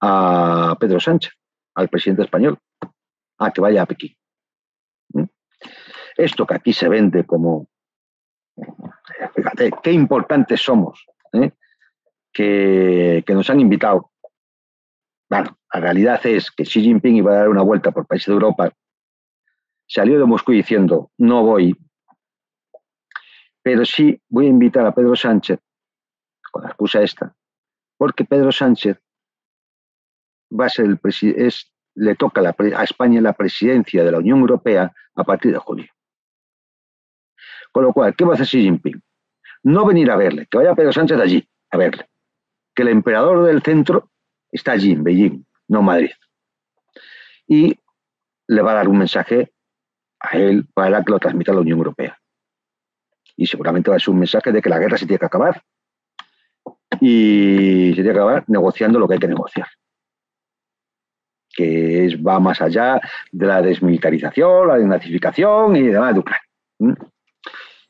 a Pedro Sánchez, al presidente español, a que vaya a Pekín. ¿Mm? Esto que aquí se vende como, fíjate, qué importantes somos, ¿eh? que, que nos han invitado. Bueno, la realidad es que Xi Jinping iba a dar una vuelta por países de Europa salió de Moscú diciendo, no voy, pero sí voy a invitar a Pedro Sánchez, con la excusa esta, porque Pedro Sánchez va a ser el es, le toca a España la presidencia de la Unión Europea a partir de julio. Con lo cual, ¿qué va a hacer Xi Jinping? No venir a verle, que vaya Pedro Sánchez allí a verle. Que el emperador del centro está allí, en Beijing, no Madrid. Y le va a dar un mensaje a él para que lo transmita la Unión Europea. Y seguramente va a ser un mensaje de que la guerra se tiene que acabar. Y se tiene que acabar negociando lo que hay que negociar. Que es, va más allá de la desmilitarización, la desnazificación y demás de Ucrania. ¿Mm?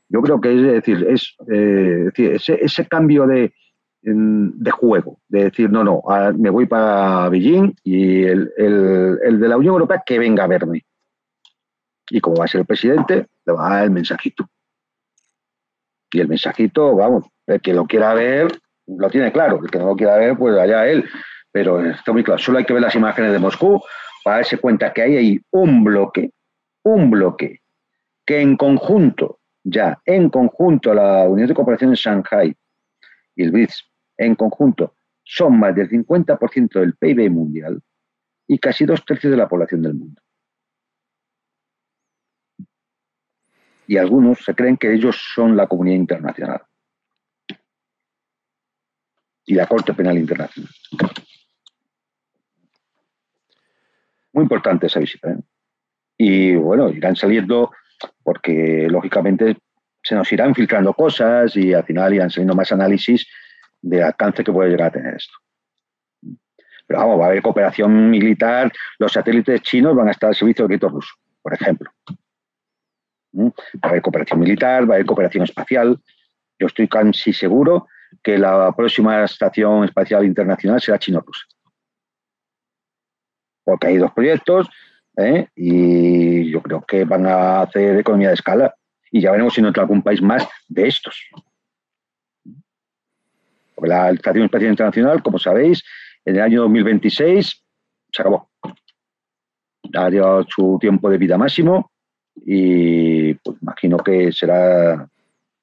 Yo creo que es, decir, es, eh, ese, ese, cambio de, de juego, de decir, no, no, me voy para Beijing y el, el, el de la Unión Europea que venga a verme y como va a ser el presidente, le va a dar el mensajito. Y el mensajito, vamos, el que lo quiera ver, lo tiene claro. El que no lo quiera ver, pues allá él. Pero está muy claro. Solo hay que ver las imágenes de Moscú para darse cuenta que hay ahí un bloque, un bloque, que en conjunto, ya, en conjunto, la Unión de Cooperación de Shanghai y el BRICS, en conjunto, son más del 50% del PIB mundial y casi dos tercios de la población del mundo. y algunos se creen que ellos son la comunidad internacional y la Corte Penal Internacional. Muy importante esa visita. ¿eh? Y bueno, irán saliendo porque lógicamente se nos irán filtrando cosas y al final irán saliendo más análisis del alcance que puede llegar a tener esto. Pero vamos, va a haber cooperación militar, los satélites chinos van a estar al servicio del grito ruso, por ejemplo. Va a haber cooperación militar, va a haber cooperación espacial. Yo estoy casi seguro que la próxima estación espacial internacional será chino-rusa. Porque hay dos proyectos ¿eh? y yo creo que van a hacer economía de escala y ya veremos si no entra algún país más de estos. La Estación Espacial Internacional, como sabéis, en el año 2026 se acabó. Ha llegado su tiempo de vida máximo y pues, imagino que será,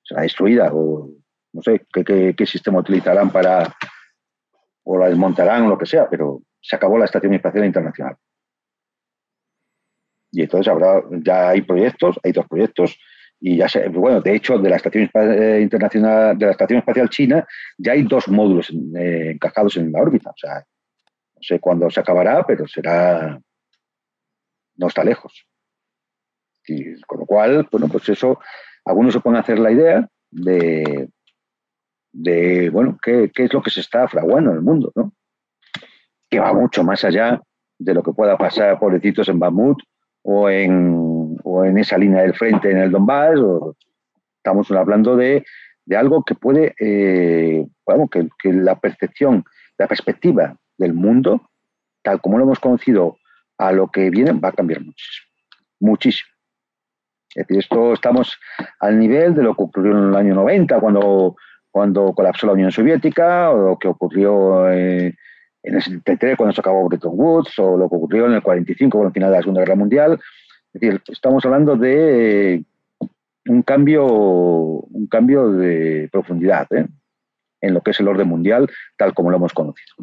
será destruida o no sé qué, qué sistema utilizarán para o la desmontarán o lo que sea, pero se acabó la Estación Espacial Internacional. Y entonces habrá, ya hay proyectos, hay dos proyectos, y ya sé, bueno, de hecho, de la Estación eh, Internacional, de la Estación Espacial China, ya hay dos módulos eh, encajados en la órbita. O sea, no sé cuándo se acabará, pero será, no está lejos. Y con lo cual, bueno, pues eso, algunos se pueden hacer la idea de, de bueno, qué, qué es lo que se está fraguando en el mundo, ¿no? Que va mucho más allá de lo que pueda pasar, pobrecitos, en Bamut o en, o en esa línea del frente en el Donbass. O, estamos hablando de, de algo que puede, eh, bueno, que, que, la percepción, la perspectiva del mundo, tal como lo hemos conocido a lo que viene, va a cambiar muchísimo. Muchísimo. Es decir, esto estamos al nivel de lo que ocurrió en el año 90, cuando, cuando colapsó la Unión Soviética, o lo que ocurrió eh, en el 73 cuando se acabó Bretton Woods o lo que ocurrió en el 45 con el final de la Segunda Guerra Mundial. Es decir, estamos hablando de un cambio, un cambio de profundidad ¿eh? en lo que es el orden mundial tal como lo hemos conocido.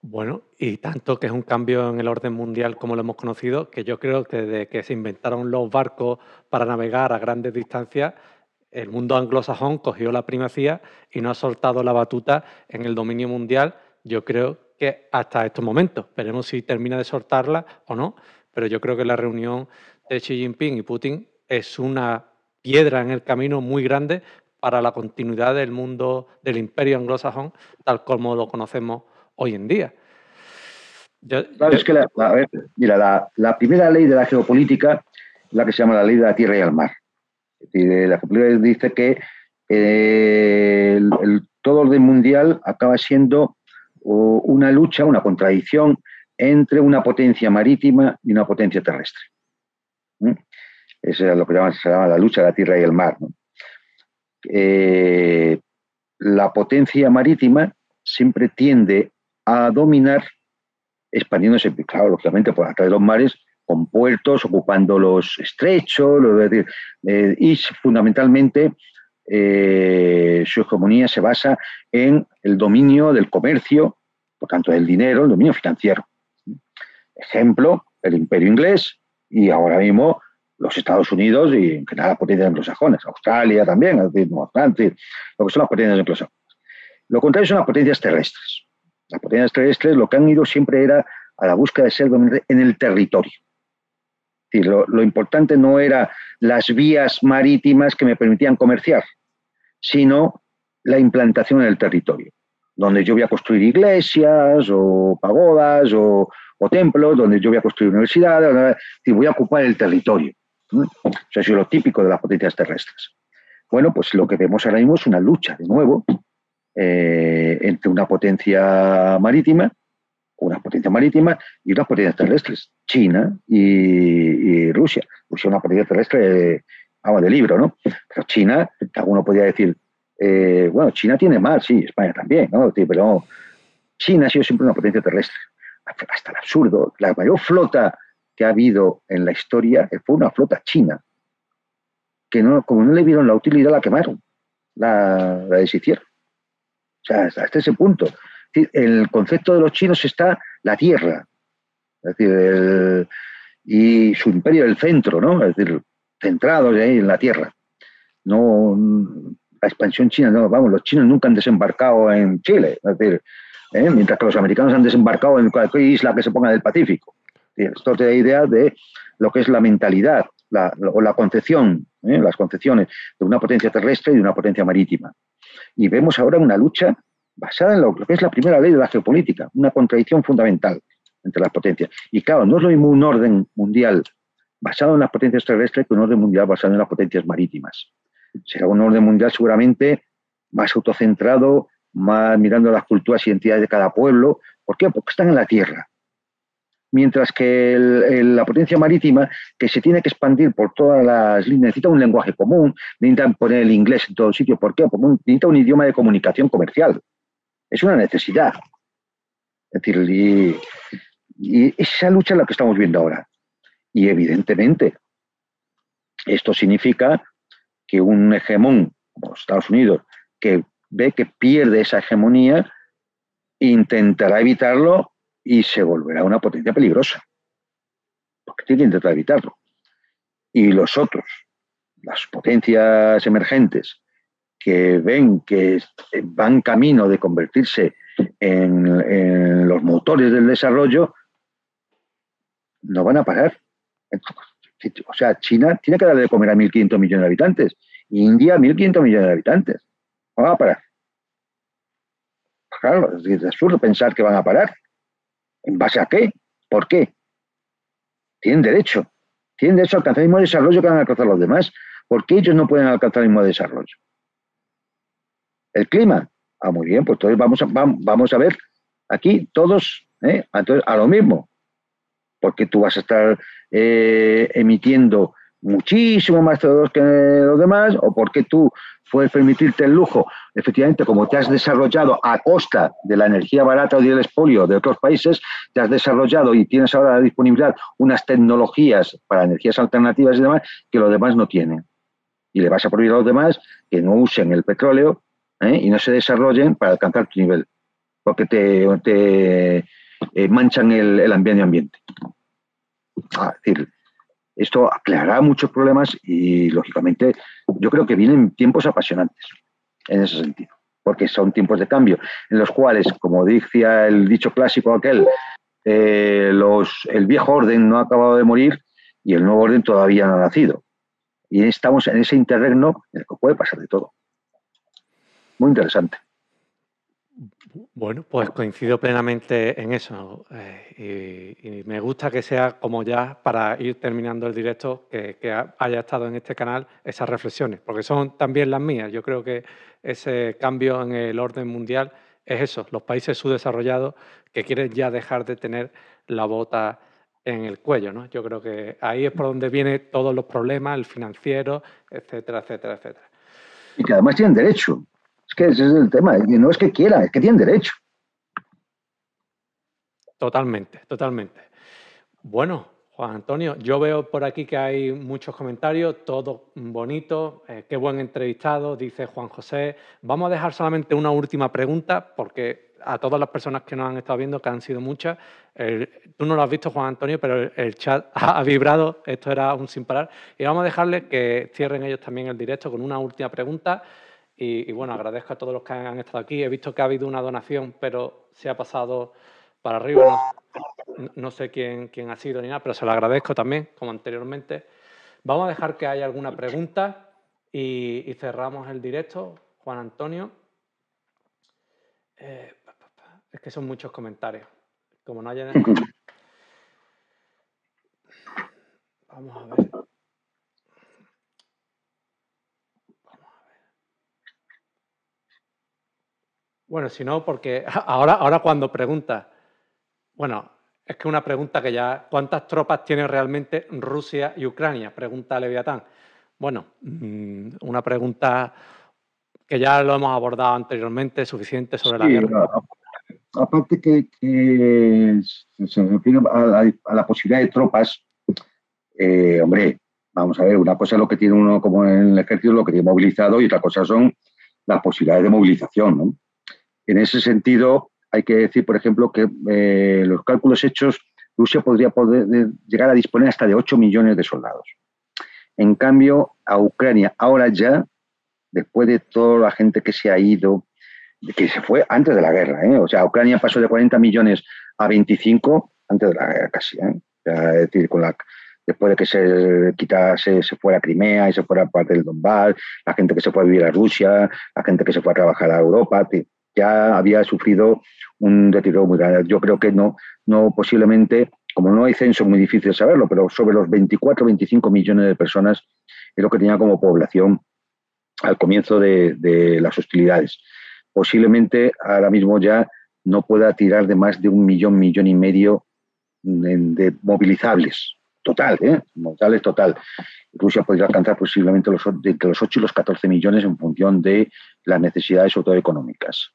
Bueno, y tanto que es un cambio en el orden mundial como lo hemos conocido, que yo creo que desde que se inventaron los barcos para navegar a grandes distancias, el mundo anglosajón cogió la primacía y no ha soltado la batuta en el dominio mundial, yo creo que hasta estos momentos. Veremos si termina de soltarla o no, pero yo creo que la reunión de Xi Jinping y Putin es una piedra en el camino muy grande para la continuidad del mundo del imperio anglosajón tal como lo conocemos hoy en día. es que la, mira, la, primera ley de la geopolítica es la que se llama la ley de la tierra y el mar. Eh, la geopolítica dice que eh, el, todo orden mundial acaba siendo una lucha, una contradicción entre una potencia marítima y una potencia terrestre. ¿Mm? Eso es lo que se llama la lucha de la tierra y el mar. Eh, la potencia marítima siempre tiende a dominar expandiéndose, claro, lógicamente por atrás de los mares, con puertos, ocupando los estrechos, eh, y fundamentalmente eh, su hegemonía se basa en el dominio del comercio, por tanto del dinero, el dominio financiero. Ejemplo, el imperio inglés y ahora mismo los Estados Unidos y en general las potencias anglosajonas, Australia también, es decir, Francia, lo que son las potencias anglosajonas. Lo contrario son las potencias terrestres. Las potencias terrestres lo que han ido siempre era a la búsqueda de ser dominantes en el territorio lo, importante no era las vías marítimas que me permitían comerciar, sino la implantación en el territorio, donde yo voy a construir iglesias o pagodas o, templos, donde yo voy a construir universidades, y voy a ocupar el territorio. Eso es lo típico de las potencias terrestres. Bueno, pues lo que vemos ahora mismo es una lucha, de nuevo, eh, entre una potencia marítima una potencia marítima y unas potencias terrestres, China y, Rusia. Rusia es una potencia terrestre, vamos, de libro, ¿no? Pero China, alguno podría decir, eh, bueno, China tiene más, sí, España también, ¿no? Pero China ha sido siempre una potencia terrestre, hasta el absurdo. La mayor flota que ha habido en la historia fue una flota china, que no, como no le vieron la utilidad, la quemaron, la, la deshicieron. O sea, hasta ese punto el concepto de los chinos está la tierra, es decir, y su imperio del centro, ¿no? Es decir, centrados ahí en la tierra. No, la expansión china, no, vamos, los chinos nunca han desembarcado en Chile, es decir, ¿eh? mientras que los americanos han desembarcado en cualquier isla que se ponga del Pacífico. Esto te da idea de lo que es la mentalidad la, o la concepción, ¿eh? las concepciones de una potencia terrestre y de una potencia marítima. Y vemos ahora una lucha basada en lo, que es la primera ley de la geopolítica, una contradicción fundamental entre las potencias. Y claro, no es lo mismo un orden mundial basado en las potencias terrestres que un orden mundial basado en las potencias marítimas. Será un orden mundial seguramente más autocentrado, más mirando las culturas y identidades de cada pueblo. ¿Por qué? Porque están en la tierra. mientras que la potencia marítima, que se tiene que expandir por todas las líneas, necesita un lenguaje común, necesita poner el inglés en todo sitio. ¿Por qué? Porque necesita un idioma de comunicación comercial. Es una necesidad. Es decir, y, y esa lucha es la que estamos viendo ahora. Y evidentemente, esto significa que un hegemón como Estados Unidos, que ve que pierde esa hegemonía, intentará evitarlo y se volverá una potencia peligrosa. Porque tiene que intentar evitarlo. Y los otros, las potencias emergentes, que ven que van camino de convertirse en, los motores del desarrollo, no van a parar. O sea, China tiene que darle de comer a 1.500 millones de habitantes. India, 1.500 millones de habitantes. No van a parar. Claro, es absurdo pensar que van a parar. ¿En base a qué? ¿Por qué? Tienen derecho. Tienen derecho a alcanzar el mismo desarrollo que van a alcanzar los demás. ¿Por qué ellos no pueden alcanzar el mismo desarrollo? El clima. Ah, muy bien, pues entonces vamos a, vamos a ver aquí todos ¿eh? a lo mismo. Porque tú vas a estar eh, emitiendo muchísimo más CO2 que los demás, o porque tú puedes permitirte el lujo, efectivamente, como te has desarrollado a costa de la energía barata o del expolio de otros países, te has desarrollado y tienes ahora la disponibilidad unas tecnologías para energías alternativas y demás que los demás no tienen. Y le vas a prohibir a los demás que no usen el petróleo ¿eh? y no se desarrollen para alcanzar tu nivel, porque te, eh, manchan el, el ambiente. Ah, es decir, esto aclarará muchos problemas y, lógicamente, yo creo que vienen tiempos apasionantes en ese sentido, porque son tiempos de cambio en los cuales, como decía el dicho clásico aquel, eh, los, el viejo orden no ha acabado de morir y el nuevo orden todavía no ha nacido. Y estamos en ese interregno en el que puede pasar de todo. Muy interesante. Bueno, pues coincido plenamente en eso. Eh, y, me gusta que sea como ya para ir terminando el directo, que, haya estado en este canal esas reflexiones, porque son también las mías. Yo creo que ese cambio en el orden mundial es eso, los países subdesarrollados que quieren ya dejar de tener la bota en el cuello. ¿no? Yo creo que ahí es por donde vienen todos los problemas, el financiero, etcétera, etcétera, etcétera. Y que además tienen derecho. Es que ese es el tema. Y no es que quiera, es que tienen derecho. Totalmente, totalmente. Bueno, Juan Antonio, yo veo por aquí que hay muchos comentarios, todo bonito, eh, qué buen entrevistado, dice Juan José. Vamos a dejar solamente una última pregunta, porque a todas las personas que nos han estado viendo, que han sido muchas, tú no lo has visto, Juan Antonio, pero el, chat ha, vibrado, esto era un sin parar, y vamos a dejarles que cierren ellos también el directo con una última pregunta. Y, bueno, agradezco a todos los que han, estado aquí. He visto que ha habido una donación, pero se ha pasado para arriba. No, sé quién, quién, ha sido ni nada, pero se lo agradezco también, como anteriormente. Vamos a dejar que haya alguna pregunta y, cerramos el directo. Juan Antonio. Eh, es que son muchos comentarios. Como no haya... Vamos a ver. Bueno, si no, porque ahora, ahora cuando pregunta, bueno, es que una pregunta que ya, ¿cuántas tropas tiene realmente Rusia y Ucrania? Pregunta Leviatán. Bueno, mm, una pregunta que ya lo hemos abordado anteriormente, suficiente sobre la guerra. Aparte que, se refiere a la, posibilidad de tropas, eh, hombre, vamos a ver, una cosa es lo que tiene uno como en el ejército, lo que tiene movilizado, y otra cosa son las posibilidades de movilización, ¿no? En ese sentido, hay que decir, por ejemplo, que eh, los cálculos hechos, Rusia podría poder llegar a disponer hasta de 8 millones de soldados. En cambio, a Ucrania, ahora ya, después de toda la gente que se ha ido, que se fue antes de la guerra, ¿eh? o sea, Ucrania pasó de 40 millones a 25 antes de la guerra casi, ¿eh? es decir, con la, después de que se quitase, se fuera a Crimea y se fuera parte del Donbass, la gente que se fue a vivir a Rusia, la gente que se fue a trabajar a Europa, ya había sufrido un deterioro muy grande. Yo creo que no, no posiblemente, como no hay censo, muy difícil saberlo, pero sobre los 24 25 millones de personas es lo que tenía como población al comienzo de, las hostilidades. Posiblemente ahora mismo ya no pueda tirar de más de un millón, millón y medio de movilizables, total, ¿eh? movilizables total. Rusia podría alcanzar posiblemente los, entre los 8 y los 14 millones en función de las necesidades, sobre todo económicas.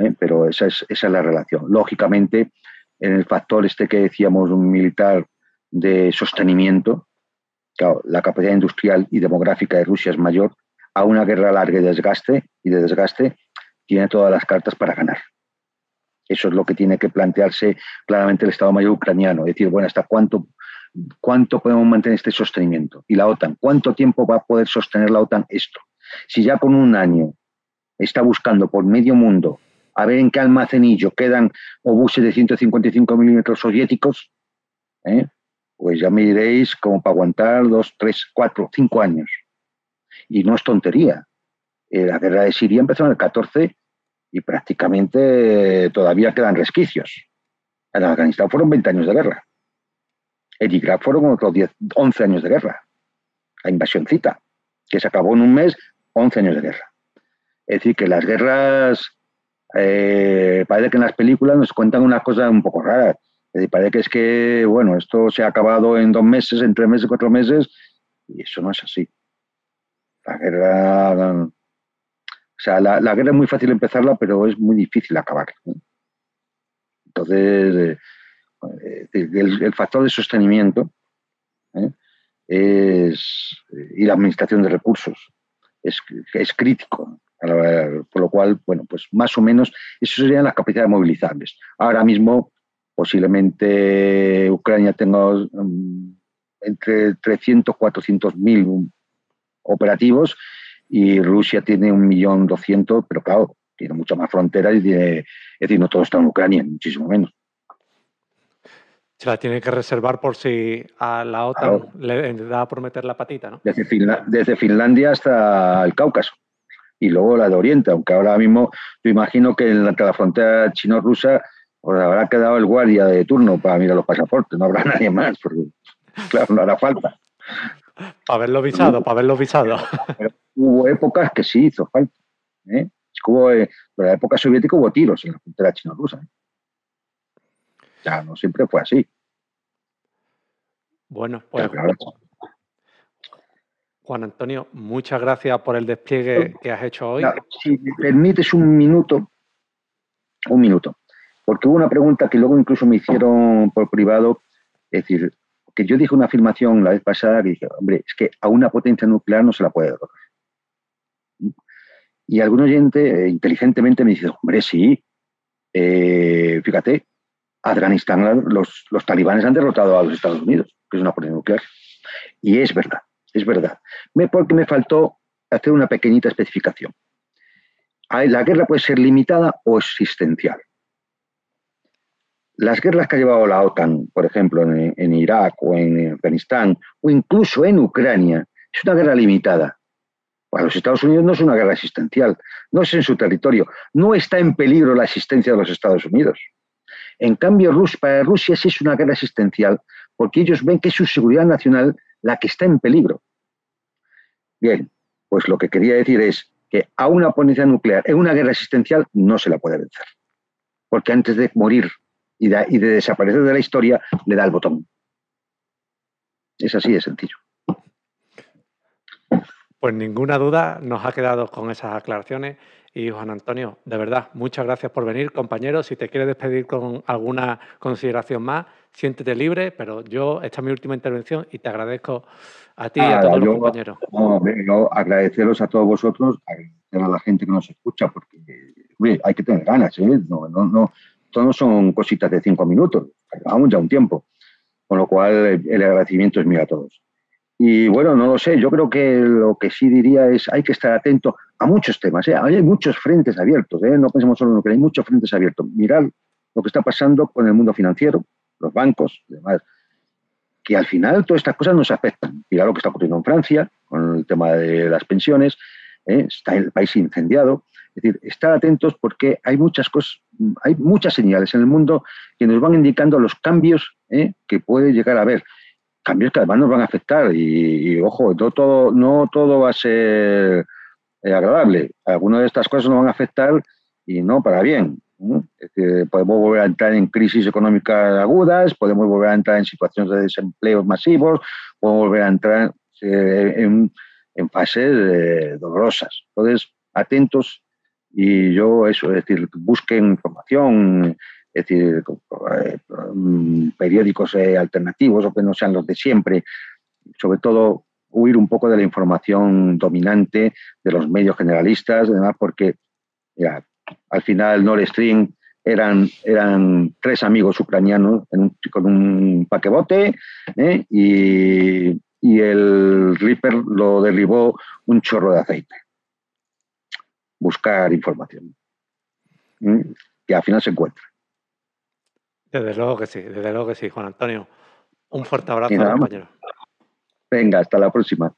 ¿Eh? Pero esa es, esa es la relación. Lógicamente, en el factor este que decíamos, un militar de sostenimiento, la capacidad industrial y demográfica de Rusia es mayor, a una guerra larga y desgaste, y de desgaste tiene todas las cartas para ganar. Eso es lo que tiene que plantearse claramente el Estado Mayor ucraniano, decir, bueno, ¿hasta cuánto, cuánto podemos mantener este sostenimiento? Y la OTAN, ¿cuánto tiempo va a poder sostener la OTAN esto? Si ya con un año está buscando por medio mundo a ver en qué almacenillo quedan obuses de 155 milímetros soviéticos, ¿eh? pues ya me diréis como para aguantar dos, tres, cuatro, cinco años. Y no es tontería. Eh, la guerra de Siria empezó en el 14 y prácticamente todavía quedan resquicios. En Afganistán fueron 20 años de guerra. En Irak fueron otros 10, 11 años de guerra. La invasióncita, que se acabó en un mes, 11 años de guerra. Es decir, que las guerras, eh, parece que en las películas nos cuentan una cosa un poco rara. Es decir, parece que es que, bueno, esto se ha acabado en dos meses, en tres meses, cuatro meses, y eso no es así. La guerra o sea, la, guerra es muy fácil empezarla, pero es muy difícil acabar. Entonces, eh, el, factor de sostenimiento ¿eh? es, y la administración de recursos es, es crítico. Por lo cual, bueno, pues más o menos, eso serían las capacidades movilizables. Ahora mismo, posiblemente Ucrania tenga mm, entre 300 y 400 mil operativos y Rusia tiene un millón doscientos, pero claro, tiene mucha más frontera y tiene, es decir, no todo está en Ucrania, muchísimo menos. Se la tiene que reservar por si a la OTAN le da por meter la patita, ¿no? Desde, Finlandia hasta el Cáucaso y luego la de Oriente, aunque ahora mismo yo imagino que en la, frontera chino-rusa pues, habrá quedado el guardia de turno para mirar los pasaportes, no habrá nadie más, porque claro, no hará falta. Para verlo visado, para verlo visado hubo épocas que sí hizo falta. ¿eh? Hubo, en la época soviética hubo tiros en la frontera chino-rusa. ¿eh? Ya no siempre fue así. Bueno, pues. Juan Antonio, muchas gracias por el despliegue que has hecho hoy. si me permites un minuto, un minuto, porque hubo una pregunta que luego incluso me hicieron por privado, es decir, que yo dije una afirmación la vez pasada que dije, hombre, es que a una potencia nuclear no se la puede derrotar. Y algún oyente eh, inteligentemente me dice, hombre, sí, eh, fíjate, Afganistán, los, los talibanes han derrotado a los Estados Unidos, que es una potencia nuclear. Y es verdad, es verdad. Porque me faltó hacer una pequeñita especificación. La guerra puede ser limitada o existencial. Las guerras que ha llevado la OTAN, por ejemplo, en, en Irak o en Afganistán, o incluso en Ucrania, es una guerra limitada. Para los Estados Unidos no es una guerra existencial, no es en su territorio, no está en peligro la existencia de los Estados Unidos. En cambio, para Rusia sí es una guerra existencial, porque ellos ven que su seguridad nacional la que está en peligro. Bien, pues lo que quería decir es que a una potencia nuclear en una guerra existencial no se la puede vencer, porque antes de morir y de, y de desaparecer de la historia le da el botón. Es así de sencillo. Pues ninguna duda nos ha quedado con esas aclaraciones. Y Juan Antonio, de verdad, muchas gracias por venir, compañero. Si te quieres despedir con alguna consideración más, siéntete libre, pero yo, esta es mi última intervención y te agradezco a ti y a todos los compañeros. yo agradeceros a todos vosotros, agradecer a la gente que nos escucha, porque hay que tener ganas, ¿eh? No, no, no, todos son cositas de cinco minutos, llevamos ya un tiempo. Con lo cual, el agradecimiento es mío a todos. Y bueno, no lo sé, yo creo que lo que sí diría es hay que estar atento a muchos temas. ¿eh? Hay muchos frentes abiertos, ¿eh? no pensemos solo en lo que hay muchos frentes abiertos. Mirad lo que está pasando con el mundo financiero, los bancos y demás, que al final todas estas cosas nos afectan. Mirad lo que está ocurriendo en Francia con el tema de las pensiones, ¿eh? está el país incendiado. Es decir, estar atentos porque hay muchas cosas, hay muchas señales en el mundo que nos van indicando los cambios que puede llegar a haber cambios que además nos van a afectar y, ojo, no todo, no todo va a ser eh, agradable. Algunas de estas cosas nos van a afectar y no para bien. podemos volver a entrar en crisis económicas agudas, podemos volver a entrar en situaciones de desempleo masivos, podemos volver a entrar eh, en, fases eh, dolorosas. Entonces, atentos y yo eso, es decir, busquen información, es decir, eh, mm, periódicos alternativos o que no sean los de siempre, sobre todo huir un poco de la información dominante de los medios generalistas, además porque al final Nord Stream eran, eran tres amigos ucranianos con un paquebote ¿eh? y, y, el Reaper lo derribó un chorro de aceite. Buscar información. ¿eh? Que al final se encuentra. Desde luego que sí, desde luego que sí, Juan Antonio. Un fuerte abrazo, compañero. Venga, hasta la próxima.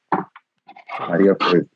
Adiós. Pues.